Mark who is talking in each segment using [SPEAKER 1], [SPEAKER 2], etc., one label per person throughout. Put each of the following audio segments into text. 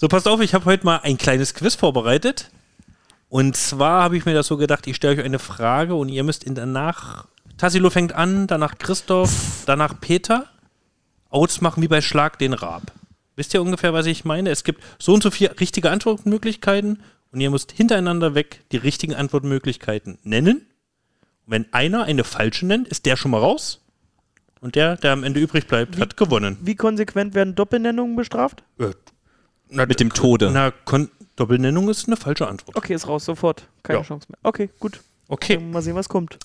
[SPEAKER 1] So, passt auf, ich habe heute mal ein kleines Quiz vorbereitet. Und zwar habe ich mir das so gedacht, ich stelle euch eine Frage und ihr müsst in danach. Tassilo fängt an, danach Christoph, danach Peter. Ausmachen wie bei Schlag den Rab. Wisst ihr ungefähr, was ich meine? Es gibt so und so vier richtige Antwortmöglichkeiten und ihr müsst hintereinander weg die richtigen Antwortmöglichkeiten nennen. Und wenn einer eine falsche nennt, ist der schon mal raus. Und der, der am Ende übrig bleibt,
[SPEAKER 2] Wie-
[SPEAKER 1] hat gewonnen.
[SPEAKER 2] Wie konsequent werden Doppelnennungen bestraft?
[SPEAKER 1] Äh, na,
[SPEAKER 3] Mit dem Tode.
[SPEAKER 1] Na, Kon Doppelnennung ist eine falsche Antwort.
[SPEAKER 2] Okay, ist raus, sofort. Keine
[SPEAKER 1] Ja.
[SPEAKER 2] Chance mehr. Okay, gut.
[SPEAKER 1] Okay.
[SPEAKER 2] Dann Mal sehen, was kommt.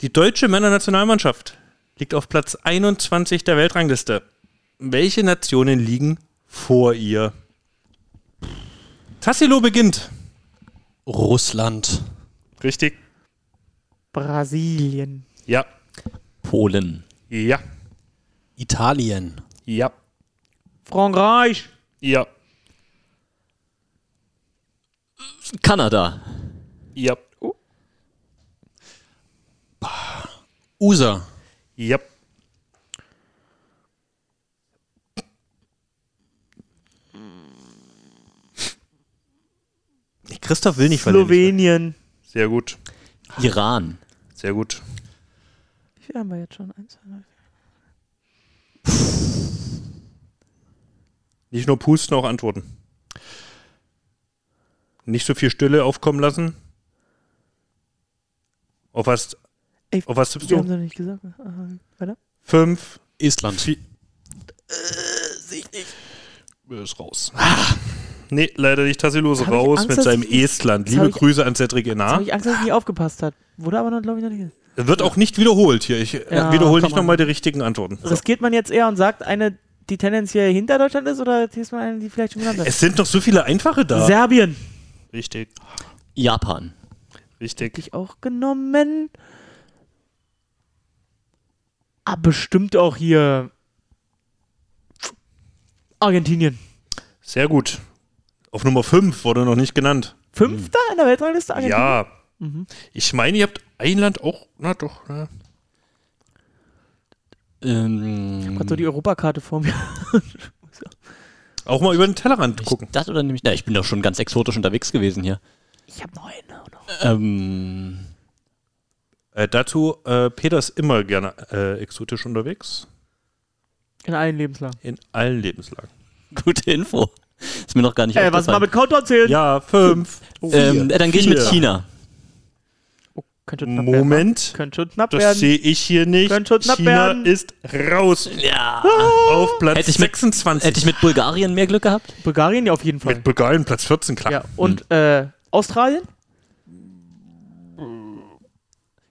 [SPEAKER 1] Die deutsche Männernationalmannschaft liegt auf Platz 21 der Weltrangliste. Welche Nationen liegen vor ihr? Tassilo beginnt.
[SPEAKER 3] Russland,
[SPEAKER 1] Richtig.
[SPEAKER 2] Brasilien.
[SPEAKER 1] Ja.
[SPEAKER 3] Polen,
[SPEAKER 1] Ja.
[SPEAKER 3] Italien,
[SPEAKER 1] Ja.
[SPEAKER 2] Frankreich.
[SPEAKER 1] Ja.
[SPEAKER 3] Kanada,
[SPEAKER 1] Ja.
[SPEAKER 3] USA,
[SPEAKER 1] Ja. Christoph will nicht verlieren.
[SPEAKER 2] Slowenien.
[SPEAKER 1] Sehr gut.
[SPEAKER 3] Iran,
[SPEAKER 1] Sehr gut.
[SPEAKER 2] Wie viel haben wir jetzt schon? Eins, zwei, drei,
[SPEAKER 1] Nicht nur pusten, auch antworten. Nicht so viel Stille aufkommen lassen. Auf was,
[SPEAKER 2] Ey,
[SPEAKER 1] auf was tippst
[SPEAKER 2] Wir haben
[SPEAKER 1] du?
[SPEAKER 2] doch nicht gesagt. Aha, Weiter?
[SPEAKER 1] Fünf.
[SPEAKER 3] Estland.
[SPEAKER 1] vier.
[SPEAKER 3] Ist raus.
[SPEAKER 1] Nee, leider nicht. Tassilo ist
[SPEAKER 2] Jetzt hab ich
[SPEAKER 1] raus
[SPEAKER 2] Angst,
[SPEAKER 1] mit seinem
[SPEAKER 2] ich-
[SPEAKER 1] Estland. Liebe
[SPEAKER 2] ich-
[SPEAKER 1] Grüße an Cedric Enar.
[SPEAKER 2] habe ich Angst, dass ich nie aufgepasst hat. Wurde aber noch, glaube ich, noch nicht.
[SPEAKER 1] Wird auch nicht wiederholt hier. Ich äh,
[SPEAKER 2] Ja,
[SPEAKER 1] wiederhole nicht nochmal die richtigen Antworten.
[SPEAKER 2] Riskiert man jetzt eher und sagt eine, die tendenziell hinter Deutschland ist, oder ist man eine, die vielleicht schon genannt hat?
[SPEAKER 1] Es sind noch so viele einfache da.
[SPEAKER 2] Serbien.
[SPEAKER 1] Richtig.
[SPEAKER 3] Japan,
[SPEAKER 1] Richtig.
[SPEAKER 2] ich auch genommen. Ah, bestimmt auch hier Argentinien.
[SPEAKER 1] Sehr gut. Auf Nummer 5 wurde noch nicht genannt.
[SPEAKER 2] Fünfter in der Weltrangliste Argentinien?
[SPEAKER 1] Ja.
[SPEAKER 2] Mhm.
[SPEAKER 1] Ich meine, ihr habt ein Land auch. Na doch. Na.
[SPEAKER 3] Ähm,
[SPEAKER 2] Hat so die Europakarte vor mir.
[SPEAKER 1] Auch mal über den Tellerrand gucken.
[SPEAKER 3] das oder nämlich, na, ich bin doch schon ganz exotisch unterwegs gewesen hier.
[SPEAKER 2] Ich habe noch eine.
[SPEAKER 3] Ähm,
[SPEAKER 1] Äh, dazu, äh, Peter ist immer gerne äh, exotisch unterwegs.
[SPEAKER 2] In allen Lebenslagen.
[SPEAKER 1] In allen Lebenslagen.
[SPEAKER 3] gute Info. Ist mir noch gar nicht
[SPEAKER 2] Äh, was mal mit Countdown zählen?
[SPEAKER 1] Ja, fünf.
[SPEAKER 3] ähm, äh, dann gehe ich mit
[SPEAKER 1] vier.
[SPEAKER 3] China.
[SPEAKER 2] Oh, könnte knapp werden.
[SPEAKER 1] Moment.
[SPEAKER 2] Könnte schon knapp
[SPEAKER 1] Das
[SPEAKER 2] werden.
[SPEAKER 1] sehe ich hier nicht.
[SPEAKER 2] Könnte knapp
[SPEAKER 1] China
[SPEAKER 2] werden.
[SPEAKER 1] ist raus.
[SPEAKER 3] Ja.
[SPEAKER 1] Auf Platz
[SPEAKER 3] Hätte ich mit-
[SPEAKER 1] 26.
[SPEAKER 3] Hätte ich mit Bulgarien mehr Glück gehabt?
[SPEAKER 2] Bulgarien ja auf jeden Fall.
[SPEAKER 1] mit Bulgarien Platz 14, klar.
[SPEAKER 2] ja. Und äh, Australien?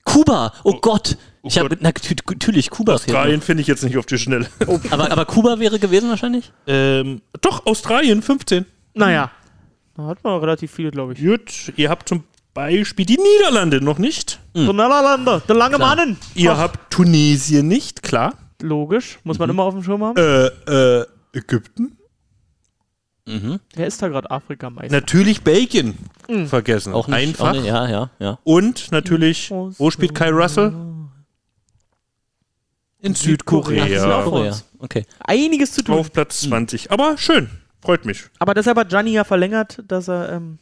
[SPEAKER 3] Kuba! Oh, Gott! ich habe natürlich Kuba fehlt
[SPEAKER 1] Australien finde ich jetzt nicht auf die Schnelle.
[SPEAKER 2] Oh.
[SPEAKER 3] Aber, aber Kuba wäre gewesen wahrscheinlich?
[SPEAKER 1] ähm, doch, Australien 15.
[SPEAKER 2] Naja. Da hat man relativ viele, glaube ich.
[SPEAKER 1] Gut, ihr habt zum Beispiel die Niederlande noch nicht.
[SPEAKER 2] Der Niederlande, der lange
[SPEAKER 3] Klar.
[SPEAKER 2] Mannen.
[SPEAKER 1] Ihr
[SPEAKER 2] Ach,
[SPEAKER 1] habt Tunesien nicht, klar.
[SPEAKER 2] Logisch, muss man immer auf dem Schirm haben.
[SPEAKER 1] Äh, äh, Ägypten.
[SPEAKER 3] Mhm.
[SPEAKER 2] Wer ist da gerade Afrikameister?
[SPEAKER 1] Natürlich Belgien.
[SPEAKER 2] Mhm.
[SPEAKER 1] Vergessen.
[SPEAKER 3] Auch nicht.
[SPEAKER 1] Einfach.
[SPEAKER 3] Auch nicht. Ja, ja, ja.
[SPEAKER 1] Und natürlich, wo spielt Kai Russell? In
[SPEAKER 2] Südkorea.
[SPEAKER 1] Südkorea.
[SPEAKER 2] Ja. vor
[SPEAKER 3] Korea.
[SPEAKER 2] uns.
[SPEAKER 3] Okay.
[SPEAKER 2] Einiges zu tun.
[SPEAKER 1] Auf Platz 20. Aber schön. Freut mich.
[SPEAKER 2] Aber deshalb hat Gianni ja verlängert, dass er, ähm,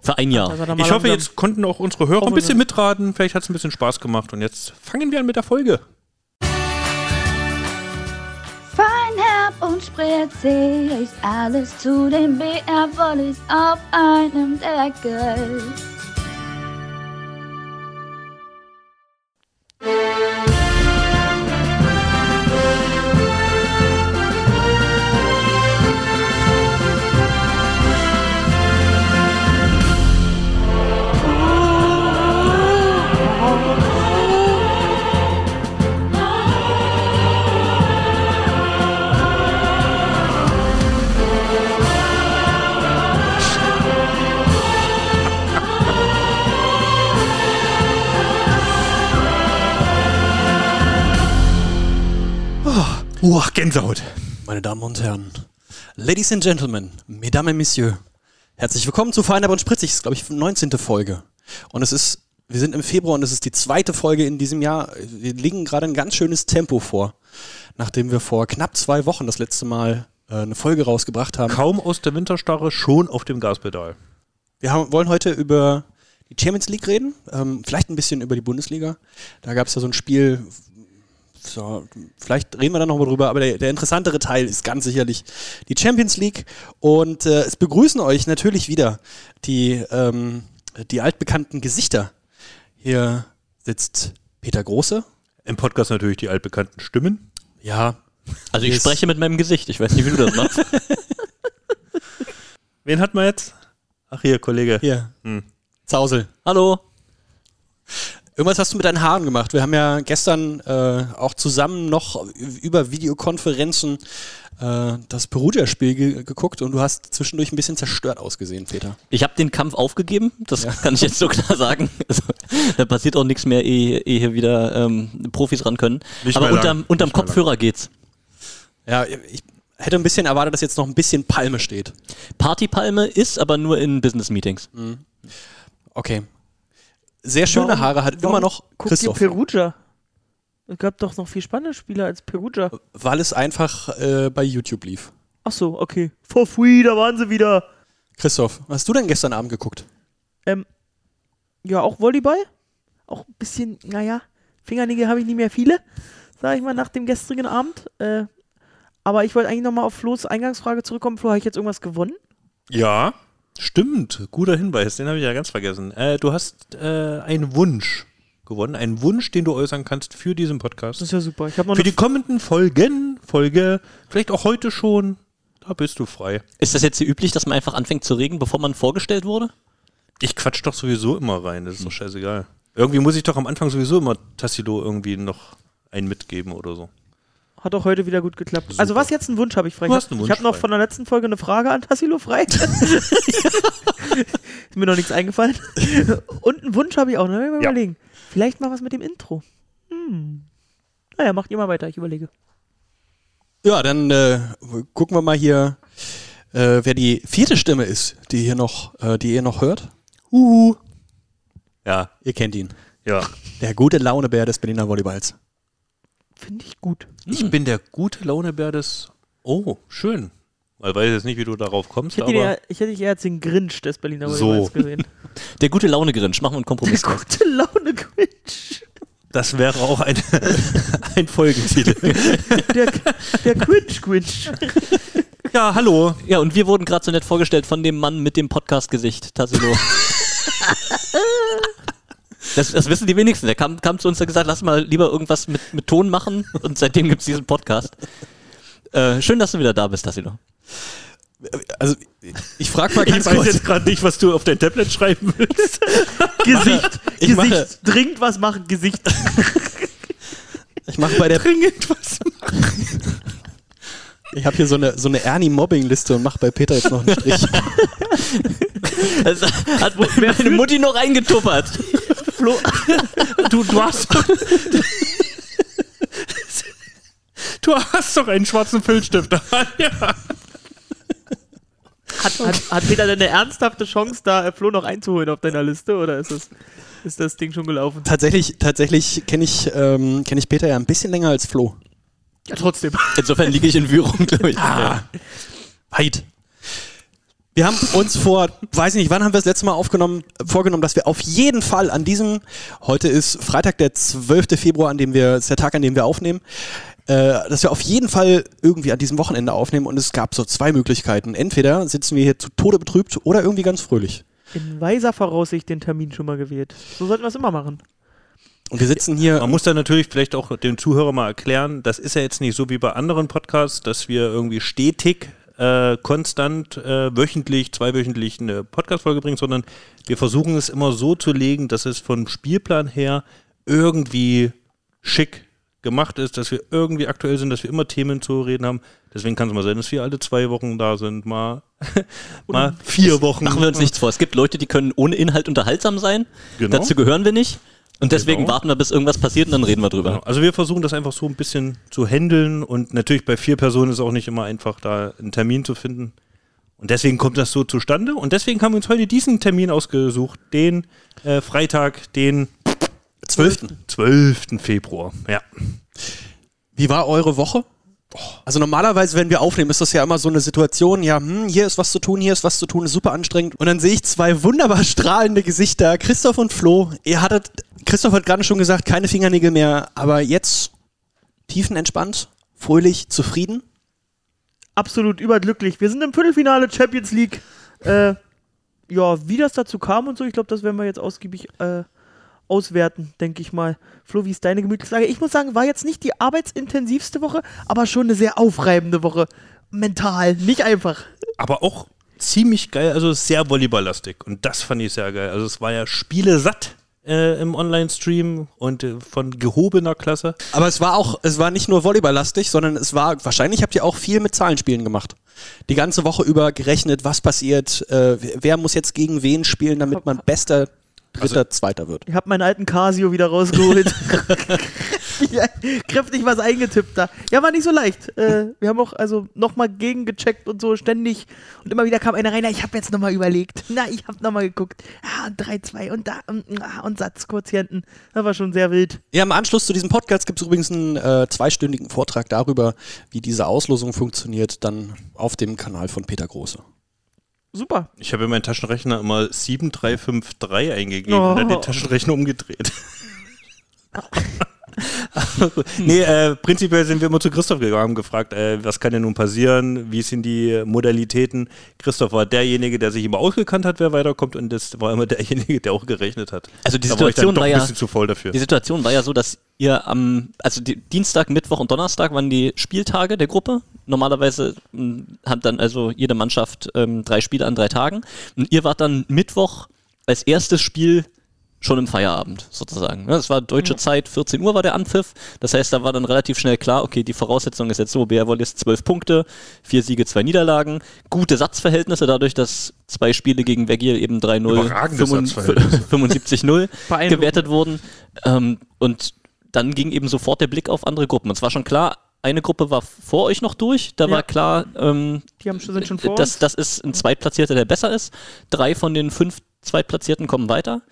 [SPEAKER 3] Für ein Jahr.
[SPEAKER 2] mal
[SPEAKER 1] Ich hoffe, jetzt konnten auch unsere Hörer ein bisschen mitraten. Vielleicht hat es ein bisschen Spaß gemacht. Und jetzt fangen wir an mit der Folge.
[SPEAKER 4] Feinherb und Spritzig ist alles zu den BR-Wollis auf einem Deckel.
[SPEAKER 1] Uah, Gänsehaut.
[SPEAKER 3] Meine Damen und Herren, Ladies and Gentlemen, Mesdames et Messieurs, herzlich willkommen zu Feinab und Spritzig. Das ist, glaube ich, die 19. Folge. Und es ist, wir sind im Februar und es ist die zweite Folge in diesem Jahr. Wir legen gerade ein ganz schönes Tempo vor, nachdem wir vor knapp zwei Wochen das letzte Mal äh, eine Folge rausgebracht haben.
[SPEAKER 1] Kaum aus der Winterstarre, schon auf dem Gaspedal.
[SPEAKER 3] Wir haben, wollen heute über die Champions League reden, ähm, vielleicht ein bisschen über die Bundesliga. Da gab es ja so ein Spiel, so, vielleicht reden wir da nochmal drüber, aber der, der interessantere Teil ist ganz sicherlich die Champions League. Und äh, es begrüßen euch natürlich wieder die, ähm, die altbekannten Gesichter. Hier sitzt Peter Große.
[SPEAKER 1] Im Podcast natürlich die altbekannten Stimmen.
[SPEAKER 3] Ja,
[SPEAKER 5] Also ich spreche mit meinem Gesicht. Ich weiß nicht, wie du das machst.
[SPEAKER 1] Wen hat man jetzt? Ach hier, Kollege.
[SPEAKER 3] hier.
[SPEAKER 1] Hm.
[SPEAKER 3] Zausel.
[SPEAKER 5] Hallo.
[SPEAKER 3] Irgendwas hast du mit deinen Haaren gemacht. Wir haben ja gestern äh, auch zusammen noch über Videokonferenzen äh, das Perugia-Spiel ge geguckt und du hast zwischendurch ein bisschen zerstört ausgesehen, Peter.
[SPEAKER 5] Ich habe den Kampf aufgegeben, das kann ich jetzt so klar sagen. Also, da passiert auch nichts mehr, ehe, ehe hier wieder ähm, Profis ran können.
[SPEAKER 1] Nicht
[SPEAKER 5] Aber unterm, unterm. Kopfhörer geht's.
[SPEAKER 3] Ja, ich hätte ein bisschen erwartet, dass jetzt noch ein bisschen Palme steht.
[SPEAKER 5] Partypalme ist aber nur in Business-Meetings.
[SPEAKER 3] Okay. Sehr schöne
[SPEAKER 2] Warum-
[SPEAKER 3] Haare hat
[SPEAKER 2] warum
[SPEAKER 3] immer noch
[SPEAKER 2] Guck dir
[SPEAKER 3] Christoph.
[SPEAKER 2] Perugia. Es gab doch noch viel spannende Spieler als Perugia.
[SPEAKER 3] Weil es einfach äh, bei YouTube lief.
[SPEAKER 2] Ach so, okay. For free, da waren sie wieder.
[SPEAKER 3] Christoph, was hast du denn gestern Abend geguckt?
[SPEAKER 2] Ähm, ja, auch Volleyball. Auch ein bisschen, naja, Fingernägel habe ich nicht mehr viele, sag ich mal, nach dem gestrigen Abend. Äh, aber ich wollte eigentlich nochmal auf Flo's Eingangsfrage zurückkommen. Flo, habe ich jetzt irgendwas gewonnen?
[SPEAKER 1] Ja, stimmt. Guter Hinweis, den habe ich ja ganz vergessen. Äh, du hast äh, einen Wunsch gewonnen. Einen Wunsch, den du äußern kannst für diesen Podcast.
[SPEAKER 2] Das ist ja super. Ich habe noch
[SPEAKER 1] Für die kommenden Folgen, Folge, vielleicht auch heute schon, da bist du frei.
[SPEAKER 5] Ist das jetzt hier üblich, dass man einfach anfängt zu reden, bevor man vorgestellt wurde?
[SPEAKER 1] Ich quatsch doch sowieso immer rein, das ist doch scheißegal. Irgendwie muss ich doch am Anfang sowieso immer Tassilo irgendwie noch einen mitgeben oder so.
[SPEAKER 2] Hat auch heute wieder gut geklappt.
[SPEAKER 1] Super.
[SPEAKER 2] Also was jetzt einen Wunsch habe ich frei.
[SPEAKER 1] Du
[SPEAKER 2] Ich
[SPEAKER 1] hast einen
[SPEAKER 2] ich
[SPEAKER 1] Wunsch
[SPEAKER 2] habe noch von der letzten Folge eine Frage an Tassilo frei. ist mir noch nichts eingefallen. Und einen Wunsch habe ich auch. Ne? Mal
[SPEAKER 1] Ja.
[SPEAKER 2] überlegen. Vielleicht mal was mit dem Intro. Hm. Naja, macht ihr mal weiter. Ich überlege.
[SPEAKER 3] Ja, dann äh, gucken wir mal hier, äh, wer die vierte Stimme ist, die hier noch, äh, die ihr noch hört. Huhu.
[SPEAKER 1] Ja,
[SPEAKER 3] Ihr kennt ihn.
[SPEAKER 1] ja.
[SPEAKER 3] Der gute Launebär des Berliner Volleyballs.
[SPEAKER 2] Finde ich gut.
[SPEAKER 1] Ich bin der gute Launebär des. Oh, schön. Ich weiß jetzt nicht, wie du darauf kommst,
[SPEAKER 2] Ich hätte,
[SPEAKER 1] aber.
[SPEAKER 2] eher, ich hätte dich eher als den Grinch des Berliner
[SPEAKER 1] So.
[SPEAKER 2] Gesehen.
[SPEAKER 5] Der gute Laune-Grinch, machen wir einen Kompromiss drauf.
[SPEAKER 2] Gute Laune Grinch.
[SPEAKER 1] Das wäre auch ein, ein Folgentitel.
[SPEAKER 2] Der, der Grinch Grinch.
[SPEAKER 1] ja, hallo.
[SPEAKER 5] Ja, und wir wurden gerade so nett vorgestellt von dem Mann mit dem Podcast-Gesicht, Tassilo. Das, das wissen die wenigsten. Der kam, kam zu uns und hat gesagt, lass mal lieber irgendwas mit, mit Ton machen. Und seitdem gibt es diesen Podcast. Äh, schön, dass du wieder da bist, Tassilo.
[SPEAKER 3] Also, ich frage mal ganz
[SPEAKER 1] Ich weiß jetzt gerade nicht, was du auf dein Tablet schreiben willst.
[SPEAKER 2] Gesicht.
[SPEAKER 3] Ich
[SPEAKER 2] Gesicht.
[SPEAKER 3] mache-
[SPEAKER 2] Dringend was machen. Gesicht.
[SPEAKER 3] Ich mache bei der,
[SPEAKER 1] Dringend was.
[SPEAKER 3] ich habe hier so eine, so eine Ernie-Mobbing-Liste und mache bei Peter jetzt noch einen Strich.
[SPEAKER 5] Das hat meine Mutti noch eingetuppert.
[SPEAKER 2] Flo,
[SPEAKER 1] Du, du hast. Du hast doch einen schwarzen Filzstift. ja.
[SPEAKER 2] hat, hat, hat Peter denn eine ernsthafte Chance, da äh, Flo noch einzuholen auf deiner Liste? Oder ist das, ist das Ding schon gelaufen?
[SPEAKER 3] tatsächlich tatsächlich kenne ich, ähm, kenn ich Peter ja ein bisschen länger als Flo.
[SPEAKER 2] Ja, trotzdem.
[SPEAKER 5] Insofern liege ich in Führung, glaube ich.
[SPEAKER 3] Weit. Wir haben uns vor, weiß ich nicht, wann haben wir das letzte Mal aufgenommen, vorgenommen, dass wir auf jeden Fall an diesem, heute ist Freitag, der 12. Februar, an dem wir, ist der Tag, an dem wir aufnehmen, äh, dass wir auf jeden Fall irgendwie an diesem Wochenende aufnehmen und es gab so zwei Möglichkeiten. Entweder sitzen wir hier zu Tode betrübt oder irgendwie ganz fröhlich.
[SPEAKER 2] In weiser Voraussicht den Termin schon mal gewählt. So sollten wir es immer machen.
[SPEAKER 3] Und wir sitzen hier,
[SPEAKER 1] Man muss da natürlich vielleicht auch dem Zuhörer mal erklären, das ist ja jetzt nicht so wie bei anderen Podcasts, dass wir irgendwie stetig, äh, konstant, äh, wöchentlich, zweiwöchentlich eine Podcast-Folge bringen, sondern wir versuchen es immer so zu legen, dass es vom Spielplan her irgendwie schick gemacht ist, dass wir irgendwie aktuell sind, dass wir immer Themen zu reden haben. Deswegen kann es mal sein, dass wir alle zwei Wochen da sind, mal, mal vier Wochen.
[SPEAKER 5] Machen wir uns nichts vor. Es gibt Leute, die können ohne Inhalt unterhaltsam sein.
[SPEAKER 1] Genau.
[SPEAKER 5] Dazu gehören wir nicht. Und deswegen
[SPEAKER 1] Genau.
[SPEAKER 5] warten wir, bis irgendwas passiert und dann reden wir drüber.
[SPEAKER 1] Genau. Also wir versuchen das einfach so ein bisschen zu handeln und natürlich bei vier Personen ist es auch nicht immer einfach, da einen Termin zu finden. Und deswegen kommt das so zustande und deswegen haben wir uns heute diesen Termin ausgesucht, den äh, Freitag, den
[SPEAKER 3] 12.
[SPEAKER 1] 12. Februar. Ja.
[SPEAKER 3] Wie war eure Woche? Also normalerweise, wenn wir aufnehmen, ist das ja immer so eine Situation, ja, hm, hier ist was zu tun, hier ist was zu tun, ist super anstrengend. Und dann sehe ich zwei wunderbar strahlende Gesichter, Christoph und Flo. Ihr hattet, Christoph hat gerade schon gesagt, keine Fingernägel mehr, aber jetzt tiefenentspannt, fröhlich, zufrieden.
[SPEAKER 2] Absolut überglücklich. Wir sind im Viertelfinale Champions League. Äh, ja, wie das dazu kam und so, ich glaube, das werden wir jetzt ausgiebig äh, auswerten, denke ich mal. Flo, wie ist deine Gemütslage? Ich muss sagen, war jetzt nicht die arbeitsintensivste Woche, aber schon eine sehr aufreibende Woche. Mental, nicht einfach.
[SPEAKER 1] Aber auch ziemlich geil, also sehr volleyballlastig. Und das fand ich sehr geil. Also es war ja Spiele satt äh, im Online-Stream und äh, von gehobener Klasse.
[SPEAKER 3] Aber es war auch, es war nicht nur volleyballlastig, sondern es war, wahrscheinlich habt ihr auch viel mit Zahlenspielen gemacht. Die ganze Woche über gerechnet, was passiert, äh, wer- wer muss jetzt gegen wen spielen, damit man bester Dritter, Zweiter wird.
[SPEAKER 2] Ich habe meinen alten Casio wieder rausgeholt. ja, kräftig was eingetippt da. Ja, war nicht so leicht. Äh, wir haben auch also nochmal gegengecheckt und so ständig. Und immer wieder kam einer rein, na, ich habe jetzt nochmal überlegt. Na, ich habe nochmal geguckt. Ah, 3-2 und da und, ah, und Satzquotienten. Das war schon sehr wild.
[SPEAKER 3] Ja, im Anschluss zu diesem Podcast gibt es übrigens einen äh, zweistündigen Vortrag darüber, wie diese Auslosung funktioniert, dann auf dem Kanal von Peter Große.
[SPEAKER 2] Super.
[SPEAKER 1] Ich habe in meinen Taschenrechner immer 7353 eingegeben
[SPEAKER 2] Oh.
[SPEAKER 1] und dann den Taschenrechner umgedreht. Nee, äh, prinzipiell sind wir immer zu Christoph gegangen, haben gefragt, äh, was kann denn nun passieren, wie sind die Modalitäten. Christoph war derjenige, der sich immer ausgekannt hat, wer weiterkommt und das war immer derjenige, der auch gerechnet hat.
[SPEAKER 5] Also die
[SPEAKER 1] da war ich dann
[SPEAKER 5] Situation
[SPEAKER 1] doch
[SPEAKER 5] war
[SPEAKER 1] ein
[SPEAKER 5] ja-
[SPEAKER 1] bisschen zu voll dafür.
[SPEAKER 5] Die Situation war ja so, dass ihr am, also die, Dienstag, Mittwoch und Donnerstag waren die Spieltage der Gruppe. Normalerweise mh, hat dann also jede Mannschaft ähm, drei Spiele an drei Tagen. Und ihr wart dann Mittwoch als erstes Spiel schon im Feierabend sozusagen. Ne, Das war deutsche Zeit, 14 Uhr war der Anpfiff. Das heißt, da war dann relativ schnell klar, okay, die Voraussetzung ist jetzt so, BR Wallis 12 Punkte, vier Siege, zwei Niederlagen, gute Satzverhältnisse dadurch, dass zwei Spiele gegen Wegiel eben 3-0,
[SPEAKER 1] Überragende
[SPEAKER 5] 75
[SPEAKER 1] Satzverhältnisse.
[SPEAKER 5] 75-0
[SPEAKER 2] Beeindruckend.
[SPEAKER 5] gewertet wurden. Ähm, und dann ging eben sofort der Blick auf andere Gruppen. Und es war schon klar, eine Gruppe war vor euch noch durch. Da
[SPEAKER 2] Ja.
[SPEAKER 5] war klar, ähm,
[SPEAKER 2] Die haben, sind schon vor
[SPEAKER 5] das,
[SPEAKER 2] uns.
[SPEAKER 5] das ist ein Zweitplatzierter, der besser ist. Drei von den fünf Zweitplatzierten kommen weiter.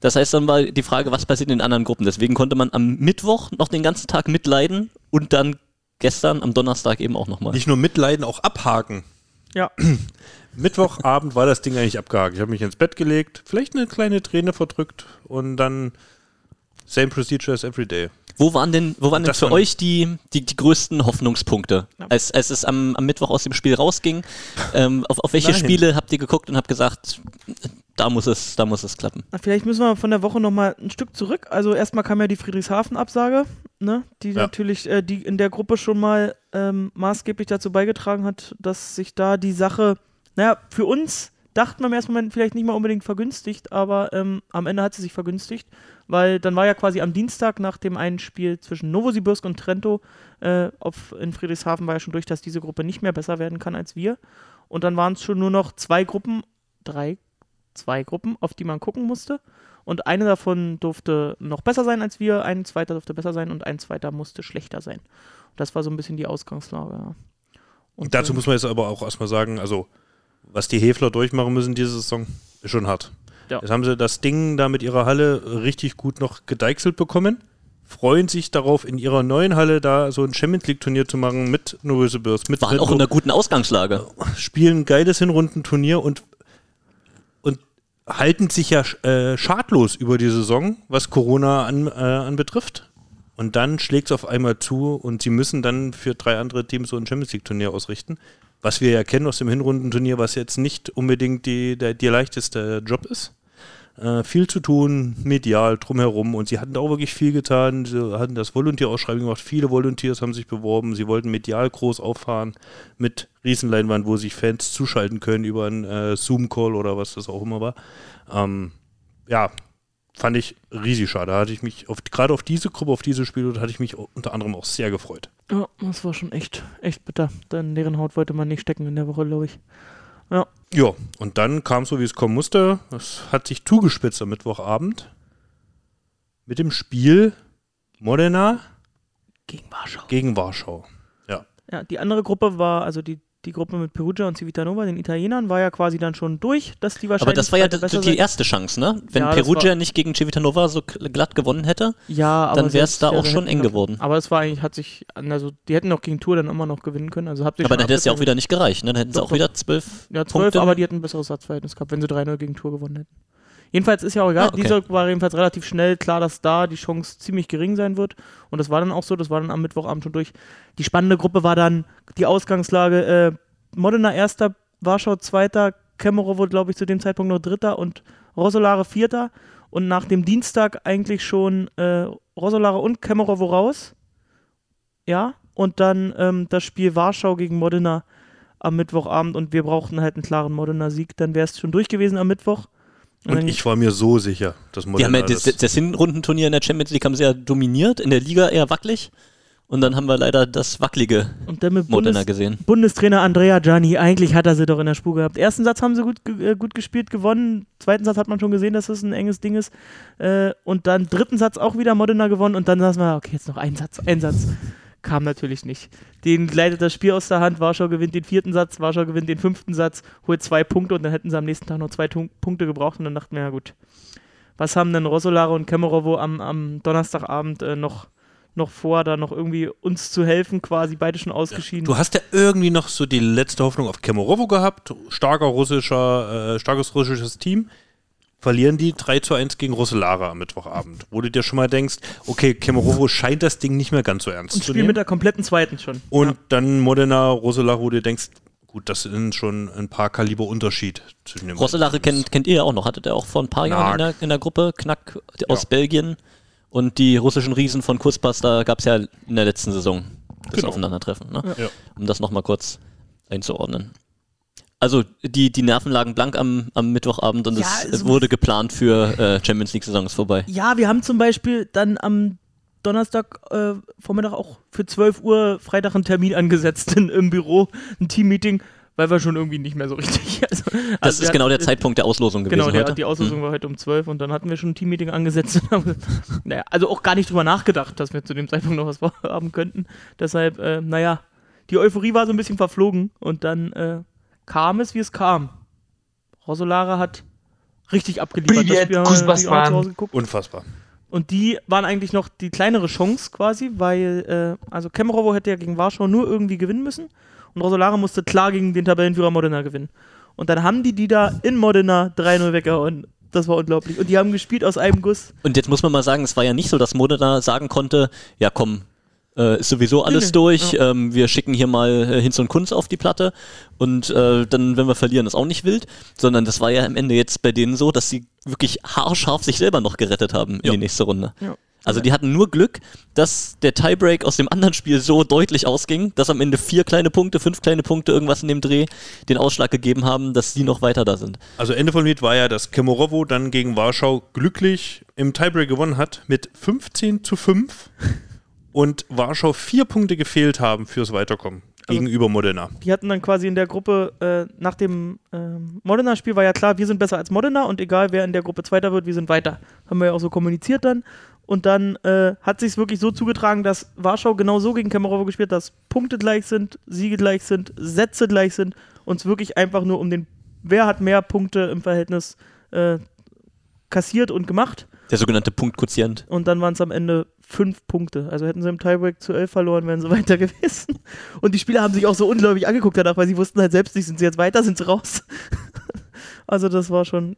[SPEAKER 5] Das heißt, dann war die Frage, was passiert in den anderen Gruppen. Deswegen konnte man am Mittwoch noch den ganzen Tag mitleiden und dann gestern am Donnerstag eben auch nochmal.
[SPEAKER 1] Nicht nur mitleiden, auch abhaken.
[SPEAKER 2] Ja.
[SPEAKER 1] Mittwochabend war das Ding eigentlich abgehakt. Ich habe mich ins Bett gelegt, vielleicht eine kleine Träne verdrückt und dann same procedure as every day.
[SPEAKER 5] Wo waren denn, wo waren denn für euch die, die, die größten Hoffnungspunkte,
[SPEAKER 2] Ja.
[SPEAKER 5] als, als es am, am Mittwoch aus dem Spiel rausging? Ähm, auf, auf welche
[SPEAKER 1] Nein.
[SPEAKER 5] Spiele habt ihr geguckt und habt gesagt, da muss es, da muss es klappen?
[SPEAKER 2] Na, Vielleicht müssen wir von der Woche nochmal ein Stück zurück. Also erstmal kam ja die Friedrichshafen-Absage, ne? die
[SPEAKER 1] Ja.
[SPEAKER 2] natürlich äh, die in der Gruppe schon mal ähm, maßgeblich dazu beigetragen hat, dass sich da die Sache, naja, für uns dachten wir im ersten Moment vielleicht nicht mal unbedingt vergünstigt, aber ähm, am Ende hat sie sich vergünstigt, weil dann war ja quasi am Dienstag nach dem einen Spiel zwischen Novosibirsk und Trento äh, auf, in Friedrichshafen war ja schon durch, dass diese Gruppe nicht mehr besser werden kann als wir. Und dann waren es schon nur noch zwei Gruppen, drei, zwei Gruppen, auf die man gucken musste. Und eine davon durfte noch besser sein als wir, ein zweiter durfte besser sein und ein zweiter musste schlechter sein. Und das war so ein bisschen die Ausgangslage. Ja.
[SPEAKER 1] Und dazu
[SPEAKER 2] äh,
[SPEAKER 1] muss man jetzt aber auch erstmal sagen, also was die Hefler durchmachen müssen diese Saison, ist schon hart.
[SPEAKER 2] Ja.
[SPEAKER 1] Jetzt haben sie das Ding da mit ihrer Halle richtig gut noch gedeichselt bekommen, freuen sich darauf, in ihrer neuen Halle da so ein Champions League Turnier zu machen mit Novosibirsk, mit
[SPEAKER 5] Waren auch in einer guten Ausgangslage.
[SPEAKER 1] spielen ein geiles Hinrundenturnier und, und halten sich ja äh, schadlos über die Saison, was Corona an, äh, anbetrifft. Und dann schlägt es auf einmal zu und sie müssen dann für drei andere Teams so ein Champions League-Turnier ausrichten. Was wir ja kennen aus dem Hinrundenturnier, was jetzt nicht unbedingt die, der, der leichteste Job ist. Äh, viel zu tun, medial, drumherum. Und sie hatten da auch wirklich viel getan. Sie hatten das Volunteerausschreibung gemacht. Viele Volunteers haben sich beworben. Sie wollten medial groß auffahren mit Riesenleinwand, wo sich Fans zuschalten können über einen äh, Zoom-Call oder was das auch immer war. Ähm, ja, fand ich riesig schade. Da hatte ich mich auf, gerade auf diese Gruppe, auf diese Spiele, hatte ich mich unter anderem auch sehr gefreut.
[SPEAKER 2] Ja, das war schon echt, echt bitter. In deren Haut wollte man nicht stecken in der Woche, glaube ich.
[SPEAKER 1] Ja, und dann kam so, wie es kommen musste. Es hat sich zugespitzt am Mittwochabend mit dem Spiel Modena
[SPEAKER 2] Gegen Warschau.
[SPEAKER 1] gegen Warschau.
[SPEAKER 2] Ja, die andere Gruppe war, also die die Gruppe mit Perugia und Civitanova, den Italienern, war ja quasi dann schon durch, dass die wahrscheinlich
[SPEAKER 5] Aber das war ja die, die erste Chance, ne? Wenn
[SPEAKER 2] Ja,
[SPEAKER 5] Perugia nicht gegen Civitanova so glatt gewonnen hätte,
[SPEAKER 2] Ja,
[SPEAKER 5] dann wäre es da auch schon eng geworden.
[SPEAKER 2] Aber es war eigentlich, hat sich, also die hätten auch gegen Tour dann immer noch gewinnen können. Also habt ihr
[SPEAKER 5] Aber dann hätte es ja auch wieder nicht gereicht, ne? Dann hätten sie auch wieder zwölf.
[SPEAKER 2] Ja, zwölf, aber die hätten ein besseres Satzverhältnis gehabt, wenn sie 3-0 gegen Tour gewonnen hätten. Jedenfalls ist ja auch egal,
[SPEAKER 5] Ah, okay.
[SPEAKER 2] dieser war jedenfalls relativ schnell klar, dass da die Chance ziemlich gering sein wird. Und das war dann auch so, das war dann am Mittwochabend schon durch. Die spannende Gruppe war dann die Ausgangslage äh, Modena erster, Warschau zweiter, Kemerovo, glaube ich, zu dem Zeitpunkt noch dritter und Rosolare vierter. Und nach dem Dienstag eigentlich schon äh, Rosolare und Kemerovo raus. Ja, und dann ähm, das Spiel Warschau gegen Modena am Mittwochabend und wir brauchten halt einen klaren Modena Sieg, dann wäre es schon durch gewesen am Mittwoch.
[SPEAKER 1] Und ich war mir so sicher, dass Modena
[SPEAKER 5] ja das,
[SPEAKER 1] das,
[SPEAKER 5] das Hinrundenturnier in der Champions League haben sie ja dominiert, in der Liga eher wackelig. Und dann haben wir leider das wackelige
[SPEAKER 2] und dann mit
[SPEAKER 5] Modena
[SPEAKER 2] Bundes
[SPEAKER 5] gesehen.
[SPEAKER 2] Bundestrainer Andrea Gianni, eigentlich hat er sie doch in der Spur gehabt. Ersten Satz haben sie gut, äh, gut gespielt, gewonnen. Zweiten Satz hat man schon gesehen, dass das ein enges Ding ist. Äh, und dann dritten Satz auch wieder Modena gewonnen und dann saßen wir, okay, jetzt noch ein Satz, ein Satz. Kam natürlich nicht. Den gleitet das Spiel aus der Hand, Warschau gewinnt den vierten Satz, Warschau gewinnt den fünften Satz, holt zwei Punkte und dann hätten sie am nächsten Tag noch zwei Tun- Punkte gebraucht und dann dachten wir, ja gut, was haben denn Rosolare und Kemerovo am, am Donnerstagabend äh, noch, noch vor, da noch irgendwie uns zu helfen, quasi beide schon ausgeschieden.
[SPEAKER 1] Du hast ja irgendwie noch so die letzte Hoffnung auf Kemerovo gehabt. Starker russischer, äh, starkes russisches Team. Verlieren die 3 zu 1 gegen Roselara am Mittwochabend. Wo du dir schon mal denkst, okay, Kemerovo scheint das Ding nicht mehr ganz so ernst
[SPEAKER 2] und
[SPEAKER 1] zu
[SPEAKER 2] spielen
[SPEAKER 1] nehmen.
[SPEAKER 2] mit der kompletten zweiten schon.
[SPEAKER 1] Und dann Modena, Roselara, wo du denkst, gut, das sind schon ein paar Kaliber Unterschied zwischen den
[SPEAKER 5] Rosselare
[SPEAKER 1] beiden.
[SPEAKER 5] kennt, kennt ihr ja auch noch, hattet ihr auch vor ein paar Jahren in der, in der Gruppe, Knack aus
[SPEAKER 1] Ja.
[SPEAKER 5] Belgien. Und die russischen Riesen von Kurspass, da gab es ja in der letzten Saison das
[SPEAKER 1] Genau.
[SPEAKER 5] Aufeinandertreffen, ne?
[SPEAKER 1] Ja.
[SPEAKER 5] um das nochmal kurz einzuordnen. Also die, die Nerven lagen blank am, am Mittwochabend und
[SPEAKER 2] Ja,
[SPEAKER 5] es,
[SPEAKER 2] es
[SPEAKER 5] es wurde geplant für äh, Champions League-Saison ist vorbei.
[SPEAKER 2] Ja, wir haben zum Beispiel dann am Donnerstag äh, Vormittag auch für 12 Uhr Freitag einen Termin angesetzt in, im Büro, ein Teammeeting, weil wir schon irgendwie nicht mehr so richtig. Also,
[SPEAKER 5] Das
[SPEAKER 2] also
[SPEAKER 5] ist genau
[SPEAKER 2] hatten-
[SPEAKER 5] der Zeitpunkt der Auslosung gewesen
[SPEAKER 2] Genau, der,
[SPEAKER 5] heute.
[SPEAKER 2] die Auslosung war heute um 12 und dann hatten wir schon ein Teammeeting angesetzt. und haben- naja, also auch gar nicht drüber nachgedacht, dass wir zu dem Zeitpunkt noch was vorhaben könnten. Deshalb, äh, naja, die Euphorie war so ein bisschen verflogen und dann äh, kam es, wie es kam. Rosolara hat richtig abgeliefert.
[SPEAKER 6] Privet, das
[SPEAKER 2] Spiel haben
[SPEAKER 1] Unfassbar.
[SPEAKER 2] Und die waren eigentlich noch die kleinere Chance quasi, weil, äh, also Kemerovo hätte ja gegen Warschau nur irgendwie gewinnen müssen und Rosolara musste klar gegen den Tabellenführer Modena gewinnen. Und dann haben die die da in Modena 3-0 weggehauen. Das war unglaublich. Und die haben gespielt aus einem Guss.
[SPEAKER 5] Und jetzt muss man mal sagen, es war ja nicht so, dass Modena sagen konnte, ja komm, äh, ist sowieso alles
[SPEAKER 2] nee,
[SPEAKER 5] durch, ähm, wir schicken hier mal äh, Hinz und Kunz auf die Platte und äh, dann, wenn wir verlieren, ist auch nicht wild, sondern das war ja am Ende jetzt bei denen so, dass sie wirklich haarscharf sich selber noch gerettet haben in
[SPEAKER 1] Ja.
[SPEAKER 5] die nächste Runde.
[SPEAKER 2] Ja.
[SPEAKER 5] Also die hatten nur Glück, dass der Tiebreak aus dem anderen Spiel so deutlich ausging, dass am Ende vier kleine Punkte, fünf kleine Punkte, irgendwas in dem Dreh den Ausschlag gegeben haben, dass sie noch weiter da sind.
[SPEAKER 1] Also Ende vom Lied war ja, dass Kemerovo dann gegen Warschau glücklich im Tiebreak gewonnen hat mit 15 zu 5 und Warschau vier Punkte gefehlt haben fürs Weiterkommen
[SPEAKER 2] Also-
[SPEAKER 1] gegenüber Modena.
[SPEAKER 2] Die hatten dann quasi in der Gruppe, äh, nach dem ähm, Modena-Spiel war ja klar, wir sind besser als Modena und egal wer in der Gruppe Zweiter wird, wir sind weiter. Haben wir ja auch so kommuniziert dann. Und dann äh, hat sich wirklich so zugetragen, dass Warschau genau so gegen Kemerovo gespielt hat, dass Punkte gleich sind, Siege gleich sind, Sätze gleich sind und es wirklich einfach nur um den, wer hat mehr Punkte im Verhältnis äh, kassiert und gemacht.
[SPEAKER 5] Der sogenannte Punktquotient.
[SPEAKER 2] Und dann waren es am Ende fünf Punkte. Also hätten sie im Tiebreak zu elf verloren, wären sie weiter gewesen. Und die Spieler haben sich auch so unglaublich angeguckt danach, weil sie wussten halt selbst nicht, sind sie jetzt weiter, sind sie raus. also das war schon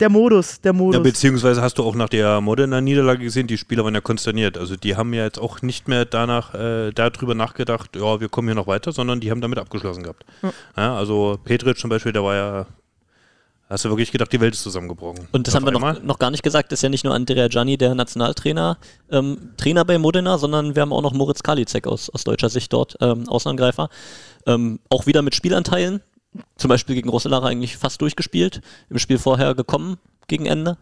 [SPEAKER 2] der Modus, der
[SPEAKER 1] Ja,
[SPEAKER 2] Modus.
[SPEAKER 1] beziehungsweise hast du auch nach der Modena-Niederlage gesehen, die Spieler waren ja konsterniert. Also die haben ja jetzt auch nicht mehr danach äh, darüber nachgedacht, ja, wir kommen hier noch weiter, sondern die haben damit abgeschlossen gehabt.
[SPEAKER 2] Ja.
[SPEAKER 1] Ja, also Petric zum Beispiel, der war ja, hast du wirklich gedacht, die Welt ist zusammengebrochen.
[SPEAKER 5] Und das
[SPEAKER 1] Auf
[SPEAKER 5] haben wir noch, noch gar nicht gesagt, ist ja nicht nur Andrea Gianni, der Nationaltrainer, ähm, Trainer bei Modena, sondern wir haben auch noch Moritz Kalicek aus, aus deutscher Sicht dort, ähm, Außenangreifer. Ähm, auch wieder mit Spielanteilen, zum Beispiel gegen Rosselara eigentlich fast durchgespielt, im Spiel vorher gekommen gegen Ende.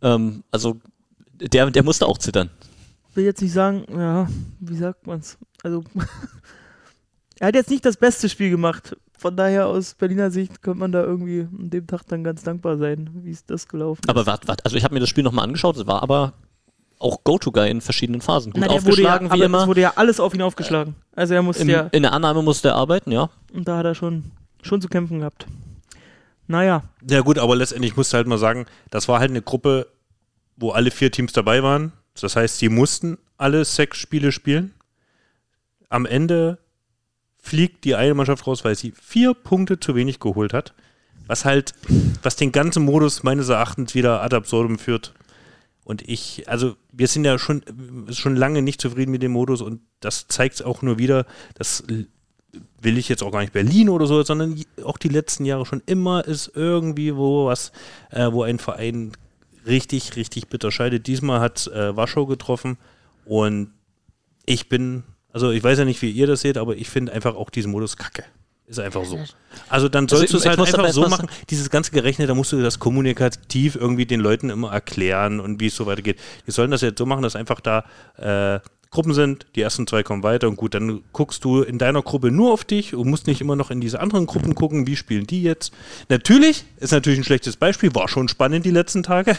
[SPEAKER 5] Ähm, also der, der musste auch zittern.
[SPEAKER 2] will jetzt nicht sagen, ja, wie sagt man's? Also, er hat jetzt nicht das beste Spiel gemacht. Von daher aus Berliner Sicht könnte man da irgendwie an dem Tag dann ganz dankbar sein, wie ist das gelaufen
[SPEAKER 5] Aber
[SPEAKER 2] ist.
[SPEAKER 5] warte, warte, also ich habe mir das Spiel nochmal angeschaut, es war aber auch Go-To-Guy in verschiedenen Phasen. Gut
[SPEAKER 2] Na, wurde ja,
[SPEAKER 5] aufgeschlagen, wie
[SPEAKER 2] aber
[SPEAKER 5] immer.
[SPEAKER 2] es wurde ja alles auf ihn aufgeschlagen. Also er musste
[SPEAKER 5] Im,
[SPEAKER 2] ja,
[SPEAKER 5] in der Annahme musste er arbeiten, ja.
[SPEAKER 2] und da hat er schon, schon zu kämpfen gehabt. Naja,
[SPEAKER 1] Ja gut, aber letztendlich musst du halt mal sagen, das war halt eine Gruppe, wo alle vier Teams dabei waren. Das heißt, sie mussten alle sechs Spiele spielen. Am Ende fliegt die eine Mannschaft raus, weil sie vier Punkte zu wenig geholt hat. Was halt, was den ganzen Modus meines Erachtens wieder ad absurdum führt. Und ich, also wir sind ja schon, schon lange nicht zufrieden mit dem Modus und das zeigt es auch nur wieder, das will ich jetzt auch gar nicht Berlin oder so, sondern auch die letzten Jahre schon immer ist irgendwie wo was, äh, wo ein Verein richtig, richtig bitter scheidet. Diesmal hat äh, Warschau getroffen und ich bin, also ich weiß ja nicht, wie ihr das seht, aber ich finde einfach auch diesen Modus kacke. Ist einfach so. Also dann
[SPEAKER 5] Also
[SPEAKER 1] sollst du es halt einfach so machen. Dieses ganze Gerechnet, da musst du das kommunikativ irgendwie den Leuten immer erklären und wie es so weitergeht. Die sollen das jetzt so machen, dass einfach da äh, Gruppen sind, die ersten zwei kommen weiter und gut, dann guckst du in deiner Gruppe nur auf dich und musst nicht immer noch in diese anderen Gruppen gucken, wie spielen die jetzt. Natürlich, ist natürlich ein schlechtes Beispiel, war schon spannend die letzten Tage.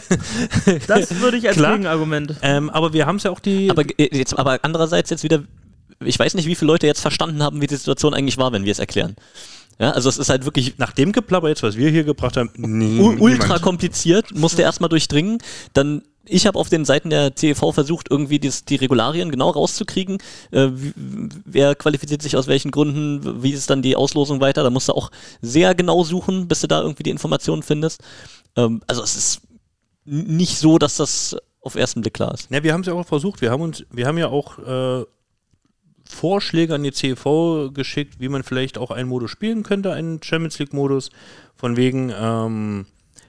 [SPEAKER 2] das würde ich als
[SPEAKER 1] Klar.
[SPEAKER 2] Gegenargument.
[SPEAKER 1] ähm, aber wir haben es ja auch die.
[SPEAKER 5] Aber, jetzt, aber andererseits jetzt wieder, ich weiß nicht, wie viele Leute jetzt verstanden haben, wie die Situation eigentlich war, wenn wir es erklären. Ja, also es ist halt wirklich
[SPEAKER 1] nach dem Geplapper jetzt, was wir hier gebracht haben, nie,
[SPEAKER 5] u- ultra
[SPEAKER 1] niemand.
[SPEAKER 5] kompliziert, musste erstmal durchdringen. Dann, ich habe auf den Seiten der CEV versucht, irgendwie dies, die Regularien genau rauszukriegen. Äh, wer qualifiziert sich aus welchen Gründen, wie ist dann die Auslosung weiter. Da musst du auch sehr genau suchen, bis du da irgendwie die Informationen findest. Ähm, also es ist nicht so, dass das auf ersten Blick klar ist.
[SPEAKER 1] Ja, wir haben es ja auch versucht. Wir haben uns, wir haben ja auch äh, Vorschläge an die CEV geschickt, wie man vielleicht auch einen Modus spielen könnte, einen Champions League-Modus, von wegen, ähm,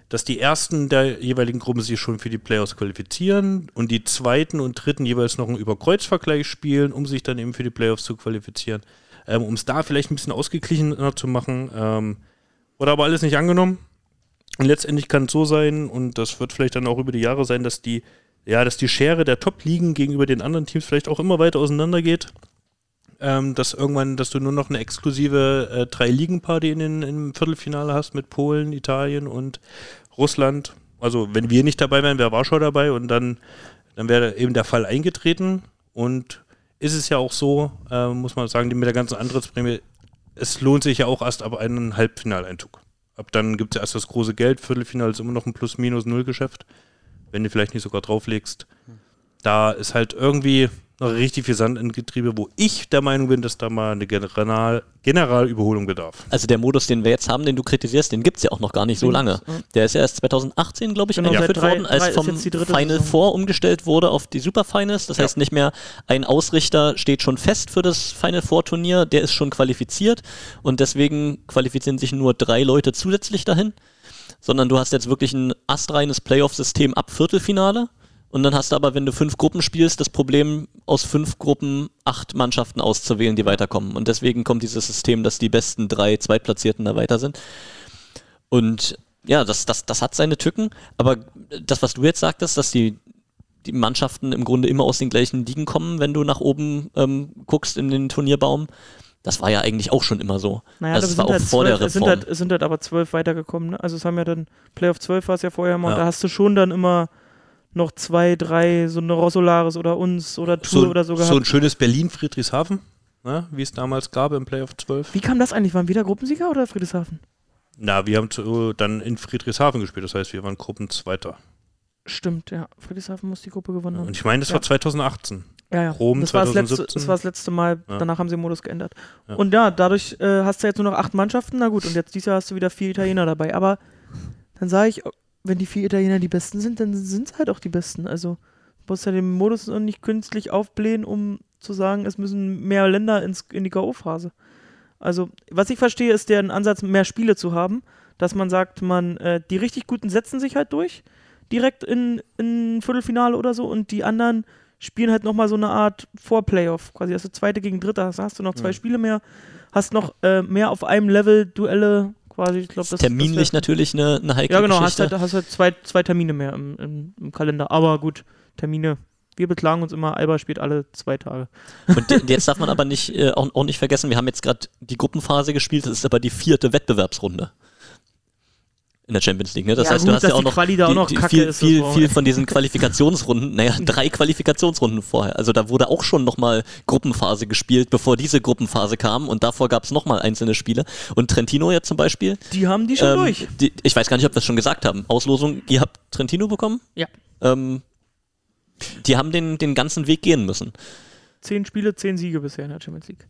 [SPEAKER 1] dass die ersten der jeweiligen Gruppen sich schon für die Playoffs qualifizieren und die zweiten und dritten jeweils noch einen Überkreuzvergleich spielen, um sich dann eben für die Playoffs zu qualifizieren. Ähm, um es da vielleicht ein bisschen ausgeglichener zu machen. Ähm, wurde aber alles nicht angenommen. Und letztendlich kann es so sein, und das wird vielleicht dann auch über die Jahre sein, dass die, ja, dass die Schere der Top-Ligen gegenüber den anderen Teams vielleicht auch immer weiter auseinander geht. Ähm, dass irgendwann, dass du nur noch eine exklusive äh, Drei-Ligen-Party in den, im Viertelfinale hast mit Polen, Italien und Russland. Also wenn wir nicht dabei wären, wäre Warschau dabei und dann, dann wäre eben der Fall eingetreten. Und ist es ja auch so, äh, muss man sagen, die mit der ganzen Antrittsprämie, es lohnt sich ja auch erst ab einem Halbfinaleinzug. Ab dann gibt es ja erst das große Geld. Viertelfinale ist immer noch ein Plus-Minus-Null-Geschäft. Wenn du vielleicht nicht sogar drauflegst. Da ist halt irgendwie noch richtig viel Sand im Getriebe, wo ich der Meinung bin, dass da mal eine General Generalüberholung bedarf.
[SPEAKER 5] Also der Modus, den wir jetzt haben, den du kritisierst, den gibt es ja auch noch gar nicht so lange. Der ist ja erst 2018, glaube ich,
[SPEAKER 2] Genau,
[SPEAKER 5] eingeführt
[SPEAKER 2] drei-
[SPEAKER 5] worden, als
[SPEAKER 2] drei
[SPEAKER 5] vom Final
[SPEAKER 2] Saison.
[SPEAKER 5] Four umgestellt wurde auf die Super Finals. Das
[SPEAKER 1] Ja.
[SPEAKER 5] heißt nicht mehr ein Ausrichter steht schon fest für das Final Four Turnier, der ist schon qualifiziert und deswegen qualifizieren sich nur drei Leute zusätzlich dahin, sondern du hast jetzt wirklich ein astreines Playoff-System ab Viertelfinale. Und dann hast du aber, wenn du fünf Gruppen spielst, das Problem, aus fünf Gruppen acht Mannschaften auszuwählen, die weiterkommen. Und deswegen kommt dieses System, dass die besten drei Zweitplatzierten da weiter sind. Und ja, das, das, das hat seine Tücken. Aber das, was du jetzt sagtest, dass die, die Mannschaften im Grunde immer aus den gleichen Ligen kommen, wenn du nach oben ähm, guckst in den Turnierbaum, das war ja eigentlich auch schon immer so.
[SPEAKER 2] Naja,
[SPEAKER 5] also
[SPEAKER 2] das
[SPEAKER 5] war auch
[SPEAKER 2] halt
[SPEAKER 5] vor
[SPEAKER 2] zwölf,
[SPEAKER 5] der
[SPEAKER 2] es sind,
[SPEAKER 5] Reform.
[SPEAKER 2] halt, es sind halt aber zwölf weitergekommen. Ne? Also es haben ja dann, Playoff 12 war es ja vorher mal,
[SPEAKER 1] Ja.
[SPEAKER 2] und da hast du schon dann immer noch zwei, drei, so eine Rossolaris oder uns oder Tour
[SPEAKER 1] So,
[SPEAKER 2] oder so gehabt.
[SPEAKER 1] so ein schönes Berlin-Friedrichshafen, ne, wie es damals gab im Playoff 12.
[SPEAKER 2] Wie kam das eigentlich? Waren wir da Gruppensieger oder Friedrichshafen?
[SPEAKER 1] Na, wir haben zu, dann in Friedrichshafen gespielt, das heißt, wir waren Gruppenzweiter.
[SPEAKER 2] Stimmt, ja. Friedrichshafen muss die Gruppe gewonnen haben.
[SPEAKER 1] Und ich meine, das
[SPEAKER 2] Ja.
[SPEAKER 1] war 2018.
[SPEAKER 2] Ja, ja.
[SPEAKER 1] Rom
[SPEAKER 2] das, war das, letzte,
[SPEAKER 1] 2017.
[SPEAKER 2] das war das letzte Mal,
[SPEAKER 1] Ja.
[SPEAKER 2] danach haben sie den Modus geändert.
[SPEAKER 1] Ja.
[SPEAKER 2] Und ja, dadurch äh, hast du jetzt nur noch acht Mannschaften. Na gut, und jetzt dieses Jahr hast du wieder vier Italiener dabei. Aber dann sage ich, wenn die vier Italiener die Besten sind, dann sind es halt auch die Besten. Also du musst ja den Modus noch nicht künstlich aufblähen, um zu sagen, es müssen mehr Länder ins, in die K.O.-Phase. Also, was ich verstehe, ist der Ansatz, mehr Spiele zu haben, dass man sagt, man, äh, die richtig Guten setzen sich halt durch, direkt in, in Viertelfinale oder so, und die anderen spielen halt nochmal so eine Art Vor-Playoff. Quasi, du zweite gegen dritte, hast, hast du noch zwei
[SPEAKER 1] Mhm.
[SPEAKER 2] Spiele mehr, hast noch äh, mehr auf einem Level Duelle, quasi, ich glaube, das
[SPEAKER 5] Terminlich
[SPEAKER 2] das
[SPEAKER 5] natürlich eine, eine heikle
[SPEAKER 2] Ja, genau, hast
[SPEAKER 5] Geschichte.
[SPEAKER 2] halt, hast halt zwei, zwei Termine mehr im, im, im Kalender. Aber gut, Termine. Wir beklagen uns immer, Alba spielt alle zwei Tage.
[SPEAKER 5] Und jetzt darf man aber nicht, äh, auch, auch nicht vergessen, wir haben jetzt gerade die Gruppenphase gespielt, das ist aber die vierte Wettbewerbsrunde. In der Champions League. Ne? Das
[SPEAKER 2] Ja,
[SPEAKER 5] heißt,
[SPEAKER 2] gut,
[SPEAKER 5] du hast ja auch
[SPEAKER 2] die
[SPEAKER 5] noch,
[SPEAKER 2] Quali da auch noch kacke
[SPEAKER 5] viel, viel,
[SPEAKER 2] brauchen
[SPEAKER 5] viel von diesen Qualifikationsrunden, naja, drei Qualifikationsrunden vorher. Also da wurde auch schon nochmal Gruppenphase gespielt, bevor diese Gruppenphase kam und davor gab es nochmal einzelne Spiele. Und Trentino jetzt zum Beispiel,
[SPEAKER 2] Die haben die schon
[SPEAKER 5] ähm,
[SPEAKER 2] durch.
[SPEAKER 5] die, ich weiß gar nicht, ob wir es schon gesagt haben. Auslosung, ihr habt Trentino bekommen?
[SPEAKER 2] Ja.
[SPEAKER 5] Ähm, die haben den, den ganzen Weg gehen müssen.
[SPEAKER 2] Zehn Spiele, zehn Siege bisher in der Champions League.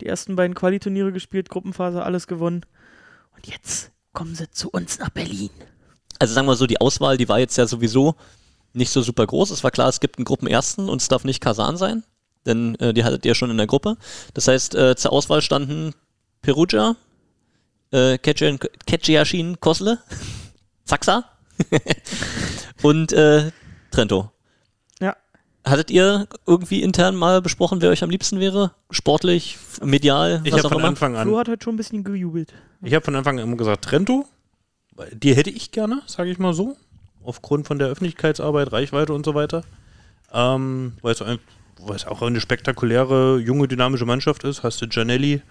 [SPEAKER 2] Die ersten beiden Qualiturniere gespielt, Gruppenphase, alles gewonnen. Und jetzt kommen sie zu uns nach Berlin.
[SPEAKER 5] Also sagen wir so, die Auswahl, die war jetzt ja sowieso nicht so super groß. Es war klar, es gibt einen Gruppenersten und es darf nicht Kasan sein, denn äh, die hattet ihr schon in der Gruppe. Das heißt, äh, zur Auswahl standen Perugia, äh, Ketchiashin Kosle, Zaxa und äh, Trento.
[SPEAKER 2] Ja.
[SPEAKER 5] Hattet ihr irgendwie intern mal besprochen, wer euch am liebsten wäre? Sportlich, medial,
[SPEAKER 1] Ich habe
[SPEAKER 5] auch
[SPEAKER 1] von
[SPEAKER 5] immer?
[SPEAKER 1] Anfang an
[SPEAKER 2] Flo hat heute schon ein bisschen gejubelt.
[SPEAKER 1] Ich habe von Anfang an immer gesagt, Trento, die hätte ich gerne, sage ich mal so, aufgrund von der Öffentlichkeitsarbeit, Reichweite und so weiter. Ähm, weil, es ein, weil es auch eine spektakuläre, junge, dynamische Mannschaft ist. Hast du Gianelli,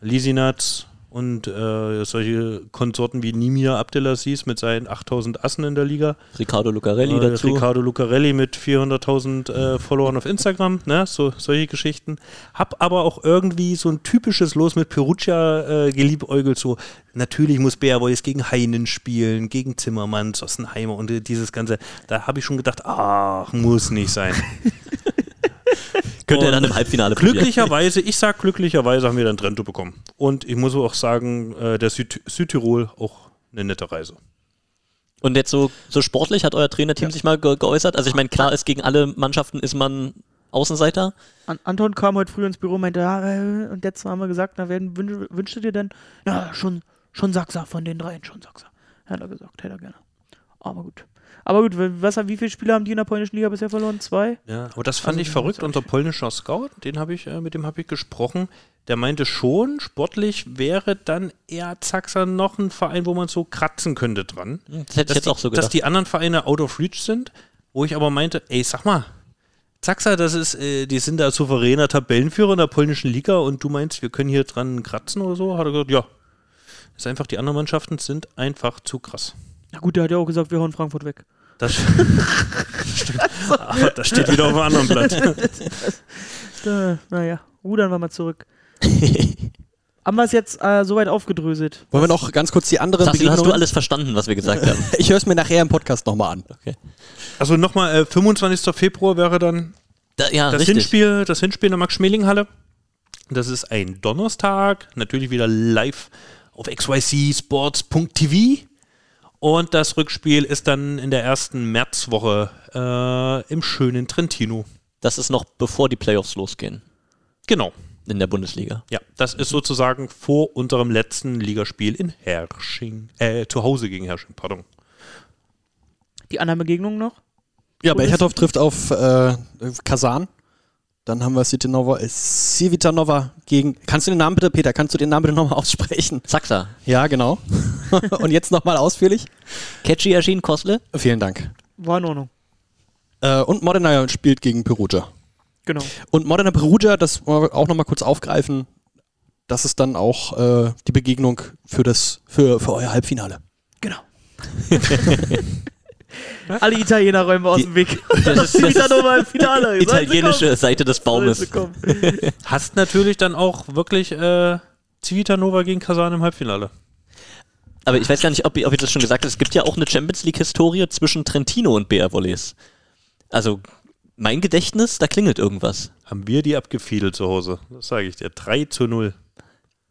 [SPEAKER 1] Lisinatz und äh, solche Konsorten wie Nimir Abdelaziz mit seinen 8000 Assen in der Liga.
[SPEAKER 5] Ricardo Lucarelli
[SPEAKER 1] Äh,
[SPEAKER 5] dazu.
[SPEAKER 1] Riccardo Lucarelli mit 400.000 äh, Followern auf Instagram, ne? so, solche Geschichten. Hab aber auch irgendwie so ein typisches Los mit Perugia äh, geliebäugelt, so natürlich muss Beerboys gegen Heinen spielen, gegen Zimmermann, Sossenheimer und äh, dieses Ganze. Da habe ich schon gedacht, ach, muss nicht sein.
[SPEAKER 5] Könnt ihr
[SPEAKER 1] Und
[SPEAKER 5] dann im Halbfinale probieren.
[SPEAKER 1] Glücklicherweise, ich sag glücklicherweise haben wir dann Trento bekommen. Und ich muss auch sagen, äh, der Süd Südtirol auch eine nette Reise.
[SPEAKER 5] Und jetzt so, so sportlich hat euer Trainerteam sich mal ge geäußert? Also ich meine, klar ist, gegen alle Mannschaften ist man Außenseiter.
[SPEAKER 2] An Anton kam heute früh ins Büro und meinte, ja, äh, und jetzt haben wir gesagt, na, wen wünsch, wünschst du dir denn? Ja, schon, schon Sachsa von den dreien, schon Sachsa. Hat er gesagt, hätte er gerne. Aber gut. Aber gut, was, wie viele Spiele haben die in der polnischen Liga bisher verloren? Zwei?
[SPEAKER 1] Ja, aber das fand
[SPEAKER 2] Also,
[SPEAKER 1] ich verrückt. Unser polnischer Scout, den habe ich, äh, mit dem habe ich gesprochen. Der meinte schon, sportlich wäre dann eher Zaxer noch ein Verein, wo man so kratzen könnte dran.
[SPEAKER 5] Das hätte ich
[SPEAKER 1] Dass
[SPEAKER 5] jetzt
[SPEAKER 1] die,
[SPEAKER 5] auch so
[SPEAKER 1] dass
[SPEAKER 5] gedacht.
[SPEAKER 1] die anderen Vereine out of reach sind, wo ich aber meinte, ey, sag mal, Zaxer, das ist, äh, die sind da souveräner Tabellenführer in der polnischen Liga und du meinst, wir können hier dran kratzen oder so? Hat er gesagt, ja. Das ist einfach, die anderen Mannschaften sind einfach zu krass.
[SPEAKER 2] Na gut, der hat ja auch gesagt, wir hauen Frankfurt weg.
[SPEAKER 1] Das stimmt. Aber das steht wieder auf einem anderen Blatt.
[SPEAKER 2] Da, naja, rudern wir mal zurück. haben wir es jetzt äh, soweit aufgedröselt?
[SPEAKER 3] Wollen wir noch ganz kurz die anderen
[SPEAKER 5] Sassi, hast du alles verstanden, was wir gesagt haben?
[SPEAKER 3] Ich höre es mir nachher im Podcast nochmal an.
[SPEAKER 1] Also nochmal, äh, 25. Februar wäre dann
[SPEAKER 5] Da, ja,
[SPEAKER 1] das
[SPEAKER 5] richtig.
[SPEAKER 1] Hinspiel, das Hinspiel in der Max-Schmeling-Halle. Das ist ein Donnerstag, natürlich wieder live auf xycsports.tv. Und das Rückspiel ist dann in der ersten Märzwoche äh, im schönen Trentino.
[SPEAKER 5] Das ist noch bevor die Playoffs losgehen
[SPEAKER 1] Genau.
[SPEAKER 5] in der Bundesliga.
[SPEAKER 1] Ja, das ist sozusagen vor unserem letzten Ligaspiel in Hersching. Äh, zu Hause gegen Hersching, pardon.
[SPEAKER 2] Die anderen Begegnungen noch?
[SPEAKER 3] Ja, Belchatov trifft auf äh, Kasan. Dann haben wir äh, Civitanova gegen. Kannst du den Namen bitte, Peter, kannst du den Namen bitte nochmal aussprechen?
[SPEAKER 5] Zaxa.
[SPEAKER 3] Ja, genau. Und jetzt nochmal ausführlich.
[SPEAKER 5] Catchy erschien Kosle.
[SPEAKER 3] Vielen Dank.
[SPEAKER 2] War in Ordnung.
[SPEAKER 3] Äh, und Modena spielt gegen Perugia.
[SPEAKER 2] Genau.
[SPEAKER 3] Und Modena Perugia, das wollen wir auch nochmal kurz aufgreifen. Das ist dann auch äh, die Begegnung für, das, für, für euer Halbfinale.
[SPEAKER 2] Genau. Alle Italiener räumen wir aus dem Weg.
[SPEAKER 5] Das ist,
[SPEAKER 2] Wieder nochmal im Finale.
[SPEAKER 5] Italienische Seite des Baumes.
[SPEAKER 1] Hast natürlich dann auch wirklich äh, Civitanova gegen Kasan im Halbfinale.
[SPEAKER 5] Aber ich weiß gar nicht, ob, ihr- ob ihr das schon gesagt habt. Es gibt ja auch eine Champions League-Historie zwischen Trentino und BR Volleys. Also, mein Gedächtnis, da klingelt irgendwas.
[SPEAKER 1] Haben wir die abgefiedelt zu Hause. Das sage ich dir. 3 zu 0.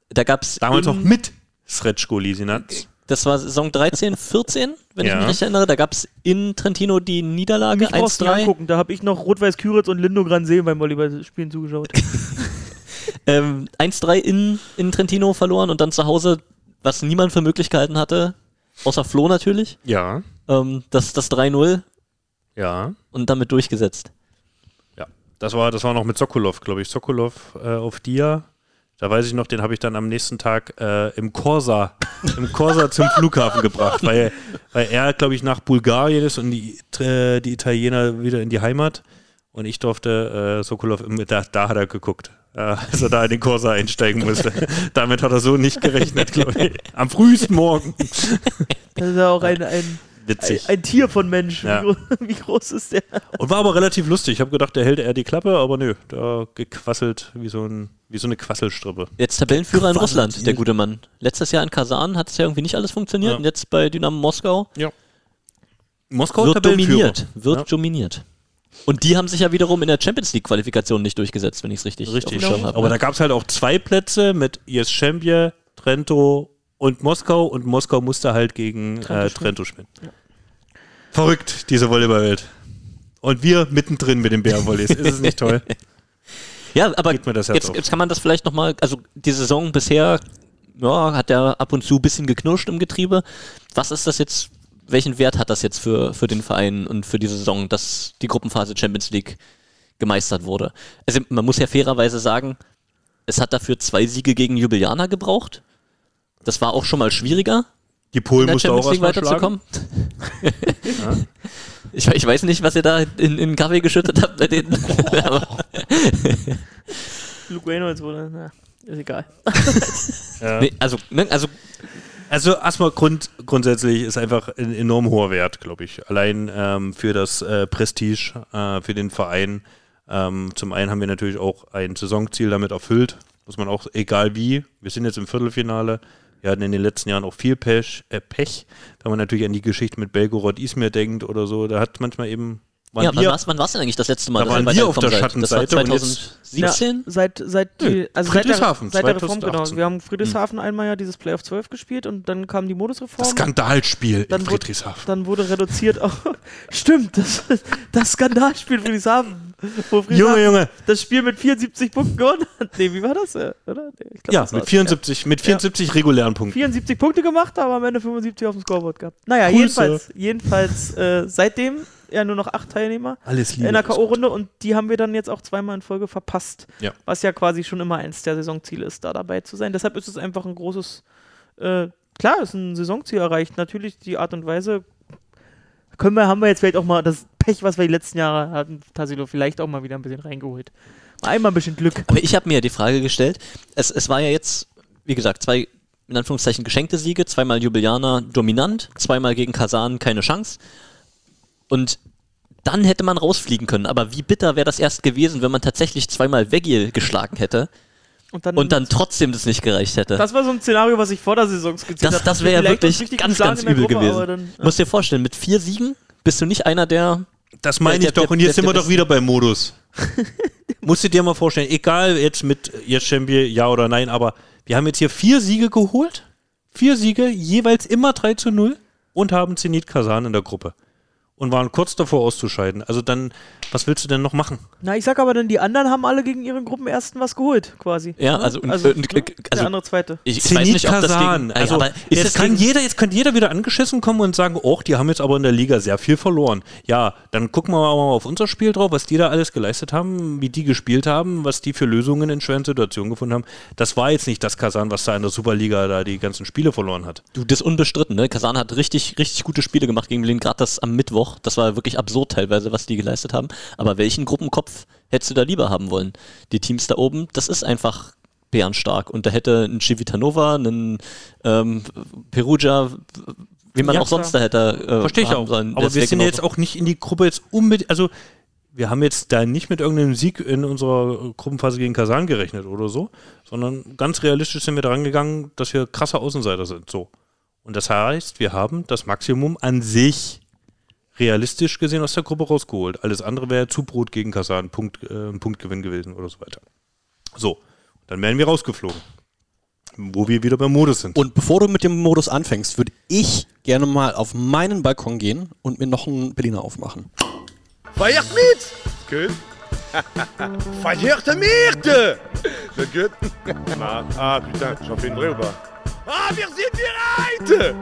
[SPEAKER 5] Da gab es.
[SPEAKER 1] Damals noch mit Sretschko Lisinatz.
[SPEAKER 5] Das war Saison 13, 14, wenn ich
[SPEAKER 1] Ja.
[SPEAKER 5] mich recht erinnere. Da gab es in Trentino die Niederlage
[SPEAKER 2] Mich brauchst du nicht
[SPEAKER 5] 1-3.
[SPEAKER 2] angucken. Da habe ich noch Rot-Weiß Küritz und Lindo Gransee beim Volleyballspielen zugeschaut.
[SPEAKER 5] Ähm, 1-3 in, in Trentino verloren und dann zu Hause, was niemand für möglich gehalten hatte, außer Flo natürlich,
[SPEAKER 1] Ja,
[SPEAKER 5] ähm, das, das 3-0
[SPEAKER 1] ja,
[SPEAKER 5] und damit durchgesetzt.
[SPEAKER 1] ja. Das war, das war noch mit Sokolov, glaube ich. Sokolov äh, auf Dia. Da weiß ich noch, den habe ich dann am nächsten Tag äh, im Corsa, im Corsa zum Flughafen gebracht, weil, weil er, glaube ich, nach Bulgarien ist und die, äh, die Italiener wieder in die Heimat. Und ich durfte äh, Sokolov, da, da hat er geguckt, äh, als er da in den Corsa einsteigen musste. Damit hat er so nicht gerechnet, glaube ich. Am frühesten Morgen.
[SPEAKER 2] Das ist ja auch ein, ein, ein, ein Tier von Mensch.
[SPEAKER 1] Ja.
[SPEAKER 2] Wie, gro wie groß ist der?
[SPEAKER 1] Und war aber relativ lustig. Ich habe gedacht, der hält eher die Klappe, aber nö, da gequasselt wie so, ein, wie so eine Quasselstrippe.
[SPEAKER 5] Jetzt Tabellenführer in. Russland, der gute Mann. Letztes Jahr in Kasan hat es ja irgendwie nicht alles funktioniert
[SPEAKER 1] Ja.
[SPEAKER 5] und jetzt bei Dynamo Moskau
[SPEAKER 1] Moskau
[SPEAKER 5] wird
[SPEAKER 1] Tabellenführer.
[SPEAKER 5] dominiert. Wird
[SPEAKER 1] Ja.
[SPEAKER 5] dominiert. Und die haben sich ja wiederum in der Champions League Qualifikation nicht durchgesetzt, wenn ich es richtig,
[SPEAKER 1] Richtig.
[SPEAKER 5] habe.
[SPEAKER 1] Aber da gab es halt auch zwei Plätze mit Jeschembje, Trento und Moskau und Moskau musste halt gegen
[SPEAKER 2] Trento
[SPEAKER 1] äh,
[SPEAKER 2] spielen.
[SPEAKER 1] Trento spielen. Verrückt, diese Volleyballwelt. Und wir mittendrin mit den Bärenvolleys. Ist es nicht toll?
[SPEAKER 5] Ja, aber jetzt, jetzt kann man das vielleicht nochmal, also die Saison bisher, ja, hat der ab und zu ein bisschen geknirscht im Getriebe. Was ist das jetzt, welchen Wert hat das jetzt für, für den Verein und für die Saison, dass die Gruppenphase Champions League gemeistert wurde? Also man muss ja fairerweise sagen, es hat dafür zwei Siege gegen Ljubljana gebraucht. Das war auch schon mal schwieriger,
[SPEAKER 1] Die Polen
[SPEAKER 5] der
[SPEAKER 1] musste auch erstmal schlagen.
[SPEAKER 5] weiterzukommen. ich, ich weiß nicht, was ihr da in, in den Kaffee geschüttet habt bei denen.
[SPEAKER 2] Luke Reynolds wurde, na, ist egal.
[SPEAKER 1] Ja.
[SPEAKER 5] nee, also, ne, also
[SPEAKER 1] Also erstmal Grund, grundsätzlich ist einfach ein enorm hoher Wert, glaube ich. Allein ähm, für das äh, Prestige, äh, für den Verein. Ähm, zum einen haben wir natürlich auch ein Saisonziel damit erfüllt. Muss man auch, egal wie, wir sind jetzt im Viertelfinale. Wir hatten in den letzten Jahren auch viel Pech, äh, Pech wenn man natürlich an die Geschichte mit Belgorod Izmir denkt oder so. Da hat manchmal eben. Waren
[SPEAKER 5] ja, wann
[SPEAKER 1] wir-
[SPEAKER 5] war's, wann war's denn eigentlich das letzte Mal?
[SPEAKER 1] Da waren wir auf der
[SPEAKER 5] seid? Das war
[SPEAKER 1] Schattenseite jetzt-
[SPEAKER 5] 2017?
[SPEAKER 2] Ja, seit, seit,
[SPEAKER 1] Nö,
[SPEAKER 2] die, also seit der,
[SPEAKER 1] Friedrichshafen,
[SPEAKER 2] seit der Reform, genau.
[SPEAKER 1] 2018.
[SPEAKER 2] Wir haben Friedrichshafen einmal ja dieses Playoff 12 gespielt und dann kam die Modusreform.
[SPEAKER 1] das Skandalspiel
[SPEAKER 2] Dann
[SPEAKER 1] in
[SPEAKER 2] wurde-
[SPEAKER 1] Friedrichshafen.
[SPEAKER 2] dann wurde reduziert auf. Stimmt, das, das Skandalspiel Friedrichshafen. Wo Friedrichshafen
[SPEAKER 1] Junge, Junge.
[SPEAKER 2] das Spiel mit 74 Punkten gewonnen hat. Nee, wie war das? äh, Oder? Nee, ich glaub,
[SPEAKER 1] Ja,
[SPEAKER 2] das
[SPEAKER 1] mit
[SPEAKER 2] war's.
[SPEAKER 1] 74, mit 74 regulären Punkten.
[SPEAKER 2] 74 Punkte gemacht, aber am Ende 75 auf dem Scoreboard gehabt. Naja,
[SPEAKER 1] Cool,
[SPEAKER 2] jedenfalls, jedenfalls äh, seitdem ja nur noch acht Teilnehmer
[SPEAKER 1] Alles
[SPEAKER 2] in der K.O.-Runde und die haben wir dann jetzt auch zweimal in Folge verpasst.
[SPEAKER 1] Ja.
[SPEAKER 2] Was ja quasi schon immer eins der Saisonziele ist, da dabei zu sein. Deshalb ist es einfach ein großes, äh, klar, ist ein Saisonziel erreicht. Natürlich die Art und Weise können wir, haben wir jetzt vielleicht auch mal das Pech, was wir die letzten Jahre hatten, Tassilo vielleicht auch mal wieder ein bisschen reingeholt. Mal einmal ein bisschen Glück.
[SPEAKER 5] Aber ich habe mir die Frage gestellt, es, es war ja jetzt, wie gesagt, zwei in Anführungszeichen geschenkte Siege, zweimal Ljubljana dominant, zweimal gegen Kasan keine Chance. Und dann hätte man rausfliegen können. Aber wie bitter wäre das erst gewesen, wenn man tatsächlich zweimal Vegil geschlagen hätte
[SPEAKER 2] Und dann,
[SPEAKER 5] und dann trotzdem das nicht gereicht hätte.
[SPEAKER 2] das war so ein Szenario, was ich vor der Saison skizziert
[SPEAKER 5] Das,
[SPEAKER 2] habe.
[SPEAKER 5] das
[SPEAKER 2] wir
[SPEAKER 5] wäre ja wirklich ganz, ganz übel
[SPEAKER 2] Gruppe,
[SPEAKER 5] gewesen.
[SPEAKER 2] Dann, ja.
[SPEAKER 5] Musst dir vorstellen, mit vier Siegen bist du nicht einer der.
[SPEAKER 1] Das meine ich
[SPEAKER 5] der-
[SPEAKER 1] doch. Und
[SPEAKER 5] der-
[SPEAKER 1] jetzt
[SPEAKER 5] der-
[SPEAKER 1] sind wir doch wieder beim Modus. Musst du dir mal vorstellen, egal jetzt mit Yeschembie, ja oder nein, aber wir haben jetzt hier vier Siege geholt. Vier Siege, jeweils immer 3 zu 0 und haben Zenit Kasan in der Gruppe. Und waren kurz davor auszuscheiden. Also dann, was willst du denn noch machen?
[SPEAKER 2] Na, ich sag aber dann, die anderen haben alle gegen ihren Gruppenersten was geholt, quasi.
[SPEAKER 5] Ja,
[SPEAKER 2] Ne?
[SPEAKER 5] also, und-
[SPEAKER 2] also,
[SPEAKER 5] und-
[SPEAKER 2] ne?
[SPEAKER 5] also-
[SPEAKER 2] der andere zweite.
[SPEAKER 5] Ich, ich weiß nicht, ob das
[SPEAKER 1] Kasan.
[SPEAKER 5] gegen.
[SPEAKER 1] also,
[SPEAKER 5] aber ist
[SPEAKER 1] jetzt,
[SPEAKER 5] das
[SPEAKER 1] kann
[SPEAKER 5] gegen,
[SPEAKER 1] jeder, jetzt könnte jeder wieder angeschissen kommen und sagen, oh, die haben jetzt aber in der Liga sehr viel verloren. Ja, dann gucken wir mal auf unser Spiel drauf, was die da alles geleistet haben, wie die gespielt haben, was die für Lösungen in schweren Situationen gefunden haben. Das war jetzt nicht das Kasan, was da in der Superliga da die ganzen Spiele verloren hat.
[SPEAKER 5] Du, das ist unbestritten, ne? Kasan hat richtig, richtig gute Spiele gemacht gegen Berlin, gerade das am Mittwoch. Das war wirklich absurd teilweise, was die geleistet haben. Aber welchen Gruppenkopf hättest du da lieber haben wollen? Die Teams da oben, das ist einfach bärenstark. Und da hätte ein Civitanova, ein ähm, Perugia, wie man
[SPEAKER 2] Ja,
[SPEAKER 5] auch sonst da hätte äh,
[SPEAKER 1] Verstehe ich auch.
[SPEAKER 5] sollen.
[SPEAKER 1] Aber wir sind
[SPEAKER 5] genauso.
[SPEAKER 1] jetzt auch nicht in die Gruppe jetzt unbedingt, also wir haben jetzt da nicht mit irgendeinem Sieg in unserer Gruppenphase gegen Kasan gerechnet oder so, sondern ganz realistisch sind wir daran gegangen, dass wir krasse Außenseiter sind. So. Und das heißt, wir haben das Maximum an sich realistisch gesehen aus der Gruppe rausgeholt. Alles andere wäre Zubrot gegen Kasan, Punkt, äh, Punktgewinn gewesen oder so weiter. So, dann wären wir rausgeflogen. Wo wir wieder beim Modus sind.
[SPEAKER 3] Und bevor du mit dem Modus anfängst, würde ich gerne mal auf meinen Balkon gehen und mir noch einen Berliner aufmachen.
[SPEAKER 6] Feiert mit! Gut. Feiert mit! Das gut. Na, ah, putain, j'en fais une vraie ou pas? Ah, wir sind bereit!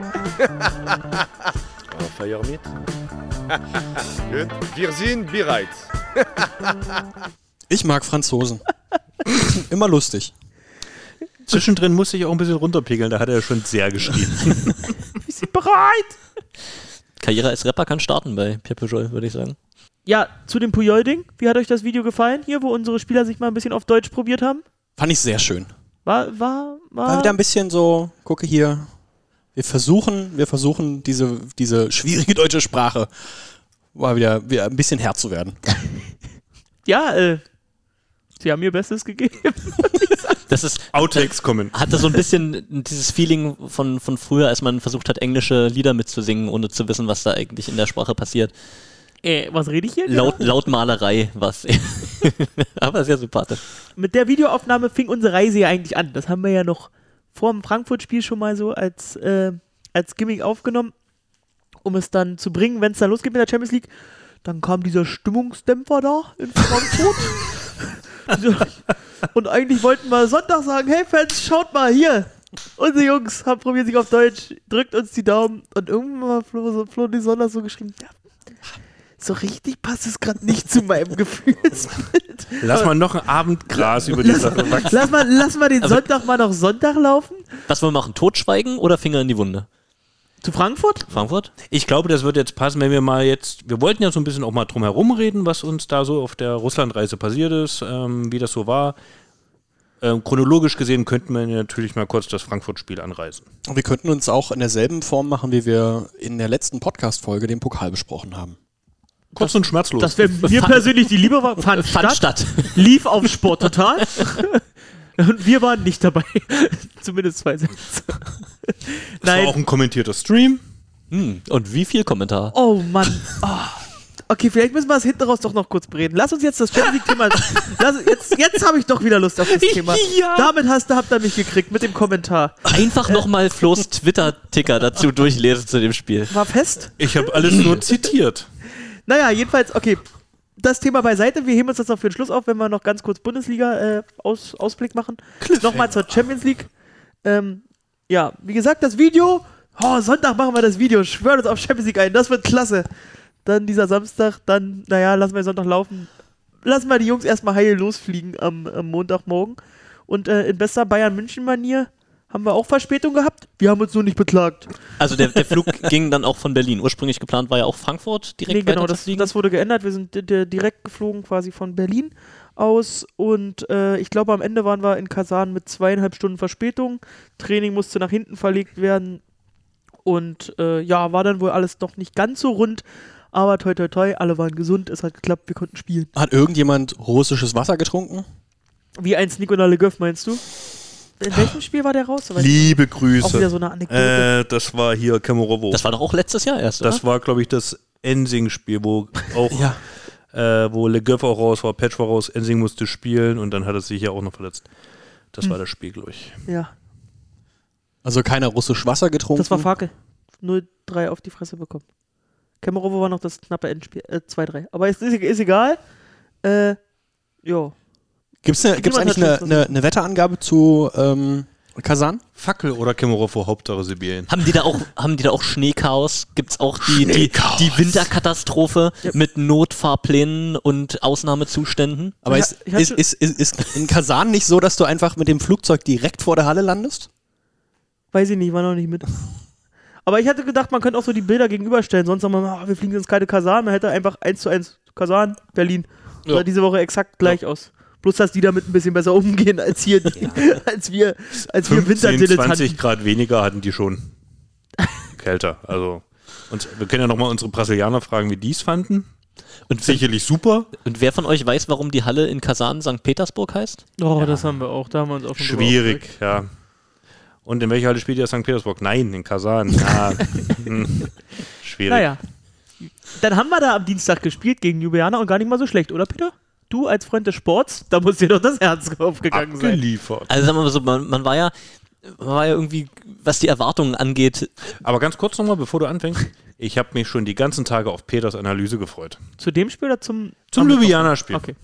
[SPEAKER 6] ah, feier mit. gut. Wir sind bereit.
[SPEAKER 3] Ich mag Franzosen. Immer lustig.
[SPEAKER 1] Zwischendrin musste ich auch ein bisschen runterpegeln, da hat er schon sehr geschrien.
[SPEAKER 2] Wir sind bereit!
[SPEAKER 5] Karriere als Rapper kann starten bei Pierre Pujol, würde ich sagen.
[SPEAKER 2] Ja, zu dem Puyol-Ding. Wie hat euch das Video gefallen hier, wo unsere Spieler sich mal ein bisschen auf Deutsch probiert haben?
[SPEAKER 3] Fand ich sehr schön.
[SPEAKER 2] War, war, war.
[SPEAKER 3] War wieder ein bisschen so, gucke hier, Wir versuchen, wir versuchen, diese, diese schwierige deutsche Sprache mal wieder, wieder ein bisschen Herr zu werden.
[SPEAKER 2] Ja, äh, sie haben ihr Bestes gegeben.
[SPEAKER 5] Das ist,
[SPEAKER 1] Outtakes kommen.
[SPEAKER 5] hatte so ein bisschen dieses Feeling von, von früher, als man versucht hat, englische Lieder mitzusingen, ohne zu wissen, was da eigentlich in der Sprache passiert.
[SPEAKER 2] äh, was rede ich hier?
[SPEAKER 5] Laut, Lautmalerei was. Aber sehr sympathisch.
[SPEAKER 2] Mit der Videoaufnahme fing unsere Reise ja eigentlich an. Das haben wir ja noch vor dem Frankfurt-Spiel schon mal so als, äh, als Gimmick aufgenommen, um es dann zu bringen, wenn es dann losgeht mit der Champions League. Dann kam dieser Stimmungsdämpfer da in Frankfurt. Und eigentlich wollten wir Sonntag sagen, hey Fans, schaut mal hier. Unsere Jungs haben probiert sich auf Deutsch, drückt uns die Daumen. Und irgendwann hat Flo, Flo die Sonder so geschrieben, ja, so richtig passt es gerade nicht zu meinem Gefühlsbild.
[SPEAKER 1] Lass mal noch einen Abend Gras über die Sache wachsen.
[SPEAKER 2] Lass mal, lass mal den
[SPEAKER 5] Also-
[SPEAKER 2] Sonntag mal noch Sonntag laufen.
[SPEAKER 5] Was wollen wir machen? Totschweigen oder Finger in die Wunde?
[SPEAKER 2] Zu Frankfurt?
[SPEAKER 5] Frankfurt?
[SPEAKER 1] Ich glaube, das wird jetzt passen, wenn wir mal jetzt, wir wollten ja so ein bisschen auch mal drum herum reden, was uns da so auf der Russlandreise passiert ist, ähm, wie das so war. Ähm, chronologisch gesehen könnten wir natürlich mal kurz das Frankfurt-Spiel anreißen.
[SPEAKER 3] Und wir könnten uns auch in derselben Form machen, wie wir in der letzten Podcast-Folge den Pokal besprochen haben.
[SPEAKER 1] Kurz und schmerzlos.
[SPEAKER 2] Das wäre mir
[SPEAKER 5] Fand-
[SPEAKER 2] persönlich die Liebe war. Fand,
[SPEAKER 5] Fand
[SPEAKER 2] statt,
[SPEAKER 5] statt.
[SPEAKER 2] lief auf Sport total. Und wir waren nicht dabei. Zumindest zwei Sätze.
[SPEAKER 1] das war auch
[SPEAKER 2] Nein.
[SPEAKER 1] ein kommentierter Stream.
[SPEAKER 5] Hm. Und wie viel Kommentar?
[SPEAKER 2] Oh Mann. Oh. Okay, vielleicht müssen wir es hinten raus doch noch kurz bereden. Lass uns jetzt das Champions League-Thema. Jetzt, jetzt habe ich doch wieder Lust auf das Thema.
[SPEAKER 1] Ja.
[SPEAKER 2] Damit hast du, habt ihr mich gekriegt mit dem Kommentar.
[SPEAKER 5] Einfach nochmal Flo's Twitter-Ticker dazu durchlesen zu dem Spiel.
[SPEAKER 2] War fest?
[SPEAKER 1] Ich habe alles nur zitiert.
[SPEAKER 2] Naja, jedenfalls, okay. Das Thema beiseite. Wir heben uns das noch für den Schluss auf, wenn wir noch ganz kurz Bundesliga äh, aus, Ausblick machen. Nochmal zur Champions League. Ähm, ja, wie gesagt, das Video. Oh, Sonntag machen wir das Video. Schwört uns auf Champions League ein. Das wird klasse. Dann dieser Samstag. Dann, naja, lassen wir Sonntag laufen. Lassen wir die Jungs erstmal heil losfliegen am, am Montagmorgen. Und äh, in bester Bayern-München-Manier haben wir auch Verspätung gehabt. Wir haben uns nur nicht beklagt.
[SPEAKER 5] Also der, der Flug ging dann auch von Berlin. Ursprünglich geplant war ja auch Frankfurt direkt
[SPEAKER 2] Nee, genau, das, das wurde geändert. Wir sind di- di- direkt geflogen quasi von Berlin aus und äh, ich glaube am Ende waren wir in Kasan mit zweieinhalb Stunden Verspätung. Training musste nach hinten verlegt werden und äh, ja, war dann wohl alles noch nicht ganz so rund, aber toi toi toi, alle waren gesund, es hat geklappt, wir konnten spielen.
[SPEAKER 3] Hat irgendjemand russisches Wasser getrunken?
[SPEAKER 2] Wie eins Nikola Legoff meinst du? In welchem Spiel war der raus?
[SPEAKER 1] Liebe
[SPEAKER 2] auch wieder
[SPEAKER 1] Grüße.
[SPEAKER 2] so eine Anekdote.
[SPEAKER 1] Äh, das war hier Kemerovo.
[SPEAKER 5] Das war doch auch letztes Jahr erst, oder?
[SPEAKER 1] Das war, glaube ich, das Ensing-Spiel, wo auch,
[SPEAKER 3] Ja.
[SPEAKER 1] äh, wo Le Goff auch raus war, Patch war raus, Ensing musste spielen und dann hat er sich ja auch noch verletzt. Das
[SPEAKER 2] Hm.
[SPEAKER 1] war das Spiel, glaube ich.
[SPEAKER 2] ja,
[SPEAKER 3] Also keiner russisch Wasser getrunken?
[SPEAKER 2] das war Fakel. 0-3 auf die Fresse bekommen. Kemerovo war noch das knappe Endspiel. Äh, 2-3. Aber ist, ist, ist egal. Äh, jo.
[SPEAKER 3] Gibt es ne, gibt's eigentlich eine, eine, eine Wetterangabe zu ähm, Kasan?
[SPEAKER 1] Fackel oder Kemerovo, Hauptsache Sibirien.
[SPEAKER 5] Haben die da auch, haben die da auch Schneechaos? Gibt es auch die, die, die Winterkatastrophe mit Notfahrplänen und Ausnahmezuständen?
[SPEAKER 3] Aber
[SPEAKER 2] Ja,
[SPEAKER 3] ist, ist, ist, ist, ist in Kasan nicht so, dass du einfach mit dem Flugzeug direkt vor der Halle landest?
[SPEAKER 2] Weiß ich nicht, war noch nicht mit. Aber ich hatte gedacht, man könnte auch so die Bilder gegenüberstellen. Sonst sagen wir mal, ah, wir fliegen ins kalte Kasan. Man hätte einfach 1 zu 1 Kasan, Berlin.
[SPEAKER 1] Ja.
[SPEAKER 2] Sah diese Woche exakt gleich aus. Bloß, dass die damit ein bisschen besser umgehen als hier, als wir, als wir
[SPEAKER 1] 15,
[SPEAKER 2] Winterdilettanten.
[SPEAKER 1] 20 Grad weniger hatten die schon. Kälter. Also. Und wir können ja nochmal unsere Brasilianer fragen, wie die es fanden.
[SPEAKER 5] Und,
[SPEAKER 1] Sicherlich super.
[SPEAKER 5] und wer von euch weiß, warum die Halle in Kasan St. Petersburg heißt?
[SPEAKER 2] Oh, das haben wir auch. Da haben wir uns auch schon
[SPEAKER 1] Schwierig, ja. Und in welcher Halle spielt ihr St. Petersburg? Nein, in Kasan. Ja. Hm. Schwierig.
[SPEAKER 2] Naja. Dann haben wir da am Dienstag gespielt gegen Ljubljana und gar nicht mal so schlecht, oder Peter? Du als Freund des Sports, da muss dir doch das Herz aufgegangen sein.
[SPEAKER 1] Abgeliefert.
[SPEAKER 5] Also sagen wir mal so, man, man war ja, man war ja irgendwie, was die Erwartungen angeht,
[SPEAKER 1] Aber ganz kurz nochmal, bevor du anfängst. Ich habe mich schon die ganzen Tage auf Peters Analyse gefreut.
[SPEAKER 2] Zu dem Spiel oder zum
[SPEAKER 1] Zum Ljubljana-Spiel.
[SPEAKER 2] Okay.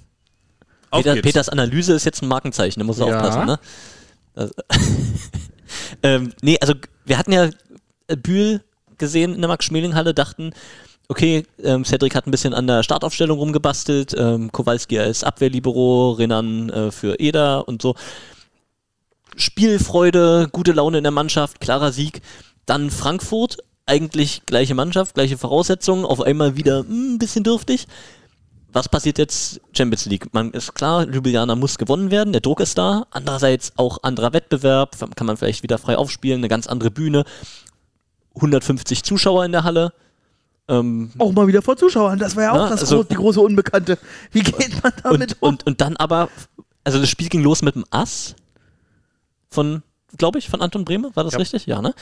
[SPEAKER 1] Auf
[SPEAKER 5] Peter,
[SPEAKER 1] geht's.
[SPEAKER 5] Peters Analyse ist jetzt ein Markenzeichen, da muss er
[SPEAKER 1] Ja.
[SPEAKER 5] aufpassen, ne? Also, ähm, nee, also wir hatten ja Bühl gesehen in der Max-Schmeling-Halle, dachten, okay, ähm, Cedric hat ein bisschen an der Startaufstellung rumgebastelt, ähm, Kowalski als Abwehrlibero, Renan äh, für Eder und so. Spielfreude, gute Laune in der Mannschaft, klarer Sieg. Dann Frankfurt, eigentlich gleiche Mannschaft, gleiche Voraussetzungen, auf einmal wieder ein bisschen dürftig was passiert jetzt Champions League? Man ist klar, Ljubljana muss gewonnen werden, der Druck ist da. Andererseits auch anderer Wettbewerb, kann man vielleicht wieder frei aufspielen, eine ganz andere Bühne. 150 Zuschauer in der Halle. Ähm,
[SPEAKER 2] Auch mal wieder vor Zuschauern, das war ja auch
[SPEAKER 5] Na,
[SPEAKER 2] das
[SPEAKER 5] also-
[SPEAKER 2] gro die große Unbekannte. Wie geht man damit
[SPEAKER 5] und,
[SPEAKER 2] um?
[SPEAKER 5] und, und dann aber, also das Spiel ging los mit dem Ass von, glaube ich, von Anton Brehme, war das
[SPEAKER 1] Ja.
[SPEAKER 5] richtig? Ja, ne?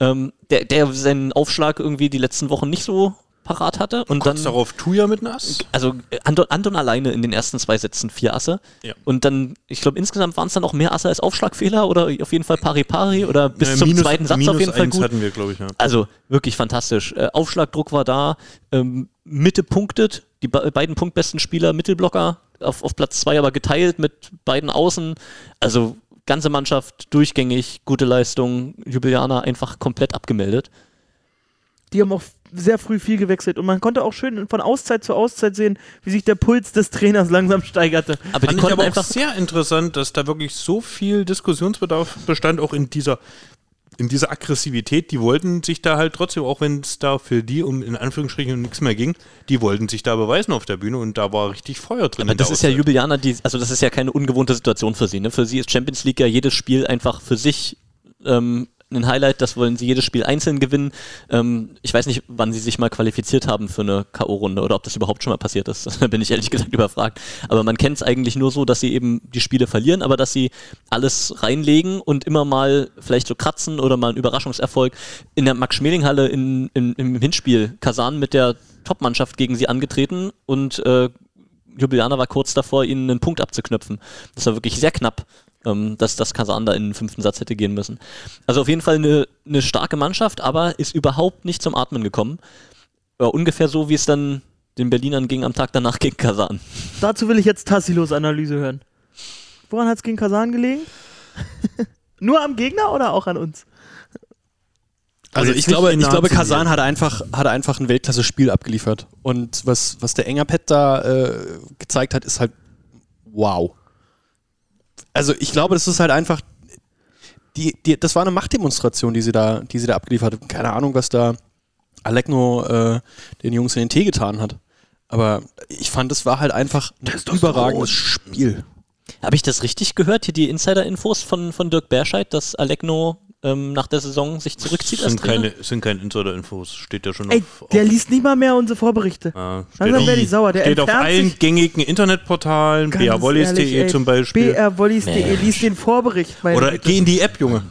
[SPEAKER 5] Ähm, der, der seinen Aufschlag irgendwie die letzten Wochen nicht so parat hatte und
[SPEAKER 1] Kurz
[SPEAKER 5] dann
[SPEAKER 1] darauf Tuya mit Nass.
[SPEAKER 5] also äh, Anton, Anton alleine in den ersten zwei Sätzen vier Asse.
[SPEAKER 1] Ja.
[SPEAKER 5] Und dann, ich glaube, insgesamt waren es dann auch mehr Asse als Aufschlagfehler oder auf jeden Fall Pari-Pari oder bis
[SPEAKER 1] Ja,
[SPEAKER 5] zum
[SPEAKER 1] minus-
[SPEAKER 5] zweiten Satz
[SPEAKER 1] minus
[SPEAKER 5] auf jeden Fall gut.
[SPEAKER 1] hatten wir, glaube ich, ja.
[SPEAKER 5] Also wirklich fantastisch. Äh, Aufschlagdruck war da, ähm, Mitte punktet, die be beiden punktbesten Spieler, Mittelblocker, auf, auf Platz zwei aber geteilt mit beiden Außen. Also ganze Mannschaft durchgängig, gute Leistung, Jubilianer einfach komplett abgemeldet.
[SPEAKER 2] Die haben auch sehr früh viel gewechselt und man konnte auch schön von Auszeit zu Auszeit sehen, wie sich der Puls des Trainers langsam steigerte.
[SPEAKER 5] Aber die
[SPEAKER 1] Fand ich
[SPEAKER 5] konnten
[SPEAKER 1] aber auch
[SPEAKER 5] einfach
[SPEAKER 1] sehr interessant, dass da wirklich so viel Diskussionsbedarf bestand, auch in dieser, in dieser Aggressivität. Die wollten sich da halt trotzdem, auch wenn es da für die um in Anführungsstrichen um nichts mehr ging, die wollten sich da beweisen auf der Bühne und da war richtig Feuer drin.
[SPEAKER 5] Aber das ist ja. Jubilianer, die, also das ist ja keine ungewohnte Situation für sie. Ne? Für sie ist Champions League ja jedes Spiel einfach für sich ähm, ein Highlight. Das wollen sie jedes Spiel einzeln gewinnen. Ähm, ich weiß nicht, wann sie sich mal qualifiziert haben für eine K.O.-Runde oder ob das überhaupt schon mal passiert ist. Da bin ich ehrlich gesagt überfragt. Aber man kennt es eigentlich nur so, dass sie eben die Spiele verlieren, aber dass sie alles reinlegen und immer mal vielleicht so kratzen oder mal einen Überraschungserfolg. In der Max-Schmeling-Halle in, in, im Hinspiel Kasan mit der Topmannschaft gegen sie angetreten und äh, Jubilianer war kurz davor, ihnen einen Punkt abzuknöpfen. Das war wirklich sehr knapp, ähm, dass das Kasan da in den fünften Satz hätte gehen müssen. Also auf jeden Fall eine, eine starke Mannschaft, aber ist überhaupt nicht zum Atmen gekommen. Ja, ungefähr so, wie es dann den Berlinern ging am Tag danach gegen Kasan.
[SPEAKER 2] Dazu will ich jetzt Tassilos Analyse hören. Woran hat es gegen Kasan gelegen? Nur am Gegner oder auch an uns?
[SPEAKER 3] Also
[SPEAKER 1] jetzt
[SPEAKER 3] ich glaube, ich glaube, Kasan hat einfach, hat einfach ein Weltklasse-Spiel abgeliefert. Und was, was der Engerpet da äh, gezeigt hat, ist halt wow. Also ich glaube, das ist halt einfach, die, die, das war eine Machtdemonstration, die sie da, die sie da abgeliefert hat. Keine Ahnung, was da Alekno äh, den Jungs in den Tee getan hat. Aber ich fand, es war halt einfach ein überragendes Spiel.
[SPEAKER 5] Habe ich das richtig gehört? Hier die Insider-Infos von, von Dirk Berscheid, dass Alekno ähm, nach der Saison sich zurückzieht als
[SPEAKER 1] sind
[SPEAKER 5] Trainer?
[SPEAKER 1] keine, sind keine Insider-Infos, steht ja schon
[SPEAKER 2] Ey,
[SPEAKER 1] auf.
[SPEAKER 2] der
[SPEAKER 1] auf
[SPEAKER 2] liest nicht mal mehr unsere Vorberichte. Langsam
[SPEAKER 1] auf,
[SPEAKER 2] werde ich sauer. Der
[SPEAKER 1] steht auf
[SPEAKER 2] entfernt
[SPEAKER 1] allen gängigen Internetportalen, brwollis.de zum Beispiel.
[SPEAKER 2] brwollis.de, liest den Vorbericht. meine
[SPEAKER 1] Oder
[SPEAKER 2] Güte.
[SPEAKER 1] geh in die App, Junge.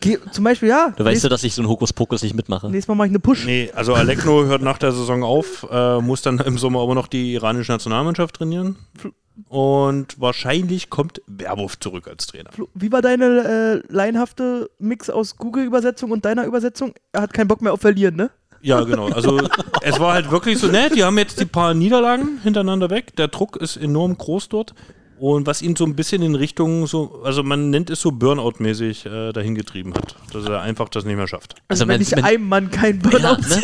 [SPEAKER 2] Geh, zum Beispiel, ja.
[SPEAKER 5] Du weißt ja, dass ich so einen Hokuspokus nicht mitmache.
[SPEAKER 2] Nächstes Mal mache ich eine Push.
[SPEAKER 1] Nee, also Alekno hört nach der Saison auf, äh, muss dann im Sommer aber noch die iranische Nationalmannschaft trainieren. Und wahrscheinlich kommt Werwolf zurück als Trainer.
[SPEAKER 2] Wie war deine äh, laienhafte Mix aus Google-Übersetzung und deiner Übersetzung? Er hat keinen Bock mehr auf Verlieren, ne?
[SPEAKER 1] Ja, genau. Also es war halt wirklich so, ne, die haben jetzt die paar Niederlagen hintereinander weg. Der Druck ist enorm groß dort. Und was ihn so ein bisschen in Richtung so, also man nennt es so Burnout-mäßig äh, dahin getrieben hat, dass er einfach das nicht mehr schafft.
[SPEAKER 2] Also,
[SPEAKER 5] Also
[SPEAKER 2] wenn
[SPEAKER 5] man-
[SPEAKER 2] nicht
[SPEAKER 5] man-
[SPEAKER 2] einem Mann kein
[SPEAKER 5] Ja,
[SPEAKER 2] Burnout
[SPEAKER 5] ne?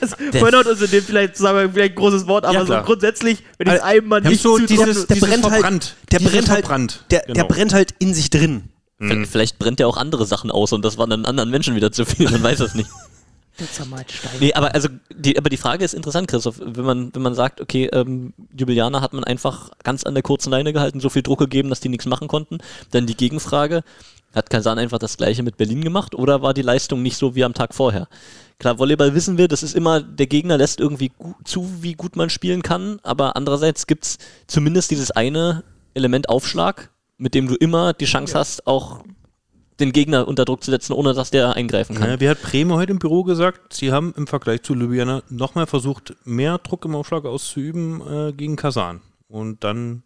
[SPEAKER 2] Also,
[SPEAKER 5] Der-
[SPEAKER 2] Burnout ist in dem vielleicht, sagen wir, vielleicht ein großes Wort, aber
[SPEAKER 1] Ja,
[SPEAKER 2] so grundsätzlich, wenn ich es
[SPEAKER 3] Also,
[SPEAKER 2] einem Mann
[SPEAKER 1] Ja,
[SPEAKER 2] nicht
[SPEAKER 1] so dieses,
[SPEAKER 3] der brennt halt-. Der brennt halt, der, der
[SPEAKER 1] Genau.
[SPEAKER 3] brennt halt in sich drin.
[SPEAKER 1] Mhm.
[SPEAKER 5] Vielleicht brennt ja auch andere Sachen aus und das waren dann anderen Menschen wieder zu viel, man weiß es nicht.
[SPEAKER 2] Der zermalt Steine.
[SPEAKER 5] Nee, aber also die, aber die Frage ist interessant, Christoph, wenn man, wenn man sagt, okay, ähm, Jubilianer hat man einfach ganz an der kurzen Leine gehalten, so viel Druck gegeben, dass die nichts machen konnten. Dann die Gegenfrage, hat Kasan einfach das gleiche mit Berlin gemacht oder war die Leistung nicht so wie am Tag vorher? Klar, Volleyball wissen wir, das ist immer, der Gegner lässt irgendwie zu, wie gut man spielen kann, aber andererseits gibt es zumindest dieses eine Element Aufschlag, mit dem du immer die Chance hast, auch den Gegner unter Druck zu setzen, ohne dass der eingreifen kann.
[SPEAKER 1] Ja, wie hat Bremer heute im Büro gesagt, sie haben im Vergleich zu Ljubljana nochmal versucht, mehr Druck im Aufschlag auszuüben äh, gegen Kasan. Und dann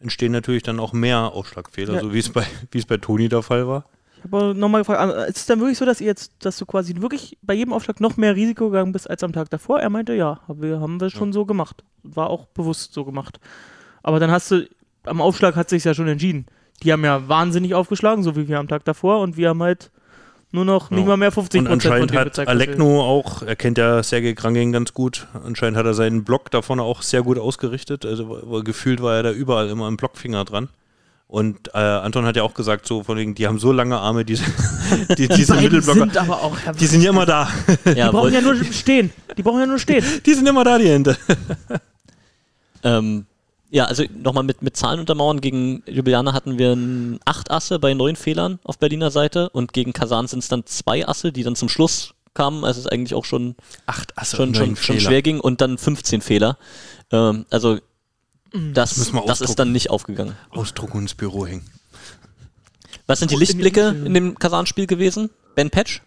[SPEAKER 1] entstehen natürlich dann auch mehr Aufschlagfehler,
[SPEAKER 2] Ja.
[SPEAKER 1] so wie es bei, wie es bei Toni der Fall war.
[SPEAKER 2] Ich habe aber nochmal gefragt, äh, ist es dann wirklich so, dass ihr jetzt, dass du quasi wirklich bei jedem Aufschlag noch mehr Risiko gegangen bist als am Tag davor? Er meinte, ja, haben wir, haben wir schon so gemacht. War auch bewusst so gemacht. Aber dann hast du, am Aufschlag hat sich ja schon entschieden. Die haben ja wahnsinnig aufgeschlagen, so wie wir am Tag davor, und wir haben halt nur noch nicht
[SPEAKER 1] Ja.
[SPEAKER 2] mal mehr 50
[SPEAKER 1] Und
[SPEAKER 2] Prozent von
[SPEAKER 1] anscheinend
[SPEAKER 2] dem
[SPEAKER 1] hat
[SPEAKER 2] gezeigt.
[SPEAKER 1] Alekno auch, er kennt ja Sergei Krangin ganz gut, anscheinend hat er seinen Block da vorne auch sehr gut ausgerichtet. Also gefühlt war er da überall immer im Blockfinger dran. Und äh, Anton hat ja auch gesagt, so von wegen, die haben so lange Arme, diese, die,
[SPEAKER 2] Die
[SPEAKER 1] diese Mittelblocker.
[SPEAKER 2] sind aber auch.
[SPEAKER 1] Die sind ja immer da.
[SPEAKER 5] Ja,
[SPEAKER 2] die brauchen ja nur stehen. Die brauchen ja nur stehen.
[SPEAKER 1] Die sind immer da, die Hände.
[SPEAKER 5] Ähm, Ja, also nochmal mit, mit Zahlen untermauern. Gegen Ljubljana hatten wir acht Asse bei neun Fehlern auf Berliner Seite und gegen Kasan sind es dann zwei Asse, die dann zum Schluss kamen, als es eigentlich auch schon,
[SPEAKER 1] Acht Asse
[SPEAKER 5] schon,
[SPEAKER 1] und
[SPEAKER 5] schon, schon schwer ging und dann 15 Fehler. Ähm, also das,
[SPEAKER 1] Müssen wir
[SPEAKER 5] das ist dann nicht aufgegangen.
[SPEAKER 1] Ausdruck und ins Büro hängen.
[SPEAKER 5] Was sind die Lichtblicke in dem Kasan-Spiel gewesen? Ben Patch?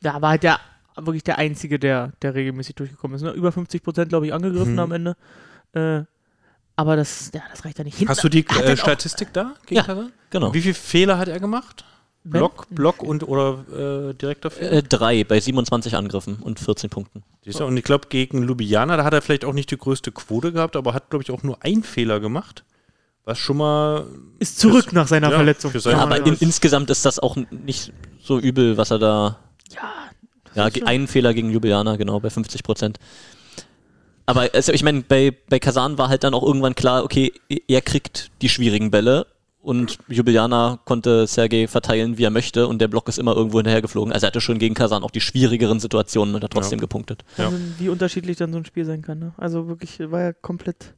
[SPEAKER 2] Da war halt der wirklich der Einzige, der, der regelmäßig durchgekommen ist. Ne? Über 50 Prozent, glaube ich, angegriffen
[SPEAKER 1] Mhm.
[SPEAKER 2] am Ende. Äh, aber das, ja, das reicht ja nicht. Hinten-
[SPEAKER 1] Hast du die äh,
[SPEAKER 2] er auch-
[SPEAKER 1] Statistik da? Gegen
[SPEAKER 5] Ja.
[SPEAKER 1] Kasan?
[SPEAKER 5] Genau.
[SPEAKER 1] Wie viele Fehler hat er gemacht?
[SPEAKER 2] Ben?
[SPEAKER 1] Block, Block und oder äh, direkter Fehler?
[SPEAKER 5] Äh, drei bei 27 Angriffen und 14 Punkten.
[SPEAKER 1] Siehst du? Und ich glaube, gegen Ljubljana, da hat er vielleicht auch nicht die größte Quote gehabt, aber hat, glaube ich, auch nur einen Fehler gemacht. Was schon mal.
[SPEAKER 2] Ist zurück nach seiner
[SPEAKER 1] ja,
[SPEAKER 2] Verletzung.
[SPEAKER 5] Ja, aber in, insgesamt ist das auch nicht so übel, was er da.
[SPEAKER 2] ja,
[SPEAKER 5] Ja, einen Fehler gegen Ljubljana, genau, bei 50 Prozent. Aber also, ich meine, bei, bei Kasan war halt dann auch irgendwann klar, okay, er kriegt die schwierigen Bälle und Ljubljana konnte Sergei verteilen, wie er möchte und der Block ist immer irgendwo hinterhergeflogen. Also er hatte schon gegen Kasan auch die schwierigeren Situationen und hat trotzdem
[SPEAKER 1] Ja.
[SPEAKER 5] gepunktet.
[SPEAKER 1] Ja.
[SPEAKER 2] Wahnsinn, wie unterschiedlich dann so ein Spiel sein kann. Ne? Also wirklich war ja komplett,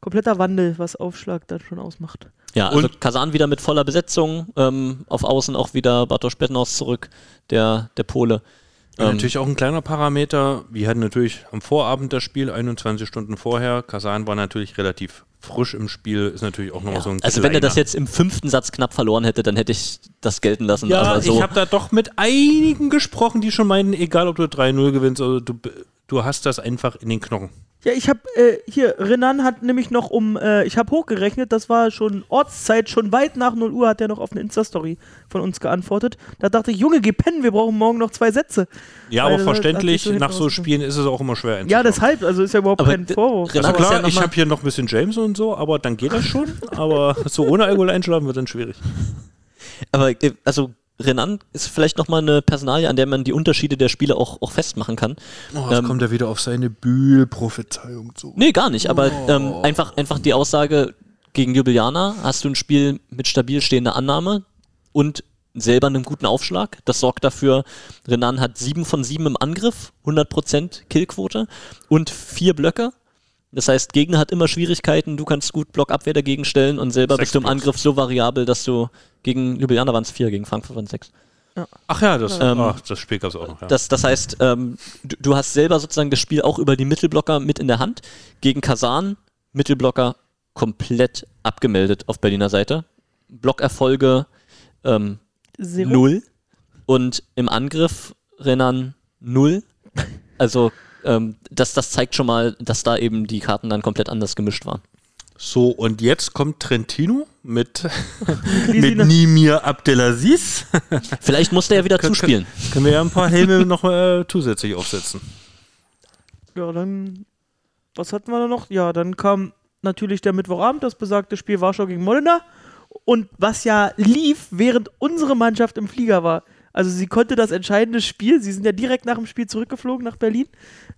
[SPEAKER 2] kompletter Wandel, was Aufschlag dann schon ausmacht.
[SPEAKER 5] Ja, also
[SPEAKER 1] Und-
[SPEAKER 5] Kasan wieder mit voller Besetzung, ähm, auf Außen auch wieder Bartosz Bednaus zurück, der, der Pole.
[SPEAKER 1] Und
[SPEAKER 5] Ähm,
[SPEAKER 1] natürlich auch ein kleiner Parameter. Wir hatten natürlich am Vorabend das Spiel, 21 Stunden vorher. Kasan war natürlich relativ frisch im Spiel, ist natürlich auch nochmal
[SPEAKER 5] ja.
[SPEAKER 1] so ein
[SPEAKER 5] Also wenn er das
[SPEAKER 1] kleiner-
[SPEAKER 5] jetzt im fünften Satz knapp verloren hätte, dann hätte ich das gelten lassen.
[SPEAKER 1] Ja,
[SPEAKER 5] aber so,
[SPEAKER 1] ich habe da doch mit einigen gesprochen, die schon meinen, egal ob du 3-0 gewinnst, also du, du hast das einfach in den Knochen.
[SPEAKER 2] Ja, ich habe äh, hier, Renan hat nämlich noch um, äh, ich habe hochgerechnet, das war schon Ortszeit, schon weit nach 0 Uhr hat er noch auf eine Insta-Story von uns geantwortet. Da dachte ich, Junge, geh pennen, wir brauchen morgen noch zwei Sätze.
[SPEAKER 1] Ja,
[SPEAKER 2] Weil
[SPEAKER 1] aber verständlich,
[SPEAKER 2] so
[SPEAKER 1] nach so Spielen ist es auch immer schwer.
[SPEAKER 2] Ja, deshalb, also ist ja überhaupt
[SPEAKER 5] Aber
[SPEAKER 2] kein Vorwurf.
[SPEAKER 1] Also
[SPEAKER 5] ja
[SPEAKER 1] klar,
[SPEAKER 5] noch
[SPEAKER 1] ich habe hier noch ein bisschen James und so, aber dann geht das schon. aber so ohne Alkohol einschlafen wird dann schwierig.
[SPEAKER 5] aber äh, also Renan ist vielleicht nochmal eine Personalie, an der man die Unterschiede der Spiele auch, auch festmachen kann.
[SPEAKER 1] Oh,
[SPEAKER 5] jetzt kommt
[SPEAKER 1] er wieder auf seine Bühl-Prophezeiung zu.
[SPEAKER 5] Nee, gar nicht, aber ähm, einfach, einfach die Aussage gegen Ljubljana hast du ein Spiel mit stabil stehender Annahme und selber einen guten Aufschlag. Das sorgt dafür, Renan hat 7 von 7 im Angriff, 100% Killquote und vier Blöcke. Das heißt, Gegner hat immer Schwierigkeiten, du kannst gut Blockabwehr dagegen stellen und selber
[SPEAKER 1] Sechs
[SPEAKER 5] bist du im
[SPEAKER 1] Blocks.
[SPEAKER 5] Angriff so variabel, dass du gegen Ljubljana waren es vier, gegen Frankfurt waren es sechs.
[SPEAKER 1] Ach ja, das,
[SPEAKER 5] Ähm,
[SPEAKER 1] ach, das Spiel gab es auch noch. Ja.
[SPEAKER 5] Das, das heißt, ähm, du, du hast selber sozusagen das Spiel auch über die Mittelblocker mit in der Hand. Gegen Kasan, Mittelblocker komplett abgemeldet auf Berliner Seite. Blockerfolge ähm, null. Und im Angriff Renan null. Also ähm, das, das zeigt schon mal, dass da eben die Karten dann komplett anders gemischt waren.
[SPEAKER 1] So, und jetzt kommt Trentino mit, mit
[SPEAKER 2] Lisina.
[SPEAKER 1] Nimir Abdelaziz.
[SPEAKER 5] Vielleicht musste er wieder
[SPEAKER 1] Kön-
[SPEAKER 5] zuspielen.
[SPEAKER 1] Können wir ja ein paar Helme noch äh, zusätzlich aufsetzen.
[SPEAKER 2] Ja, dann, was hatten wir da noch? Ja, dann kam natürlich der Mittwochabend, das besagte Spiel Warschau gegen Modena. Und was ja lief, während unsere Mannschaft im Flieger war. Also sie konnte das entscheidende Spiel, sie sind ja direkt nach dem Spiel zurückgeflogen nach Berlin,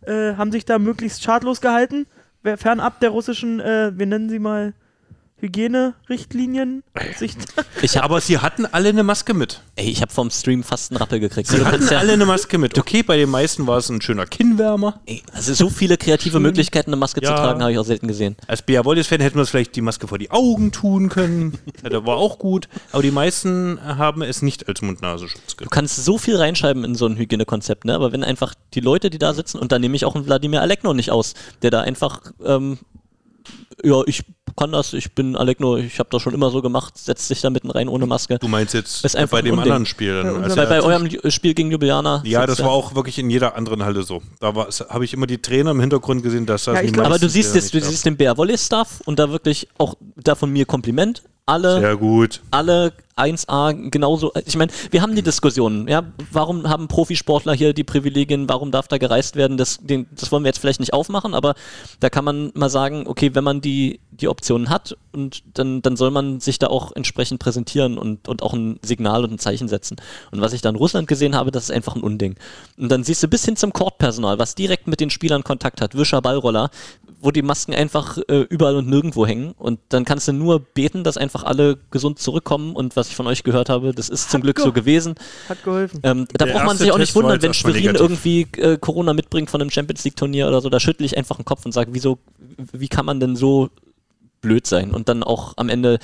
[SPEAKER 2] äh, haben sich da möglichst schadlos gehalten, fernab der russischen, äh, wir nennen sie mal Hygienerichtlinien.
[SPEAKER 5] Ich habe
[SPEAKER 1] Aber sie hatten alle eine Maske mit.
[SPEAKER 5] ey, ich hab vom Stream fast einen Rappel gekriegt.
[SPEAKER 1] Sie
[SPEAKER 5] Du
[SPEAKER 1] hatten
[SPEAKER 5] ja-
[SPEAKER 1] alle eine Maske mit. Okay, bei den meisten war es ein schöner Kinnwärmer.
[SPEAKER 5] Ey, Also so viele kreative Möglichkeiten, eine Maske zu
[SPEAKER 1] Ja.
[SPEAKER 5] tragen, habe ich auch selten gesehen.
[SPEAKER 1] Als Bea Wollis-Fan hätten wir uns vielleicht die Maske vor die Augen tun können. Ja, das war auch gut. Aber die meisten haben es nicht als Mund-Nasenschutz
[SPEAKER 5] Du kannst so viel reinschreiben in so ein Hygienekonzept, ne? Aber wenn einfach die Leute, die da sitzen, und da nehme ich auch einen Wladimir Alekno nicht aus, der da einfach, ähm, ja, ich kann das, ich bin Alekno, ich habe das schon immer so gemacht, setzt sich da mitten rein ohne Maske.
[SPEAKER 1] Du meinst jetzt
[SPEAKER 5] Ist einfach
[SPEAKER 1] bei dem
[SPEAKER 5] Unding.
[SPEAKER 1] anderen Spiel. Dann,
[SPEAKER 2] Bei
[SPEAKER 1] als
[SPEAKER 2] unserem-
[SPEAKER 5] Bei, bei eurem Spiel gegen Ljubljana.
[SPEAKER 1] ja, das war auch wirklich in jeder anderen Halle so. Da habe ich immer die Trainer im Hintergrund gesehen, dass das
[SPEAKER 2] Ja, glaub-
[SPEAKER 5] Aber du siehst jetzt, du siehst den Bär Volley Stuff und da wirklich auch da von mir Kompliment. Alle.
[SPEAKER 1] Sehr gut.
[SPEAKER 5] alle 1A genauso. Ich meine, wir haben die Diskussion, ja, warum haben Profisportler hier die Privilegien, warum darf da gereist werden? Das, den, das wollen wir jetzt vielleicht nicht aufmachen, aber da kann man mal sagen, okay, wenn man die, die Optionen hat und dann, dann soll man sich da auch entsprechend präsentieren und, und auch ein Signal und ein Zeichen setzen. Und was ich da in Russland gesehen habe, das ist einfach ein Unding. Und dann siehst du bis hin zum Courtpersonal, was direkt mit den Spielern Kontakt hat, Wischer, Ballroller, wo die Masken einfach äh, überall und nirgendwo hängen. Und dann kannst du nur beten, dass einfach alle gesund zurückkommen. Und was ich von euch gehört habe, das ist zum Glück so gewesen.
[SPEAKER 2] Hat geholfen.
[SPEAKER 5] Ähm, da
[SPEAKER 1] Der
[SPEAKER 5] braucht man sich auch nicht
[SPEAKER 1] Test
[SPEAKER 5] wundern, wenn Schwerin irgendwie äh, Corona mitbringt von einem Champions League Turnier oder so. Da schüttle ich einfach den Kopf und sage, wieso, wie kann man denn so blöd sein und dann auch am Ende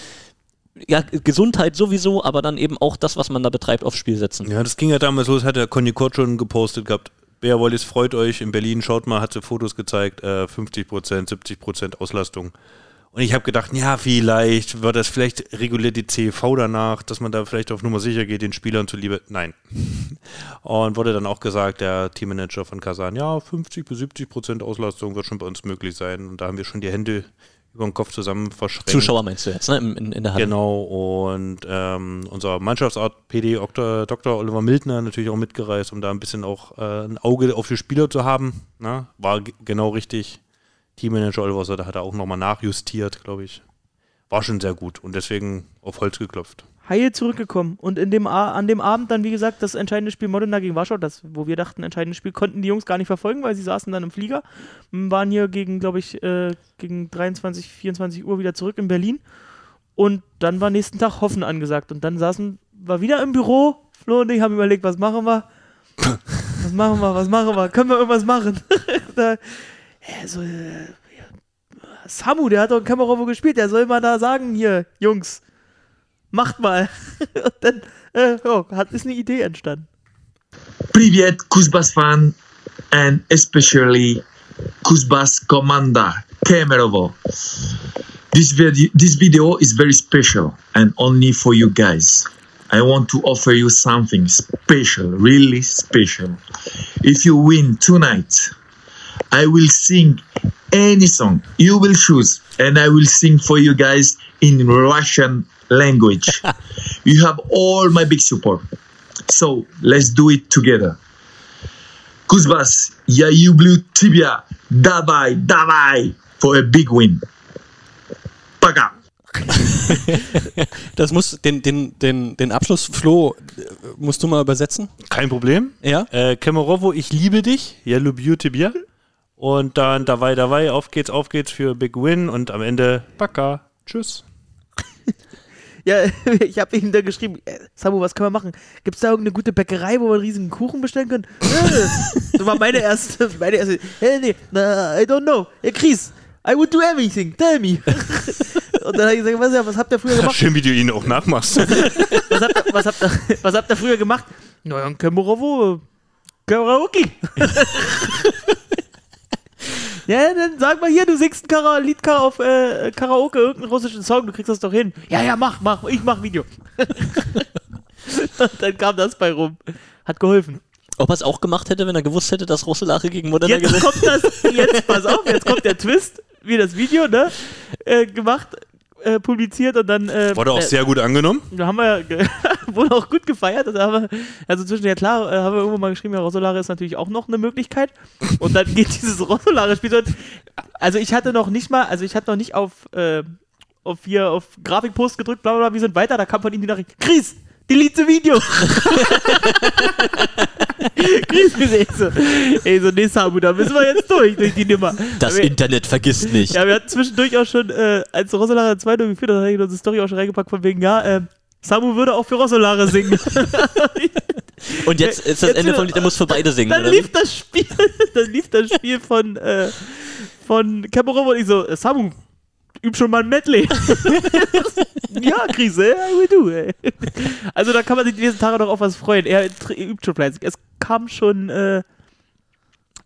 [SPEAKER 5] ja, Gesundheit sowieso, aber dann eben auch das, was man da betreibt, aufs Spiel setzen.
[SPEAKER 1] Ja, das ging ja damals los, hat der Conny Kort schon gepostet gehabt. Bea Wallis freut euch in Berlin, schaut mal, hat sie Fotos gezeigt, äh, 50%, 70% Auslastung. Und ich habe gedacht, ja, vielleicht wird das vielleicht reguliert die CV danach, dass man da vielleicht auf Nummer sicher geht, den Spielern zuliebe. Nein. Und wurde dann auch gesagt, der Teammanager von Kasan, ja, 50 bis 70 Prozent Auslastung wird schon bei uns möglich sein. Und da haben wir schon die Hände über den Kopf zusammen verschränkt.
[SPEAKER 5] Zuschauer meinst du jetzt, ne? In, in, in der Halle.
[SPEAKER 1] Genau, und ähm, unser Mannschaftsart PD Dr. Dr. Oliver Mildner natürlich auch mitgereist, um da ein bisschen auch äh, ein Auge auf die Spieler zu haben. Ne? War genau richtig. Teammanager Oliver Söder hat er auch nochmal nachjustiert, glaube ich. War schon sehr gut und deswegen auf Holz geklopft.
[SPEAKER 2] Heil zurückgekommen. Und in dem an dem Abend dann, wie gesagt, das entscheidende Spiel Modena gegen Warschau, das, wo wir dachten, entscheidendes Spiel, konnten die Jungs gar nicht verfolgen, weil sie saßen dann im Flieger, waren hier gegen, glaube ich, äh, gegen 23, 24 Uhr wieder zurück in Berlin. Und dann war nächsten Tag Hoffen angesagt. Und dann saßen wir wieder im Büro. Flo und ich haben überlegt, was machen wir? was machen wir, was machen wir? Können wir irgendwas machen? da, ja, so, äh, Samu, der hat doch in Kämmerowo gespielt, der soll mal da sagen, hier, Jungs, macht mal. Und dann äh, ja, hat, ist eine Idee entstanden.
[SPEAKER 7] Привет, Kuzbas fan, and especially Kuzbas commander, Kemerovo. This video, this video is very special and only for you guys. I want to offer you something special, really special. If you win tonight, I will sing any song you will choose, and I will sing for you guys in Russian language. you have all my big support. So let's do it together. Kuzbas, я люблю тебя. Давай, давай for a big win. Пока.
[SPEAKER 3] Das muss, den, den, den, den Abschluss, Flo, äh, musst du mal übersetzen?
[SPEAKER 1] Kein Problem.
[SPEAKER 3] Ja?
[SPEAKER 1] Äh, Kemerovo, ich liebe dich. Ja, lubiu tibia. Und dann dabei, dabei, auf geht's, auf geht's für Big Win und am Ende Baka. Tschüss.
[SPEAKER 2] Ja, ich habe ihm da geschrieben, äh, Samu, was können wir machen? Gibt es da irgendeine gute Bäckerei, wo wir einen riesigen Kuchen bestellen können? Das war meine erste, meine erste, hey, nee, na, I don't know. Hey, Chris, I would do everything, tell me. Und dann habe ich gesagt, was, was habt ihr früher gemacht?
[SPEAKER 1] Schön, wie du ihn auch nachmachst.
[SPEAKER 2] Was habt ihr, was habt ihr, was habt ihr früher gemacht? Naja, ein Kämmerowo, Karaoke. Ja, dann sag mal hier, du singst ein Kara Lied Kara auf äh, Karaoke, irgendeinen russischen Song, du kriegst das doch hin. Ja, ja, mach, mach, ich mach Video. Und dann kam das bei rum. Hat geholfen.
[SPEAKER 5] Ob er es auch gemacht hätte, wenn er gewusst hätte, dass Rosselache gegen Modena
[SPEAKER 2] Jetzt
[SPEAKER 5] gewinnt?
[SPEAKER 2] kommt das, jetzt pass auf, jetzt kommt der Twist, wie das Video, ne, äh, gemacht, äh, publiziert und dann, äh,
[SPEAKER 1] Wurde auch
[SPEAKER 2] äh,
[SPEAKER 1] sehr gut angenommen.
[SPEAKER 2] da haben wir, wurde auch gut gefeiert. Also, haben wir, also zwischen, ja klar, äh, haben wir irgendwo mal geschrieben, ja, Rossolare ist natürlich auch noch eine Möglichkeit. Und dann geht dieses Rossolare-Spiel so. Also ich hatte noch nicht mal, also ich hatte noch nicht auf, äh, auf hier, auf Grafikpost gedrückt, bla bla bla, wir sind weiter, da kam von ihm die Nachricht, Chris, delete the Video. Chris, ey, so, ey, so, nee, Samu, da müssen wir jetzt durch, durch die Nummer.
[SPEAKER 5] Das
[SPEAKER 2] wir,
[SPEAKER 5] Internet vergisst nicht.
[SPEAKER 2] ja, wir hatten zwischendurch auch schon, äh, als Rossolare 2 geführt hat, habe ich unsere Story auch schon reingepackt, von wegen, ja, äh, Samu würde auch für Rossolare singen.
[SPEAKER 5] Und jetzt ist das
[SPEAKER 2] Jetzt
[SPEAKER 5] Ende vom Lied, er muss für beide singen,
[SPEAKER 2] dann
[SPEAKER 5] oder?
[SPEAKER 2] lief das Spiel, dann lief das Spiel von, äh, von Cameron und ich so, äh, Samu, üb schon mal ein Medley. ja, Krise, will do. Ey. Also da kann man sich die nächsten Tage noch auf was freuen. Er übt schon fleißig. Es kam schon äh,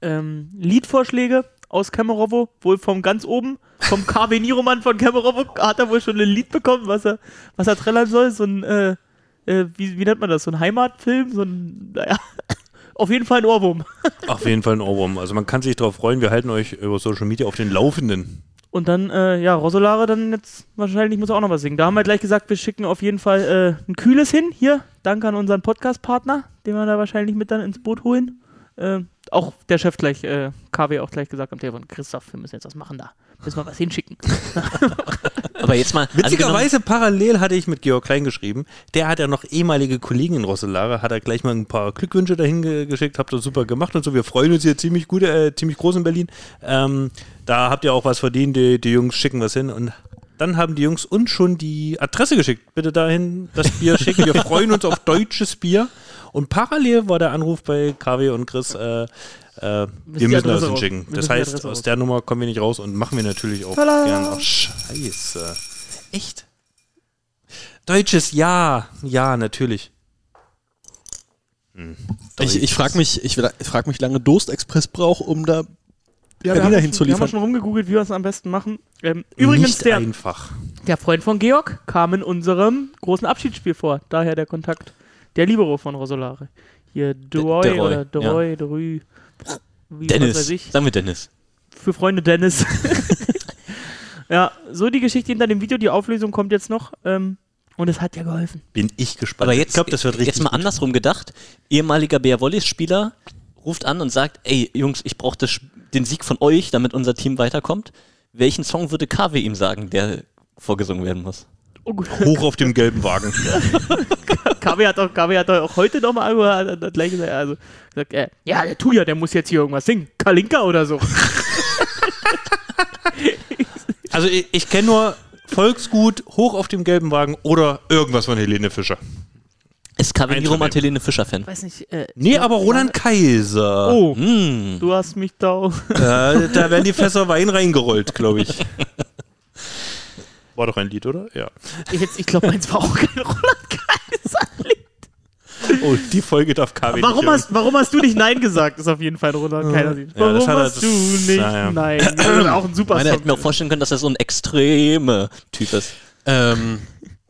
[SPEAKER 2] ähm, Liedvorschläge aus Kemerovo, wohl vom ganz oben, vom KW Niroman von Kemerovo, hat er wohl schon ein Lied bekommen, was er, was er trällern soll. So ein, äh, äh, wie, wie nennt man das? So ein Heimatfilm? So ein, naja, auf jeden Fall ein Ohrwurm.
[SPEAKER 1] Auf jeden Fall ein Ohrwurm. Also man kann sich darauf freuen. Wir halten euch über Social Media auf den Laufenden.
[SPEAKER 2] Und dann, äh, ja, Rosolare dann jetzt wahrscheinlich muss er auch noch was singen. Da haben wir gleich gesagt, wir schicken auf jeden Fall äh, ein Kühles hin. Hier, danke an unseren Podcast-Partner, den wir da wahrscheinlich mit dann ins Boot holen. Äh, auch der Chef gleich, äh, KW auch gleich gesagt am Telefon, Christoph, wir müssen jetzt was machen da. Müssen wir was hinschicken.
[SPEAKER 5] Aber jetzt mal.
[SPEAKER 1] Witzigerweise parallel hatte ich mit Georg Klein geschrieben. Der hat ja noch ehemalige Kollegen in Rosselare, hat er gleich mal ein paar Glückwünsche dahin ge geschickt, habt das super gemacht und so. Wir freuen uns hier ziemlich gut, äh, ziemlich groß in Berlin. Ähm, da habt ihr auch was verdient, die, die Jungs schicken was hin und dann haben die Jungs uns schon die Adresse geschickt. Bitte dahin das Bier schicken. Wir freuen uns auf deutsches Bier. Und parallel war der Anruf bei KW und Chris, äh, Äh, wir müssen das hinschicken. Das heißt, aus der Nummer kommen wir nicht raus und machen wir natürlich auch
[SPEAKER 2] Tada!
[SPEAKER 1] gerne. Ach, scheiße. Echt? Deutsches Ja. Ja, natürlich. Hm.
[SPEAKER 3] Ich, ich frage mich, ich, ich frag mich, wie lange Durstexpress braucht, um da
[SPEAKER 2] Ja,
[SPEAKER 3] Berliner
[SPEAKER 2] wir haben, schon- wir haben
[SPEAKER 3] hinzuliefern.
[SPEAKER 2] schon rumgegoogelt, wie wir es am besten machen. Ähm, übrigens,
[SPEAKER 1] Nicht
[SPEAKER 2] der,
[SPEAKER 1] einfach.
[SPEAKER 2] der Freund von Georg kam in unserem großen Abschiedsspiel vor. Daher der Kontakt. Der Libero von Rosolare. Hier Droy
[SPEAKER 5] der Roy,
[SPEAKER 2] oder Droy, Droy. Wie,
[SPEAKER 5] Dennis.
[SPEAKER 2] ich.
[SPEAKER 5] Sagen wir Dennis.
[SPEAKER 2] Für Freunde Dennis. ja, so die Geschichte hinter dem Video. Die Auflösung kommt jetzt noch. Ähm, und es hat ja geholfen.
[SPEAKER 1] Bin ich gespannt.
[SPEAKER 5] Aber jetzt,
[SPEAKER 1] ich glaube, das wird richtig.
[SPEAKER 5] jetzt mal
[SPEAKER 1] gut.
[SPEAKER 5] andersrum gedacht. Ehemaliger Bär Wollis-Spieler ruft an und sagt, ey Jungs, ich brauche den Sieg von euch, damit unser Team weiterkommt. Welchen Song würde KW ihm sagen, der vorgesungen werden muss?
[SPEAKER 1] Hoch auf dem gelben Wagen.
[SPEAKER 2] KW hat auch, hat auch heute nochmal gleich gesagt, also, gesagt, äh, ja, der Tuja, der muss jetzt hier irgendwas singen. Kalinka oder so.
[SPEAKER 1] Also ich, ich kenne nur Volksgut, Hoch auf dem gelben Wagen oder irgendwas von Helene Fischer.
[SPEAKER 5] Ist Niromat
[SPEAKER 1] von
[SPEAKER 5] Helene Fischer-Fan?
[SPEAKER 2] Weiß nicht. Äh,
[SPEAKER 1] Nee, aber Roland Kaiser.
[SPEAKER 2] Oh,
[SPEAKER 5] Hm.
[SPEAKER 2] du hast mich da.
[SPEAKER 1] Äh, da werden die Fässer Wein reingerollt, glaube ich. War doch ein Lied, oder? Ja.
[SPEAKER 2] Ich, jetzt- ich glaube, meins war auch kein Roland Kaiser.
[SPEAKER 1] Oh, die Folge darf KW
[SPEAKER 2] Warum
[SPEAKER 1] nicht
[SPEAKER 2] hast, warum hast du nicht Nein gesagt? Ist auf jeden Fall ein Roland Kaiser. Lied.
[SPEAKER 1] Ja,
[SPEAKER 2] Warum hast
[SPEAKER 1] das-
[SPEAKER 2] du nicht
[SPEAKER 1] naja.
[SPEAKER 2] Nein? Das ist auch ein super
[SPEAKER 5] Ich
[SPEAKER 2] Song.
[SPEAKER 5] hätte mir auch vorstellen können, dass er so ein extreme Typ ist.
[SPEAKER 3] Ähm,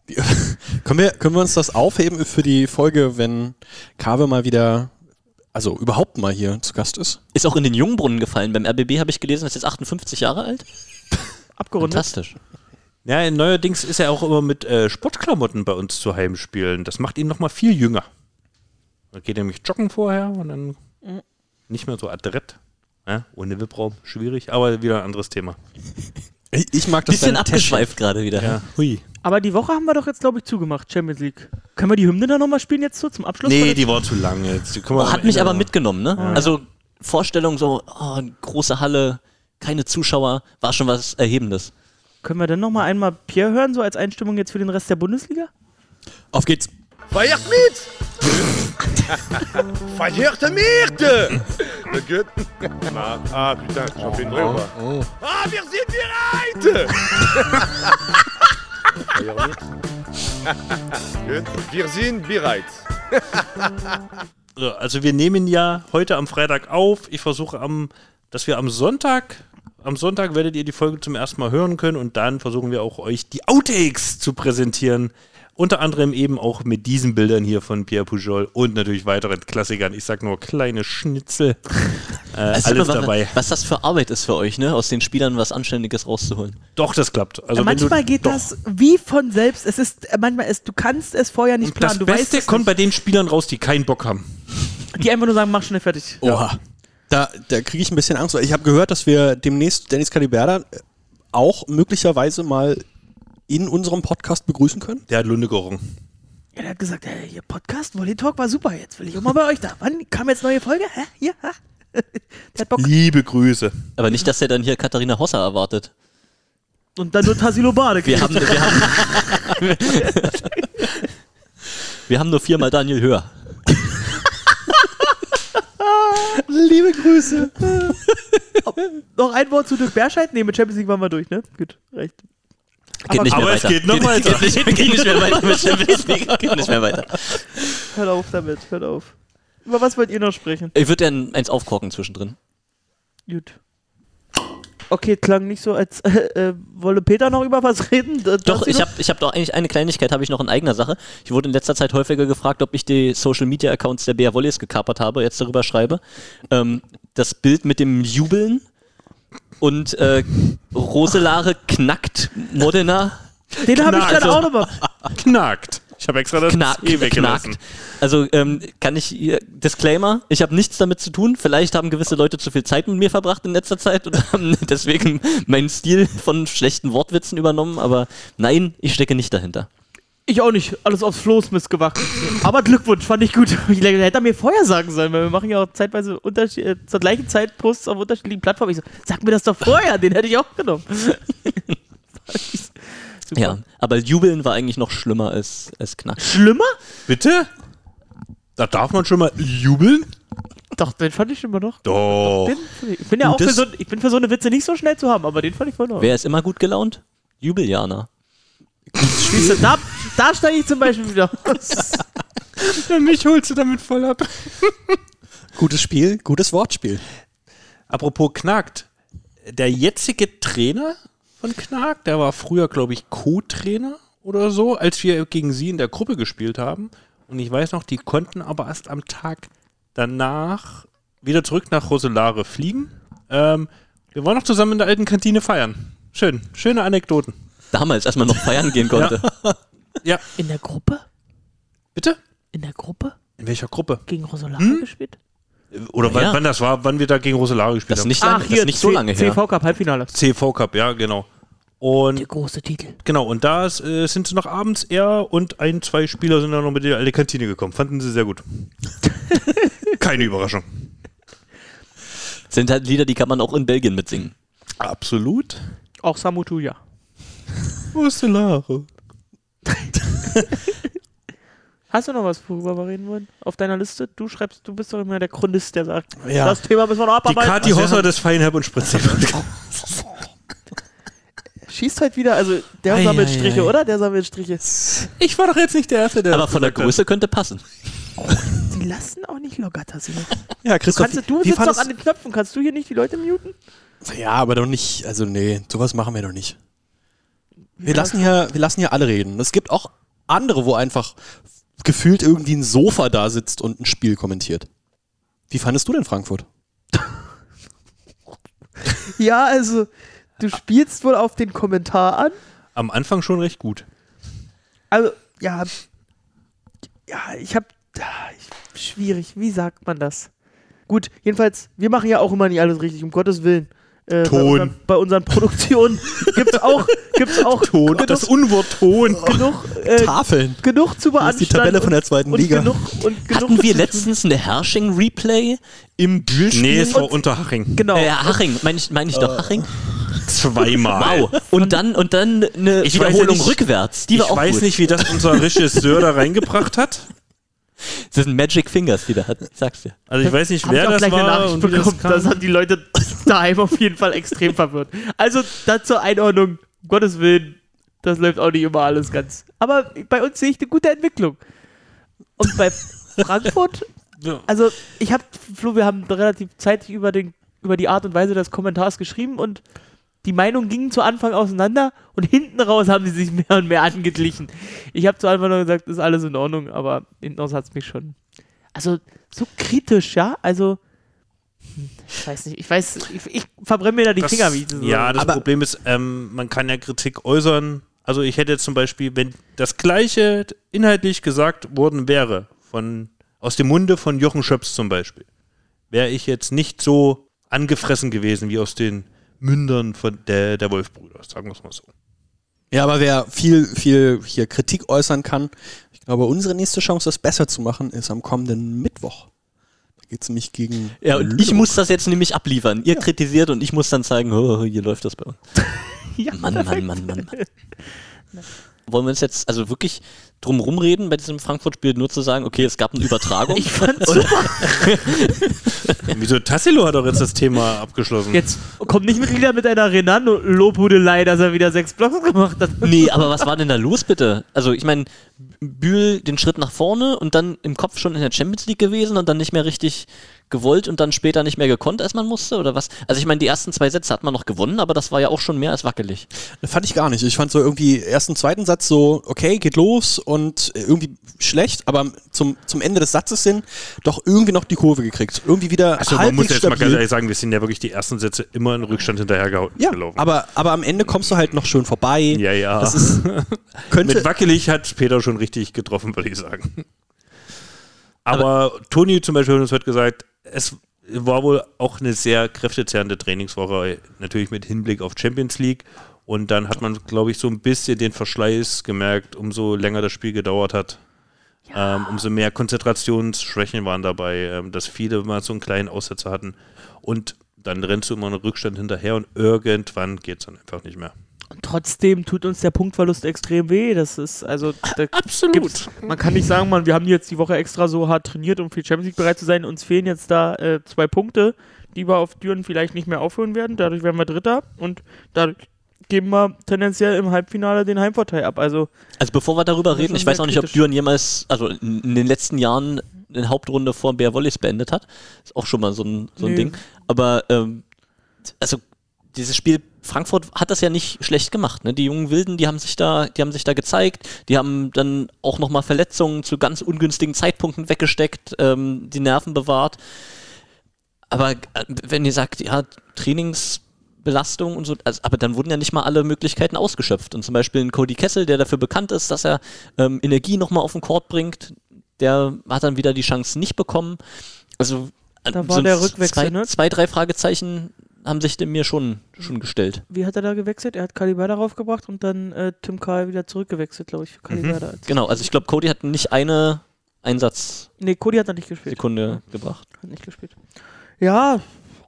[SPEAKER 3] können, wir, können wir uns das aufheben für die Folge, wenn Kave mal wieder, also überhaupt mal hier zu Gast ist?
[SPEAKER 5] Ist auch in den Jungbrunnen gefallen. Beim RBB habe ich gelesen, ist jetzt 58 Jahre alt.
[SPEAKER 2] Abgerundet.
[SPEAKER 5] Fantastisch.
[SPEAKER 1] Ja, neuerdings ist er auch immer mit äh, Sportklamotten bei uns zu Heimspielen. Das macht ihn noch mal viel jünger. Da geht er nämlich joggen vorher und dann nicht mehr so adrett. Ja, ohne Wippraum, schwierig, aber wieder ein anderes Thema.
[SPEAKER 3] Ich, ich mag das
[SPEAKER 5] Bisschen abgeschweift gerade wieder.
[SPEAKER 1] Ja, hui.
[SPEAKER 2] Aber die Woche haben wir doch jetzt, glaube ich, zugemacht, Champions League. Können wir die Hymne da nochmal spielen jetzt so zum Abschluss?
[SPEAKER 1] Nee, die war zu lang jetzt.
[SPEAKER 5] Oh, hat mich aber
[SPEAKER 1] noch-
[SPEAKER 5] mitgenommen, ne? Also Vorstellung so, oh, große Halle, keine Zuschauer, war schon was Erhebendes.
[SPEAKER 2] Können wir dann nochmal einmal Pierre hören, so als Einstimmung jetzt für den Rest der Bundesliga?
[SPEAKER 3] Auf geht's.
[SPEAKER 6] Feiert mit! Feiert mit! Na gut. Na, ah, putain, j'en fais une vraie ou pas Ah, wir sind bereit! Feiert mit. Gut, wir sind bereit.
[SPEAKER 1] So, Also wir nehmen ja heute am Freitag auf. Ich versuche am, dass wir am Sonntag, am Sonntag werdet ihr die Folge zum ersten Mal hören können und dann versuchen wir auch euch die Outtakes zu präsentieren. Unter anderem eben auch mit diesen Bildern hier von Pierre Pujol und natürlich weiteren Klassikern. Ich sag nur kleine Schnitzel. Äh,
[SPEAKER 5] Also
[SPEAKER 1] alles
[SPEAKER 5] was,
[SPEAKER 1] dabei.
[SPEAKER 5] Was das für Arbeit ist für euch, ne? Aus den Spielern was Anständiges rauszuholen.
[SPEAKER 1] Doch, das klappt. Also wenn
[SPEAKER 2] manchmal
[SPEAKER 1] du,
[SPEAKER 2] geht
[SPEAKER 1] doch.
[SPEAKER 2] das wie von selbst. Es ist, äh, manchmal ist, du kannst es vorher nicht
[SPEAKER 1] Und das
[SPEAKER 2] planen. Du
[SPEAKER 1] Beste
[SPEAKER 2] weißt es
[SPEAKER 1] kommt bei den Spielern raus, die keinen Bock haben.
[SPEAKER 2] Die einfach nur sagen, mach schnell fertig.
[SPEAKER 3] Oha. Da, da kriege ich ein bisschen Angst. weil Ich habe gehört, dass wir demnächst Dennis Caliberda äh, auch möglicherweise mal in unserem Podcast begrüßen können.
[SPEAKER 1] Der hat Lunde gerochen.
[SPEAKER 2] Ja, der hat gesagt, hey, hier Podcast, Volley Talk war super, jetzt will ich auch mal bei euch da. Wann kam jetzt neue Folge? Hä? Hier? Ha? der hat Bock.
[SPEAKER 1] Liebe Grüße.
[SPEAKER 5] Aber nicht, dass er dann hier Katharina Hosser erwartet.
[SPEAKER 2] Und dann nur Tassilo Bade.
[SPEAKER 5] Wir haben, wir haben, wir haben nur viermal Daniel Höher.
[SPEAKER 3] Liebe Grüße.
[SPEAKER 2] Noch ein Wort zu Dirk Berscheid? Nee, mit Champions League waren wir durch, ne? Gut, recht.
[SPEAKER 5] Geht nicht mehr
[SPEAKER 1] aber es
[SPEAKER 5] weiter.
[SPEAKER 1] geht noch weiter.
[SPEAKER 5] Geht, nicht, geht nicht mehr weiter mit Champions League. Geht nicht mehr weiter.
[SPEAKER 2] Hört auf damit, hört auf. Über was wollt ihr noch sprechen?
[SPEAKER 5] Ich würde gerne eins aufkorken zwischendrin.
[SPEAKER 2] Gut. Okay, klang nicht so, als äh, äh, wolle Peter noch über was reden.
[SPEAKER 5] Doch, ich habe ich hab doch eigentlich eine Kleinigkeit, habe ich noch in eigener Sache. Ich wurde in letzter Zeit häufiger gefragt, ob ich die Social Media Accounts der BR Volleys gekapert habe, jetzt darüber schreibe. Ähm, das Bild mit dem Jubeln und äh, Roselare knackt Modena
[SPEAKER 2] Den habe ich gerade
[SPEAKER 1] also-
[SPEAKER 2] auch nochmal.
[SPEAKER 1] Knackt. Ich habe extra das
[SPEAKER 5] knackt,
[SPEAKER 1] E weggelassen.
[SPEAKER 5] Also ähm, kann ich hier, Disclaimer, ich habe nichts damit zu tun. Vielleicht haben gewisse Leute zu viel Zeit mit mir verbracht in letzter Zeit und haben deswegen meinen Stil von schlechten Wortwitzen übernommen, aber nein, ich stecke nicht dahinter.
[SPEAKER 2] Ich auch nicht. Alles aufs Floßmist gewachsen. Aber Glückwunsch, fand ich gut. Ich hätte er mir vorher sagen sollen, weil wir machen ja auch zeitweise unterschied äh, zur gleichen Zeit Posts auf unterschiedlichen Plattformen. Ich so, sag mir das doch vorher, den hätte ich auch genommen. Super.
[SPEAKER 5] Ja, aber Jubeln war eigentlich noch schlimmer als, als Knack.
[SPEAKER 2] Schlimmer?
[SPEAKER 1] Bitte? Da darf man schon mal jubeln?
[SPEAKER 2] Doch, den fand ich immer noch.
[SPEAKER 1] Doch.
[SPEAKER 2] Den, ich bin ja auch für so, ich bin für so eine Witze nicht so schnell zu haben, aber den fand ich voll noch.
[SPEAKER 5] Wer ist immer gut gelaunt? Jubeljana.
[SPEAKER 2] Du, da, da steige ich zum Beispiel wieder aus.
[SPEAKER 1] Mich holst du damit voll ab.
[SPEAKER 3] Gutes Spiel, gutes Wortspiel.
[SPEAKER 1] Apropos Knackt. Der jetzige Trainer von Knackt, der war früher, glaube ich, Co-Trainer oder so, als wir gegen sie in der Gruppe gespielt haben. Und ich weiß noch, die konnten aber erst am Tag danach wieder zurück nach Roselare fliegen. Ähm, wir waren noch zusammen in der alten Kantine feiern. Schön, schöne Anekdoten.
[SPEAKER 5] Damals, als man noch feiern gehen konnte.
[SPEAKER 1] Ja,
[SPEAKER 2] In der Gruppe?
[SPEAKER 1] bitte?
[SPEAKER 2] In der Gruppe?
[SPEAKER 1] In welcher Gruppe?
[SPEAKER 2] Gegen Rosolare
[SPEAKER 1] Hm?
[SPEAKER 2] gespielt?
[SPEAKER 1] Oder wann,
[SPEAKER 5] Ja.
[SPEAKER 1] wann das war, wann wir da gegen Roselare gespielt
[SPEAKER 5] Das
[SPEAKER 1] haben.
[SPEAKER 5] nicht, lang, das ist nicht so lange her.
[SPEAKER 2] CV Cup Halbfinale.
[SPEAKER 1] CV Cup, ja, genau. Und
[SPEAKER 2] Der große Titel.
[SPEAKER 1] Genau, und da äh, sind sie noch abends er und ein, zwei Spieler sind dann noch mit in die Kantine gekommen. Fanden sie sehr gut. Keine Überraschung.
[SPEAKER 5] Sind halt Lieder, die kann man auch in Belgien mitsingen.
[SPEAKER 1] Absolut.
[SPEAKER 2] Auch Samu Tuya.
[SPEAKER 1] Wo ist die Lara?
[SPEAKER 2] Hast du noch was, worüber wir reden wollen? Auf deiner Liste? Du schreibst, du bist doch immer der Chronist, der sagt,
[SPEAKER 3] Ja.
[SPEAKER 2] das Thema müssen wir noch
[SPEAKER 1] Die
[SPEAKER 2] abarbeiten.
[SPEAKER 1] Kati Hosser des Feinherb und Spritz.
[SPEAKER 2] Schießt halt wieder, also der
[SPEAKER 1] Ei,
[SPEAKER 2] sammelt
[SPEAKER 1] ei,
[SPEAKER 2] Striche,
[SPEAKER 1] ei.
[SPEAKER 2] oder? Der sammelt Striche.
[SPEAKER 1] Ich war doch jetzt nicht der Erste, der
[SPEAKER 5] Aber von der. Größe könnte passen.
[SPEAKER 2] Die lassen auch nicht locker, Tassilo.
[SPEAKER 3] Ja, Christoph,
[SPEAKER 2] Kannst du, du
[SPEAKER 3] wie
[SPEAKER 2] sitzt doch an den Knöpfen, kannst du hier nicht die Leute muten?
[SPEAKER 3] Ja, aber doch nicht, also nee, sowas machen wir doch nicht. Wir lassen hier, wir lassen hier alle reden. Es gibt auch andere, wo einfach gefühlt irgendwie ein Sofa da sitzt und ein Spiel kommentiert. Wie fandest du denn Frankfurt?
[SPEAKER 2] Ja, also, du spielst wohl auf den Kommentar an.
[SPEAKER 1] Am Anfang schon recht gut.
[SPEAKER 2] Also, ja, ja, ich hab, ja, ich, schwierig, wie sagt man das? Gut, jedenfalls, wir machen ja auch immer nicht alles richtig, um Gottes Willen. Äh, Bei
[SPEAKER 1] Ton.
[SPEAKER 2] unseren, bei unseren Produktionen gibt's auch, gibt's auch
[SPEAKER 1] Ton,
[SPEAKER 2] genug,
[SPEAKER 1] das Unwort Ton.
[SPEAKER 2] genug, äh,
[SPEAKER 3] Tafeln.
[SPEAKER 2] genug zu
[SPEAKER 3] Das
[SPEAKER 2] beanstanden.
[SPEAKER 3] ist die Tabelle von der zweiten
[SPEAKER 2] und
[SPEAKER 3] Liga.
[SPEAKER 2] Genug, und genug
[SPEAKER 5] Hatten wir letztens eine Herrsching-Replay im Bühlspiel?
[SPEAKER 1] Nee, es war
[SPEAKER 2] Und-
[SPEAKER 1] Unterhaching.
[SPEAKER 2] Genau.
[SPEAKER 5] Äh, Haching, meine ich, mein ich doch Haching?
[SPEAKER 1] Zweimal.
[SPEAKER 5] Wow. Und dann, und dann eine
[SPEAKER 1] Ich weiß ja
[SPEAKER 5] Wiederholung
[SPEAKER 1] nicht-
[SPEAKER 5] rückwärts. Die
[SPEAKER 1] Ich
[SPEAKER 5] war auch
[SPEAKER 1] weiß
[SPEAKER 5] gut.
[SPEAKER 1] nicht, wie das unser Regisseur da reingebracht hat.
[SPEAKER 5] Das sind Magic Fingers, die der hat. Ich sag's dir.
[SPEAKER 1] Also ich weiß nicht,
[SPEAKER 2] Hab ich
[SPEAKER 1] wer
[SPEAKER 2] auch
[SPEAKER 1] das
[SPEAKER 2] gleich eine
[SPEAKER 1] war
[SPEAKER 2] Nachricht
[SPEAKER 1] und wie das
[SPEAKER 2] bekommen. Das,
[SPEAKER 1] kam.
[SPEAKER 2] haben die Leute daheim auf jeden Fall extrem verwirrt. Also, da zur Einordnung, um Gottes Willen, das läuft auch nicht immer alles ganz. Aber bei uns sehe ich eine gute Entwicklung. Und bei Frankfurt,
[SPEAKER 1] Ja.
[SPEAKER 2] also ich habe, Flo, wir haben relativ zeitig über, den, über die Art und Weise des Kommentars geschrieben und die Meinungen gingen zu Anfang auseinander und hinten raus haben sie sich mehr und mehr angeglichen. Ich habe zu Anfang nur gesagt, ist alles in Ordnung, aber hinten raus hat es mich schon. Also so kritisch, ja? Also, hm, ich weiß nicht, ich weiß, ich, ich verbrenne mir da die
[SPEAKER 1] Das-
[SPEAKER 2] Finger, wie
[SPEAKER 1] Ja, das
[SPEAKER 3] Aber-
[SPEAKER 1] Problem ist, ähm, man kann ja Kritik äußern. Also ich hätte jetzt zum Beispiel, wenn das Gleiche inhaltlich gesagt worden wäre, von, aus dem Munde von Jochen Schöps zum Beispiel, wäre ich jetzt nicht so angefressen gewesen wie aus den Mündern von der, der Wolfbrüder, sagen wir es mal so.
[SPEAKER 3] Ja, aber wer viel, viel hier Kritik äußern kann, ich glaube, unsere nächste Chance, das besser zu machen, ist am kommenden Mittwoch. Da geht es nämlich gegen.
[SPEAKER 5] Ja, und ich
[SPEAKER 3] Lüneburg.
[SPEAKER 5] muss das jetzt nämlich abliefern. Ihr kritisiert und ich muss dann zeigen, oh, hier läuft das bei uns.
[SPEAKER 2] ja,
[SPEAKER 5] Mann, Mann, Mann, Mann, Mann. Wollen wir uns jetzt also wirklich drum rumreden bei diesem Frankfurt-Spiel, nur zu sagen, okay, es gab eine Übertragung?
[SPEAKER 2] Ich fand super.
[SPEAKER 1] Wieso Tassilo hat doch jetzt das Thema abgeschlossen?
[SPEAKER 2] Jetzt kommt nicht mit wieder mit einer Renando-Lobhudelei, dass er wieder sechs Blocks gemacht hat.
[SPEAKER 5] Nee, aber was war denn da los bitte? Also ich meine, Bühl den Schritt nach vorne und dann im Kopf schon in der Champions League gewesen und dann nicht mehr richtig gewollt und dann später nicht mehr gekonnt, als man musste oder was? Also ich meine, die ersten zwei Sätze hat man noch gewonnen, aber das war ja auch schon mehr als wackelig.
[SPEAKER 3] Fand ich gar nicht. Ich fand so irgendwie ersten, zweiten Satz so, okay, geht los und irgendwie schlecht, aber zum, zum Ende des Satzes hin doch irgendwie noch die Kurve gekriegt. Irgendwie wieder
[SPEAKER 1] also man muss
[SPEAKER 3] halbwegs
[SPEAKER 1] jetzt mal ganz
[SPEAKER 3] stabil.
[SPEAKER 1] ehrlich sagen, wir sind ja wirklich die ersten Sätze immer in Rückstand hinterhergelaufen.
[SPEAKER 3] Ja, aber, aber am Ende kommst du halt noch schön vorbei.
[SPEAKER 1] ja, ja.
[SPEAKER 3] Das ist, könnte,
[SPEAKER 1] Mit wackelig hat Peter schon richtig getroffen, würde ich sagen. Aber, Toni zum Beispiel hat uns heute gesagt, es war wohl auch eine sehr kräftezehrende Trainingswoche, natürlich mit Hinblick auf Champions League. Und dann hat man, glaube ich, so ein bisschen den Verschleiß gemerkt, umso länger das Spiel gedauert hat. Ähm, umso mehr Konzentrationsschwächen waren dabei, ähm, dass viele mal so einen kleinen Aussetzer hatten. Und dann rennst du immer einen Rückstand hinterher und irgendwann geht es dann einfach nicht mehr.
[SPEAKER 2] Und trotzdem tut uns der Punktverlust extrem weh. Das ist, also, da Absolut. Man kann nicht sagen, man, wir haben jetzt die Woche extra so hart trainiert, um für die Champions League bereit zu sein. Uns fehlen jetzt da äh, zwei Punkte, die wir auf Düren vielleicht nicht mehr aufholen werden. Dadurch werden wir Dritter und dadurch geben wir tendenziell im Halbfinale den Heimvorteil ab. Also,
[SPEAKER 5] Also bevor wir darüber reden, ich weiß auch nicht, ob. Düren jemals, also in den letzten Jahren eine Hauptrunde vor Bär Volleys beendet hat. Ist auch schon mal so ein, so ein
[SPEAKER 2] Nee.
[SPEAKER 5] Ding. Aber ähm, also dieses Spiel Frankfurt hat das ja nicht schlecht gemacht. Ne? Die jungen Wilden, die haben sich da, die haben sich da gezeigt, die haben dann auch nochmal Verletzungen zu ganz ungünstigen Zeitpunkten weggesteckt, ähm, die Nerven bewahrt. Aber äh, wenn ihr sagt, ja, Trainingsbelastung und so, also, aber dann wurden ja nicht mal alle Möglichkeiten ausgeschöpft. Und zum Beispiel ein Cody Kessel, der dafür bekannt ist, dass er ähm, Energie nochmal auf den Court bringt, der hat dann wieder die Chance nicht bekommen. Also äh,
[SPEAKER 2] Da war der Rückwechsel,
[SPEAKER 5] zwei,
[SPEAKER 2] ne?
[SPEAKER 5] zwei, drei Fragezeichen haben sich mir schon, schon gestellt.
[SPEAKER 2] wie hat er da gewechselt? Er hat Caliber raufgebracht und dann äh, Tim Karl wieder zurückgewechselt, glaube ich, für Caliber. als-
[SPEAKER 5] Genau, also ich glaube, Cody hat nicht eine Einsatzsekunde
[SPEAKER 2] Nee, Cody hat da nicht gespielt.
[SPEAKER 5] gebracht.
[SPEAKER 2] Hat nicht gespielt. Ja,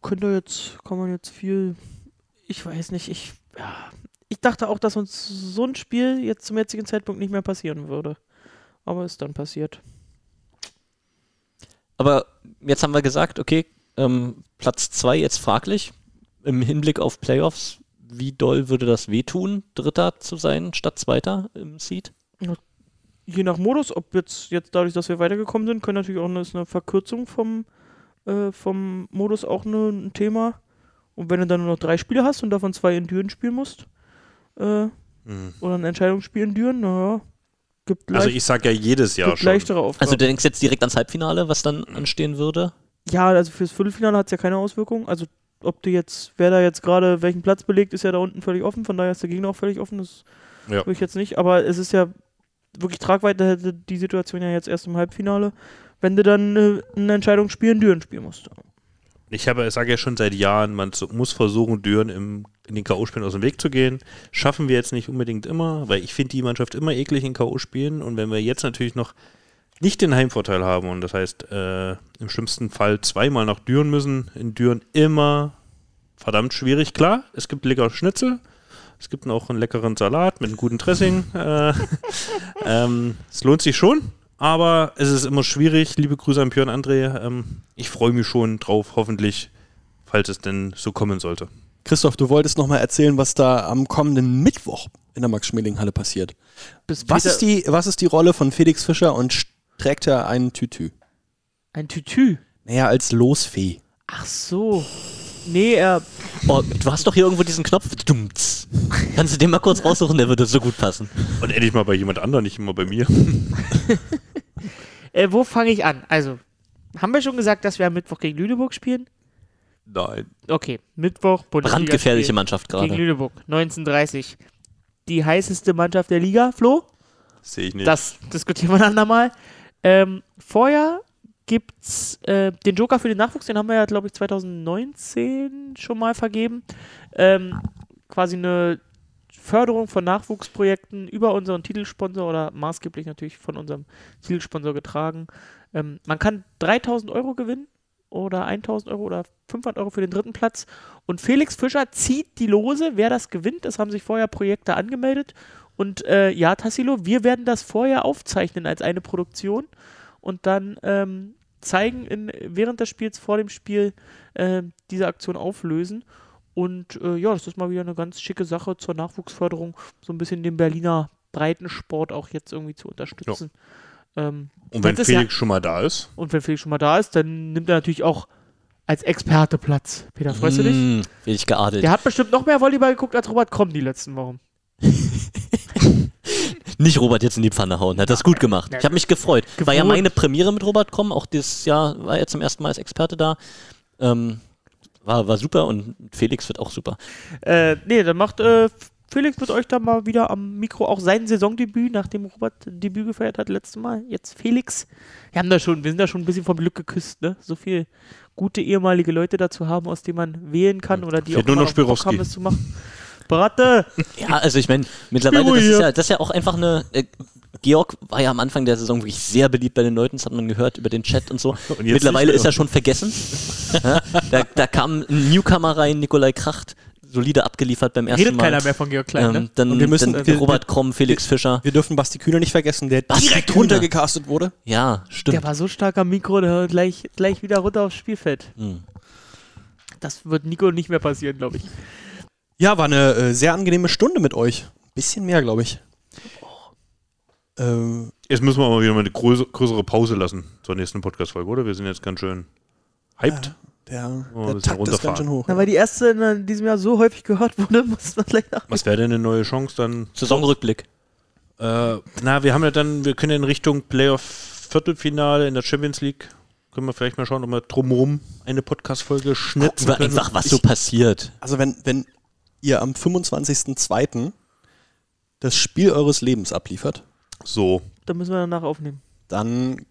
[SPEAKER 2] könnte jetzt, kann man jetzt viel. Ich weiß nicht, ich. Ja, ich dachte auch, dass uns so ein Spiel jetzt zum jetzigen Zeitpunkt nicht mehr passieren würde. Aber ist dann passiert.
[SPEAKER 5] Aber jetzt haben wir gesagt, okay, ähm, Platz 2 jetzt fraglich. Im Hinblick auf Playoffs, wie doll würde das wehtun, Dritter zu sein statt Zweiter im Seed?
[SPEAKER 2] Je nach Modus, ob jetzt, jetzt dadurch, dass wir weitergekommen sind, können natürlich auch eine, ist eine Verkürzung vom, äh, vom Modus auch eine, ein Thema. Und wenn du dann nur noch drei Spiele hast und davon zwei in Düren spielen musst, äh,
[SPEAKER 1] Mhm.
[SPEAKER 2] oder ein Entscheidungsspiel in Düren, naja, gibt,
[SPEAKER 1] Also
[SPEAKER 2] leicht,
[SPEAKER 1] ich sag ja jedes Jahr schon.
[SPEAKER 2] leichtere Aufgaben.
[SPEAKER 5] Also du denkst jetzt direkt ans Halbfinale, was dann anstehen würde?
[SPEAKER 2] Ja, also fürs Viertelfinale hat es ja keine Auswirkung. Also ob du jetzt, wer da jetzt gerade welchen Platz belegt, ist ja da unten völlig offen. Von daher ist der Gegner auch völlig offen. Das
[SPEAKER 1] Ja.
[SPEAKER 2] würde ich jetzt nicht. Aber es ist ja wirklich Tragweite hätte die Situation ja jetzt erst im Halbfinale, wenn du dann äh, eine Entscheidung spielen, Düren spielen musst.
[SPEAKER 1] Ich habe, ich sage ja schon seit Jahren, man muss versuchen, Düren im, in den K.O.-Spielen aus dem Weg zu gehen. Schaffen wir jetzt nicht unbedingt immer, weil ich finde die Mannschaft immer eklig in K.O.-Spielen. Und wenn wir jetzt natürlich noch nicht den Heimvorteil haben und das heißt, äh, im schlimmsten Fall zweimal nach Düren müssen, in Düren immer verdammt schwierig. Klar, es gibt leckere Schnitzel, es gibt auch einen leckeren Salat mit einem guten Dressing. äh, ähm, es lohnt sich schon, aber es ist immer schwierig. Liebe Grüße an Björn André. Ähm, ich freue mich schon drauf, hoffentlich, falls es denn so kommen sollte.
[SPEAKER 3] Christoph, du wolltest noch mal erzählen, was da am kommenden Mittwoch in der Max-Schmeling-Halle passiert. Was ist, die, was ist die Rolle von Felix Fischer und trägt er einen Tütü?
[SPEAKER 2] Ein Tütü.
[SPEAKER 3] Naja, als Losfee.
[SPEAKER 2] Ach so. Nee, er.
[SPEAKER 5] Oh, du hast doch hier irgendwo diesen Knopf. Dumts. Kannst du den mal kurz raussuchen, der würde so gut passen.
[SPEAKER 1] Und endlich mal bei jemand anderem, nicht immer bei mir.
[SPEAKER 2] Äh, wo fange ich an? Also, haben wir schon gesagt, dass wir am Mittwoch gegen Lüneburg spielen?
[SPEAKER 1] Nein.
[SPEAKER 2] Okay, Mittwoch, Bundesliga.
[SPEAKER 5] Brandgefährliche Mannschaft
[SPEAKER 2] Gegen
[SPEAKER 5] gerade.
[SPEAKER 2] Lüneburg, 1930. Die heißeste Mannschaft der Liga, Flo?
[SPEAKER 1] Sehe ich nicht.
[SPEAKER 2] Das diskutieren wir dann nochmal. Ähm, vorher gibt's äh, den Joker für den Nachwuchs, den haben wir ja, glaube ich, 2019 schon mal vergeben. Ähm, quasi eine Förderung von Nachwuchsprojekten über unseren Titelsponsor oder maßgeblich natürlich von unserem Titelsponsor getragen. Ähm, man kann 3000 Euro gewinnen oder 1000 Euro oder 500 Euro für den dritten Platz. Und Felix Fischer zieht die Lose, wer das gewinnt. Es haben sich vorher Projekte angemeldet. Und äh, ja, Tassilo, wir werden das vorher aufzeichnen als eine Produktion und dann ähm, zeigen in, während des Spiels, vor dem Spiel, äh, diese Aktion auflösen. Und äh, ja, das ist mal wieder eine ganz schicke Sache zur Nachwuchsförderung, so ein bisschen den Berliner Breitensport auch jetzt irgendwie zu unterstützen. Ähm,
[SPEAKER 1] Und wenn
[SPEAKER 2] ist ja-
[SPEAKER 1] Felix schon mal da ist,
[SPEAKER 2] und wenn Felix schon mal da ist, dann nimmt er natürlich auch als Experte Platz. Peter, freust du dich?
[SPEAKER 5] Hm, Bin ich geadelt.
[SPEAKER 2] Der hat bestimmt noch mehr Volleyball geguckt als Robert Kromm die letzten Wochen.
[SPEAKER 5] Nicht Robert jetzt in die Pfanne hauen. Hat das gut gemacht. Ich habe mich gefreut. War ja meine Premiere mit Robert Komm. Auch dieses Jahr war er zum ersten Mal als Experte da. Ähm, war, war super und Felix wird auch super.
[SPEAKER 2] Äh, nee, dann macht äh, Felix mit euch dann mal wieder am Mikro auch sein Saisondebüt, nachdem Robert Debüt gefeiert hat letztes Mal. Jetzt Felix. Wir haben da schon, wir sind da schon ein bisschen vom Glück geküsst, ne? So viel gute ehemalige Leute dazu haben, aus denen man wählen kann oder die
[SPEAKER 1] Fehlt
[SPEAKER 2] auch
[SPEAKER 1] nur noch
[SPEAKER 2] Bock haben, das zu machen. Bratte!
[SPEAKER 5] Ja, also ich meine, mittlerweile, das ist, ja, das ist ja auch einfach eine. Äh, Georg war ja am Anfang der Saison wirklich sehr beliebt bei den Leuten, das hat man gehört über den Chat und so.
[SPEAKER 1] Und
[SPEAKER 5] Mittlerweile ist er schon vergessen. ja, da, da kam ein Newcomer rein, Nikolai Kracht, solide abgeliefert beim ersten
[SPEAKER 2] Redet
[SPEAKER 5] Mal.
[SPEAKER 2] keiner mehr von Georg Klein,
[SPEAKER 5] Ähm,
[SPEAKER 2] ne?
[SPEAKER 5] dann
[SPEAKER 3] Und wir müssen-
[SPEAKER 5] dann
[SPEAKER 3] wir-
[SPEAKER 5] Robert Kromm, Felix Fischer.
[SPEAKER 3] Wir dürfen Basti Kühner nicht vergessen, der
[SPEAKER 5] Basti
[SPEAKER 3] direkt
[SPEAKER 5] Kühner.
[SPEAKER 3] runtergecastet wurde.
[SPEAKER 5] Ja, stimmt.
[SPEAKER 2] Der war so stark am Mikro, der gleich, gleich wieder runter aufs Spielfeld.
[SPEAKER 5] Hm.
[SPEAKER 2] Das wird Nico nicht mehr passieren, glaube ich.
[SPEAKER 3] Ja, war eine äh, sehr angenehme Stunde mit euch. Bisschen mehr, glaube ich. Ähm,
[SPEAKER 1] Jetzt müssen wir aber wieder mal eine größere, größere Pause lassen zur nächsten Podcast-Folge, oder? Wir sind jetzt ganz schön hyped.
[SPEAKER 3] der
[SPEAKER 1] Oh,
[SPEAKER 3] der Takt ist ganz schön hoch.
[SPEAKER 2] Na, weil die erste in diesem Jahr so häufig gehört wurde, muss man gleich nach.
[SPEAKER 1] Was wäre denn eine neue Chance dann?
[SPEAKER 5] Saisonrückblick.
[SPEAKER 1] Äh, na, wir haben ja dann, wir können in Richtung Playoff-Viertelfinale in der Champions League, können wir vielleicht mal schauen, ob wir drumherum eine Podcast-Folge schnitzen
[SPEAKER 5] Über
[SPEAKER 1] können.
[SPEAKER 5] einfach, was so passiert.
[SPEAKER 3] Also wenn, wenn ihr am 25.02. das Spiel eures Lebens abliefert,
[SPEAKER 1] So.
[SPEAKER 2] Da müssen wir danach aufnehmen.
[SPEAKER 3] dann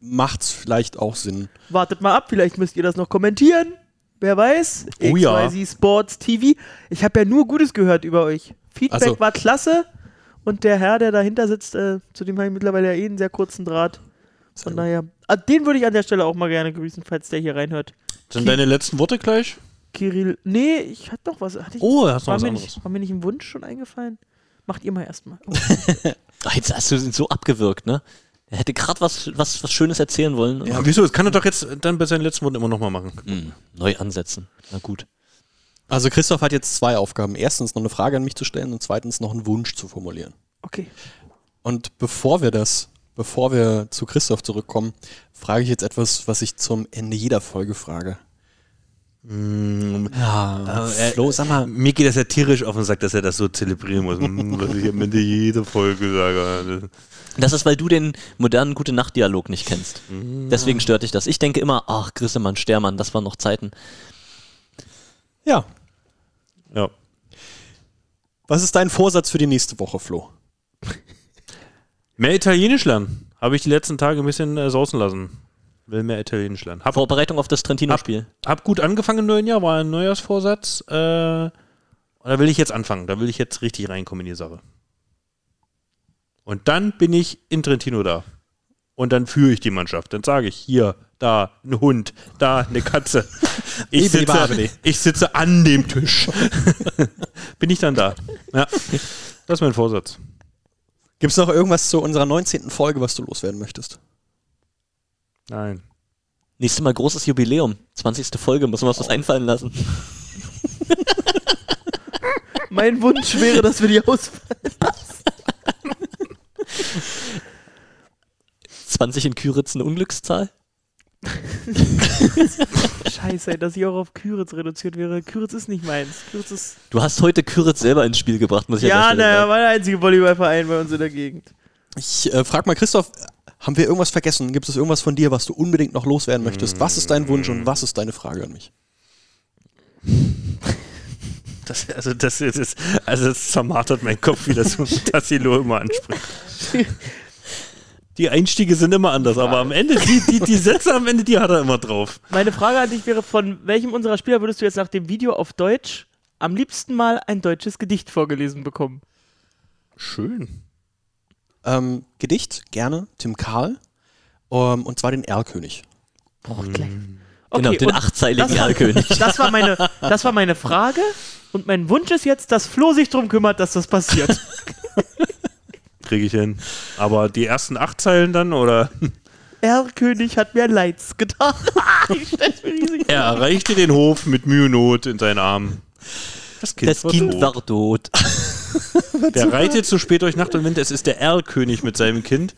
[SPEAKER 3] macht's vielleicht auch Sinn.
[SPEAKER 2] Wartet mal ab, vielleicht müsst ihr das noch kommentieren. Wer weiß?
[SPEAKER 1] Oh ja.
[SPEAKER 2] XYZ Sports TV. Ich habe ja nur Gutes gehört über euch. Feedback
[SPEAKER 3] Also-
[SPEAKER 2] war klasse. Und der Herr, der dahinter sitzt, äh, zu dem habe ich mittlerweile ja eh einen sehr kurzen Draht. Von daher, ah, den würde ich an der Stelle auch mal gerne grüßen, falls der hier reinhört.
[SPEAKER 1] Sind deine letzten Worte gleich?
[SPEAKER 2] Kirill, nee, ich hatte noch was. Hatte ich,
[SPEAKER 1] Oh, hast du was
[SPEAKER 2] mir
[SPEAKER 1] anderes?
[SPEAKER 2] nicht, war mir nicht ein Wunsch schon eingefallen? Macht ihr mal erstmal.
[SPEAKER 5] Ach, jetzt hast du ihn so abgewürgt, ne? Er hätte gerade was, was, was Schönes erzählen wollen.
[SPEAKER 1] Ja, wieso? Das kann er doch jetzt dann bei seinen letzten Worten immer nochmal machen.
[SPEAKER 5] Hm, neu ansetzen. Na gut.
[SPEAKER 3] Also Christoph hat jetzt zwei Aufgaben. Erstens noch eine Frage an mich zu stellen und zweitens noch einen Wunsch zu formulieren.
[SPEAKER 2] Okay.
[SPEAKER 3] Und bevor wir das, bevor wir zu Christoph zurückkommen, frage ich jetzt etwas, was ich zum Ende jeder Folge frage. Ja,
[SPEAKER 1] äh,
[SPEAKER 3] Flo, sag mal,
[SPEAKER 1] Mir geht das ja tierisch auf den Sack, dass er das so zelebrieren muss. Hm, was ich am Ende jeder Folge sage.
[SPEAKER 5] Das ist, weil du den modernen Gute-Nacht-Dialog nicht kennst. Deswegen stört dich das. Ich denke immer, ach, Grissemann, Stermann, das waren noch Zeiten.
[SPEAKER 3] ja,
[SPEAKER 1] Ja.
[SPEAKER 3] was ist dein Vorsatz für die nächste Woche, Flo?
[SPEAKER 1] Mehr Italienisch lernen. Habe ich die letzten Tage ein bisschen äh, sausen lassen. Will mehr Italienisch lernen. Hab,
[SPEAKER 5] Vorbereitung auf das Trentino-Spiel.
[SPEAKER 1] hab gut angefangen im neuen Jahr, war ein Neujahrsvorsatz. Äh, und da will ich jetzt anfangen. Da will ich jetzt richtig reinkommen in die Sache. Und dann bin ich in Trentino da. Und dann führe ich die Mannschaft. Dann sage ich, hier, da, ein Hund, da, eine Katze. Ich sitze, ich sitze an dem Tisch. bin ich dann da. Ja, das ist mein Vorsatz.
[SPEAKER 3] Gibt es noch irgendwas zu unserer 19. Folge, was du loswerden möchtest?
[SPEAKER 1] Nein.
[SPEAKER 5] Nächstes Mal großes Jubiläum. 20. Folge, müssen wir uns was einfallen lassen.
[SPEAKER 2] Mein Wunsch wäre, dass wir die ausfallen.
[SPEAKER 5] 20 in Küritz eine Unglückszahl?
[SPEAKER 2] Scheiße, dass ich auch auf Küritz reduziert wäre. Küritz ist nicht meins. Küritz ist.
[SPEAKER 5] Du hast heute Küritz selber ins Spiel gebracht, muss ich
[SPEAKER 2] Ja,
[SPEAKER 5] Stelle
[SPEAKER 2] naja, war der einzige Volleyballverein bei uns in der Gegend.
[SPEAKER 3] Ich äh, frage mal Christoph, haben wir irgendwas vergessen? Gibt es irgendwas von dir, was du unbedingt noch loswerden möchtest? Was ist dein Wunsch und was ist deine Frage an mich?
[SPEAKER 1] Das, also das ist, ist also das zermartert mein Kopf, wie das Tassilo immer anspricht. Die Einstiege sind immer anders, aber am Ende, die, die, die Sätze am Ende, die hat er immer drauf.
[SPEAKER 2] Meine Frage an dich wäre: Von welchem unserer Spieler würdest du jetzt nach dem Video auf Deutsch am liebsten mal ein deutsches Gedicht vorgelesen bekommen?
[SPEAKER 1] Schön.
[SPEAKER 3] Ähm, Gedicht, gerne, Tim Karl. Ähm, und zwar den Erlkönig.
[SPEAKER 2] Boah, gleich.
[SPEAKER 5] Genau, den
[SPEAKER 2] und
[SPEAKER 5] achtzeiligen
[SPEAKER 2] das war-
[SPEAKER 5] Erlkönig.
[SPEAKER 2] Das war, meine, das war meine Frage und mein Wunsch ist jetzt, dass Flo sich darum kümmert, dass das passiert.
[SPEAKER 1] Kriege ich hin. Aber die ersten acht Zeilen dann, oder?
[SPEAKER 2] Erlkönig hat mir Leids getan.
[SPEAKER 1] Er erreichte den Hof mit Mühe und Not in seinen Armen. Das Kind,
[SPEAKER 5] Das
[SPEAKER 1] war
[SPEAKER 5] Kind
[SPEAKER 1] tot.
[SPEAKER 5] war tot.
[SPEAKER 1] Der reitet so spät durch Nacht und Wind. Es ist der Erlkönig mit seinem Kind.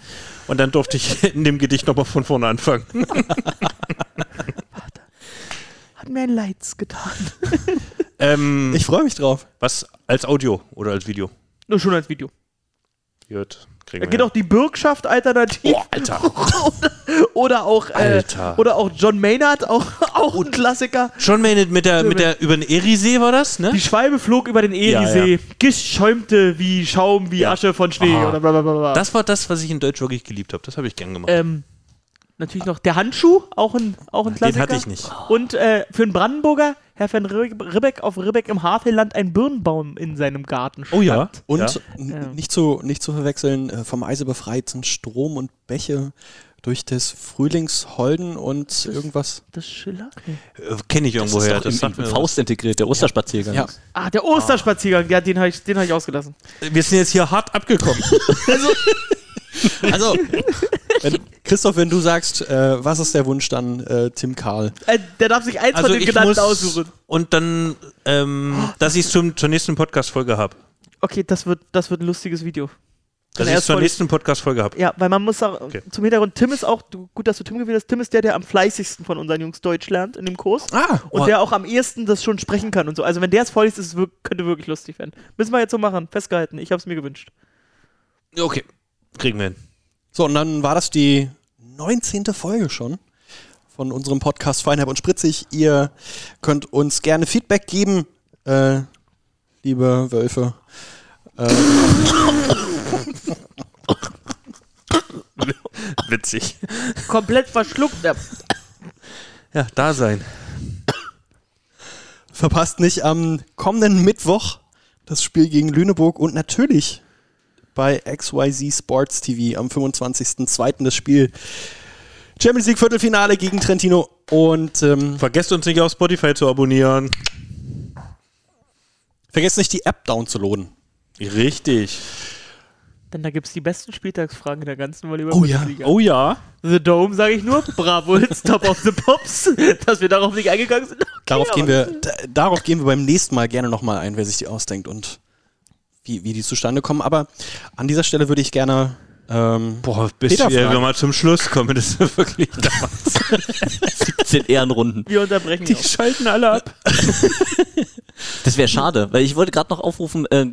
[SPEAKER 1] Und dann durfte ich in dem Gedicht nochmal von vorne anfangen.
[SPEAKER 2] Hat mir ein Leids getan.
[SPEAKER 1] Ähm,
[SPEAKER 3] Ich freue mich drauf.
[SPEAKER 1] was als Audio oder als Video?
[SPEAKER 2] Nur schon als Video.
[SPEAKER 1] Gut, kriegen
[SPEAKER 2] Da geht auch die Bürgschaft alternativ.
[SPEAKER 1] Boah, Alter.
[SPEAKER 2] oder auch äh,
[SPEAKER 1] Alter.
[SPEAKER 2] oder auch John Maynard, auch, auch ein Klassiker.
[SPEAKER 1] Schon mit, mit der, mit der, über den Erisee war das, ne?
[SPEAKER 2] Die Schwalbe flog über den
[SPEAKER 1] Ja,
[SPEAKER 2] Eriesee,
[SPEAKER 1] ja.
[SPEAKER 2] geschäumte wie Schaum, wie
[SPEAKER 1] Ja.
[SPEAKER 2] Asche von Schnee oder bla bla bla. bla.
[SPEAKER 1] Das war das, was ich in Deutsch wirklich geliebt habe. Das habe ich gern gemacht.
[SPEAKER 2] ähm, natürlich noch der Handschuh, auch ein, auch ein
[SPEAKER 1] Den
[SPEAKER 2] Klassiker.
[SPEAKER 1] hatte ich nicht.
[SPEAKER 2] Und äh, für einen Brandenburger, Herr van Rib- Ribbeck auf Ribbeck im Havelland ein Birnbaum in seinem Garten stand.
[SPEAKER 1] Oh ja.
[SPEAKER 3] Und
[SPEAKER 1] Ja.
[SPEAKER 3] nicht, zu, nicht zu verwechseln, äh, vom Eise befreit sind Strom und Bäche durch des Frühlings Holden und irgendwas.
[SPEAKER 2] Das Schiller?
[SPEAKER 1] Äh, Kenne ich
[SPEAKER 5] Das
[SPEAKER 1] irgendwo
[SPEAKER 5] ist
[SPEAKER 1] her.
[SPEAKER 5] doch
[SPEAKER 1] Das
[SPEAKER 5] im, im Faust integriert, der Osterspaziergang.
[SPEAKER 3] Ja.
[SPEAKER 2] Ah, der Osterspaziergang, ja, den habe ich, den hab ich ausgelassen.
[SPEAKER 1] was. Wir sind jetzt hier hart abgekommen.
[SPEAKER 3] Also, wenn, Christoph, wenn du sagst, äh, was ist der Wunsch dann, äh, Tim Karl?
[SPEAKER 2] Äh, der darf sich eins
[SPEAKER 1] also
[SPEAKER 2] von den genannten
[SPEAKER 1] muss
[SPEAKER 2] aussuchen.
[SPEAKER 1] und dann, ähm, dass ich es zur nächsten Podcast-Folge habe.
[SPEAKER 2] Okay, das wird, das wird ein lustiges Video.
[SPEAKER 1] Dass ich es
[SPEAKER 2] ist
[SPEAKER 1] zur nächsten Podcast-Folge habe.
[SPEAKER 2] Ja, weil man muss auch,
[SPEAKER 1] Okay.
[SPEAKER 2] zum Hintergrund, Tim ist auch, du, gut, dass du Tim gewählt hast, Tim ist der, der am fleißigsten von unseren Jungs Deutsch lernt in dem Kurs.
[SPEAKER 3] Ah,
[SPEAKER 2] Und der auch am ehesten das schon sprechen kann und so. Also wenn der es vorliest, ist es könnte wirklich lustig werden. Müssen wir jetzt so machen, festgehalten. Ich habe es mir gewünscht.
[SPEAKER 1] Okay. Kriegen wir hin.
[SPEAKER 3] So, und dann war das die 19. Folge schon von unserem Podcast Feinherb und Spritzig. Ihr könnt uns gerne Feedback geben, äh, liebe Wölfe. Äh,
[SPEAKER 1] Witzig.
[SPEAKER 2] Komplett verschluckt. Ja.
[SPEAKER 1] Ja, da sein.
[SPEAKER 3] verpasst nicht am kommenden Mittwoch das Spiel gegen Lüneburg und natürlich bei XYZ Sports TV am 25.02. das Spiel Champions League Viertelfinale gegen Trentino und ähm,
[SPEAKER 1] Vergesst uns nicht auf Spotify zu abonnieren.
[SPEAKER 3] vergesst nicht die App downzuladen.
[SPEAKER 1] Richtig.
[SPEAKER 2] Denn da gibt es die besten Spieltagsfragen in der ganzen volleyball
[SPEAKER 3] Oh ja.
[SPEAKER 1] Oh ja.
[SPEAKER 2] The Dome, sage ich nur. Bravo, it's top of the pops. Dass wir darauf nicht eingegangen sind. Okay,
[SPEAKER 3] Darauf gehen wir, da, darauf gehen wir beim nächsten Mal gerne nochmal ein, wer sich die ausdenkt und wie, wie die zustande kommen. Aber an dieser Stelle würde ich gerne ähm,
[SPEAKER 1] Boah, bis
[SPEAKER 3] Peter
[SPEAKER 1] wir
[SPEAKER 3] fragen.
[SPEAKER 1] mal zum Schluss kommen, das ist wirklich damals.
[SPEAKER 5] 17 Ehrenrunden.
[SPEAKER 2] Wir unterbrechen
[SPEAKER 1] Die
[SPEAKER 2] auch.
[SPEAKER 1] schalten alle ab.
[SPEAKER 5] Das wäre schade, weil ich wollte gerade noch aufrufen, äh,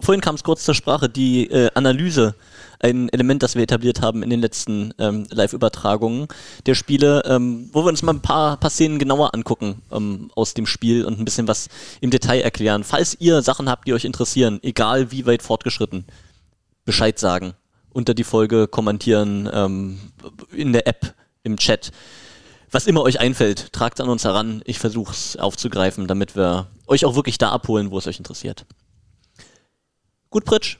[SPEAKER 5] vorhin kam es kurz zur Sprache, die äh, Analyse, ein Element, das wir etabliert haben in den letzten ähm, Live-Übertragungen der Spiele, ähm, wo wir uns mal ein paar, paar Szenen genauer angucken ähm, aus dem Spiel und ein bisschen was im Detail erklären. Falls ihr Sachen habt, die euch interessieren, egal wie weit fortgeschritten, Bescheid sagen. Unter die Folge kommentieren, ähm, in der App, im Chat. Was immer euch einfällt, tragt an uns heran. Ich versuche es aufzugreifen, damit wir euch auch wirklich da abholen, wo es euch interessiert. Gut, Pritsch.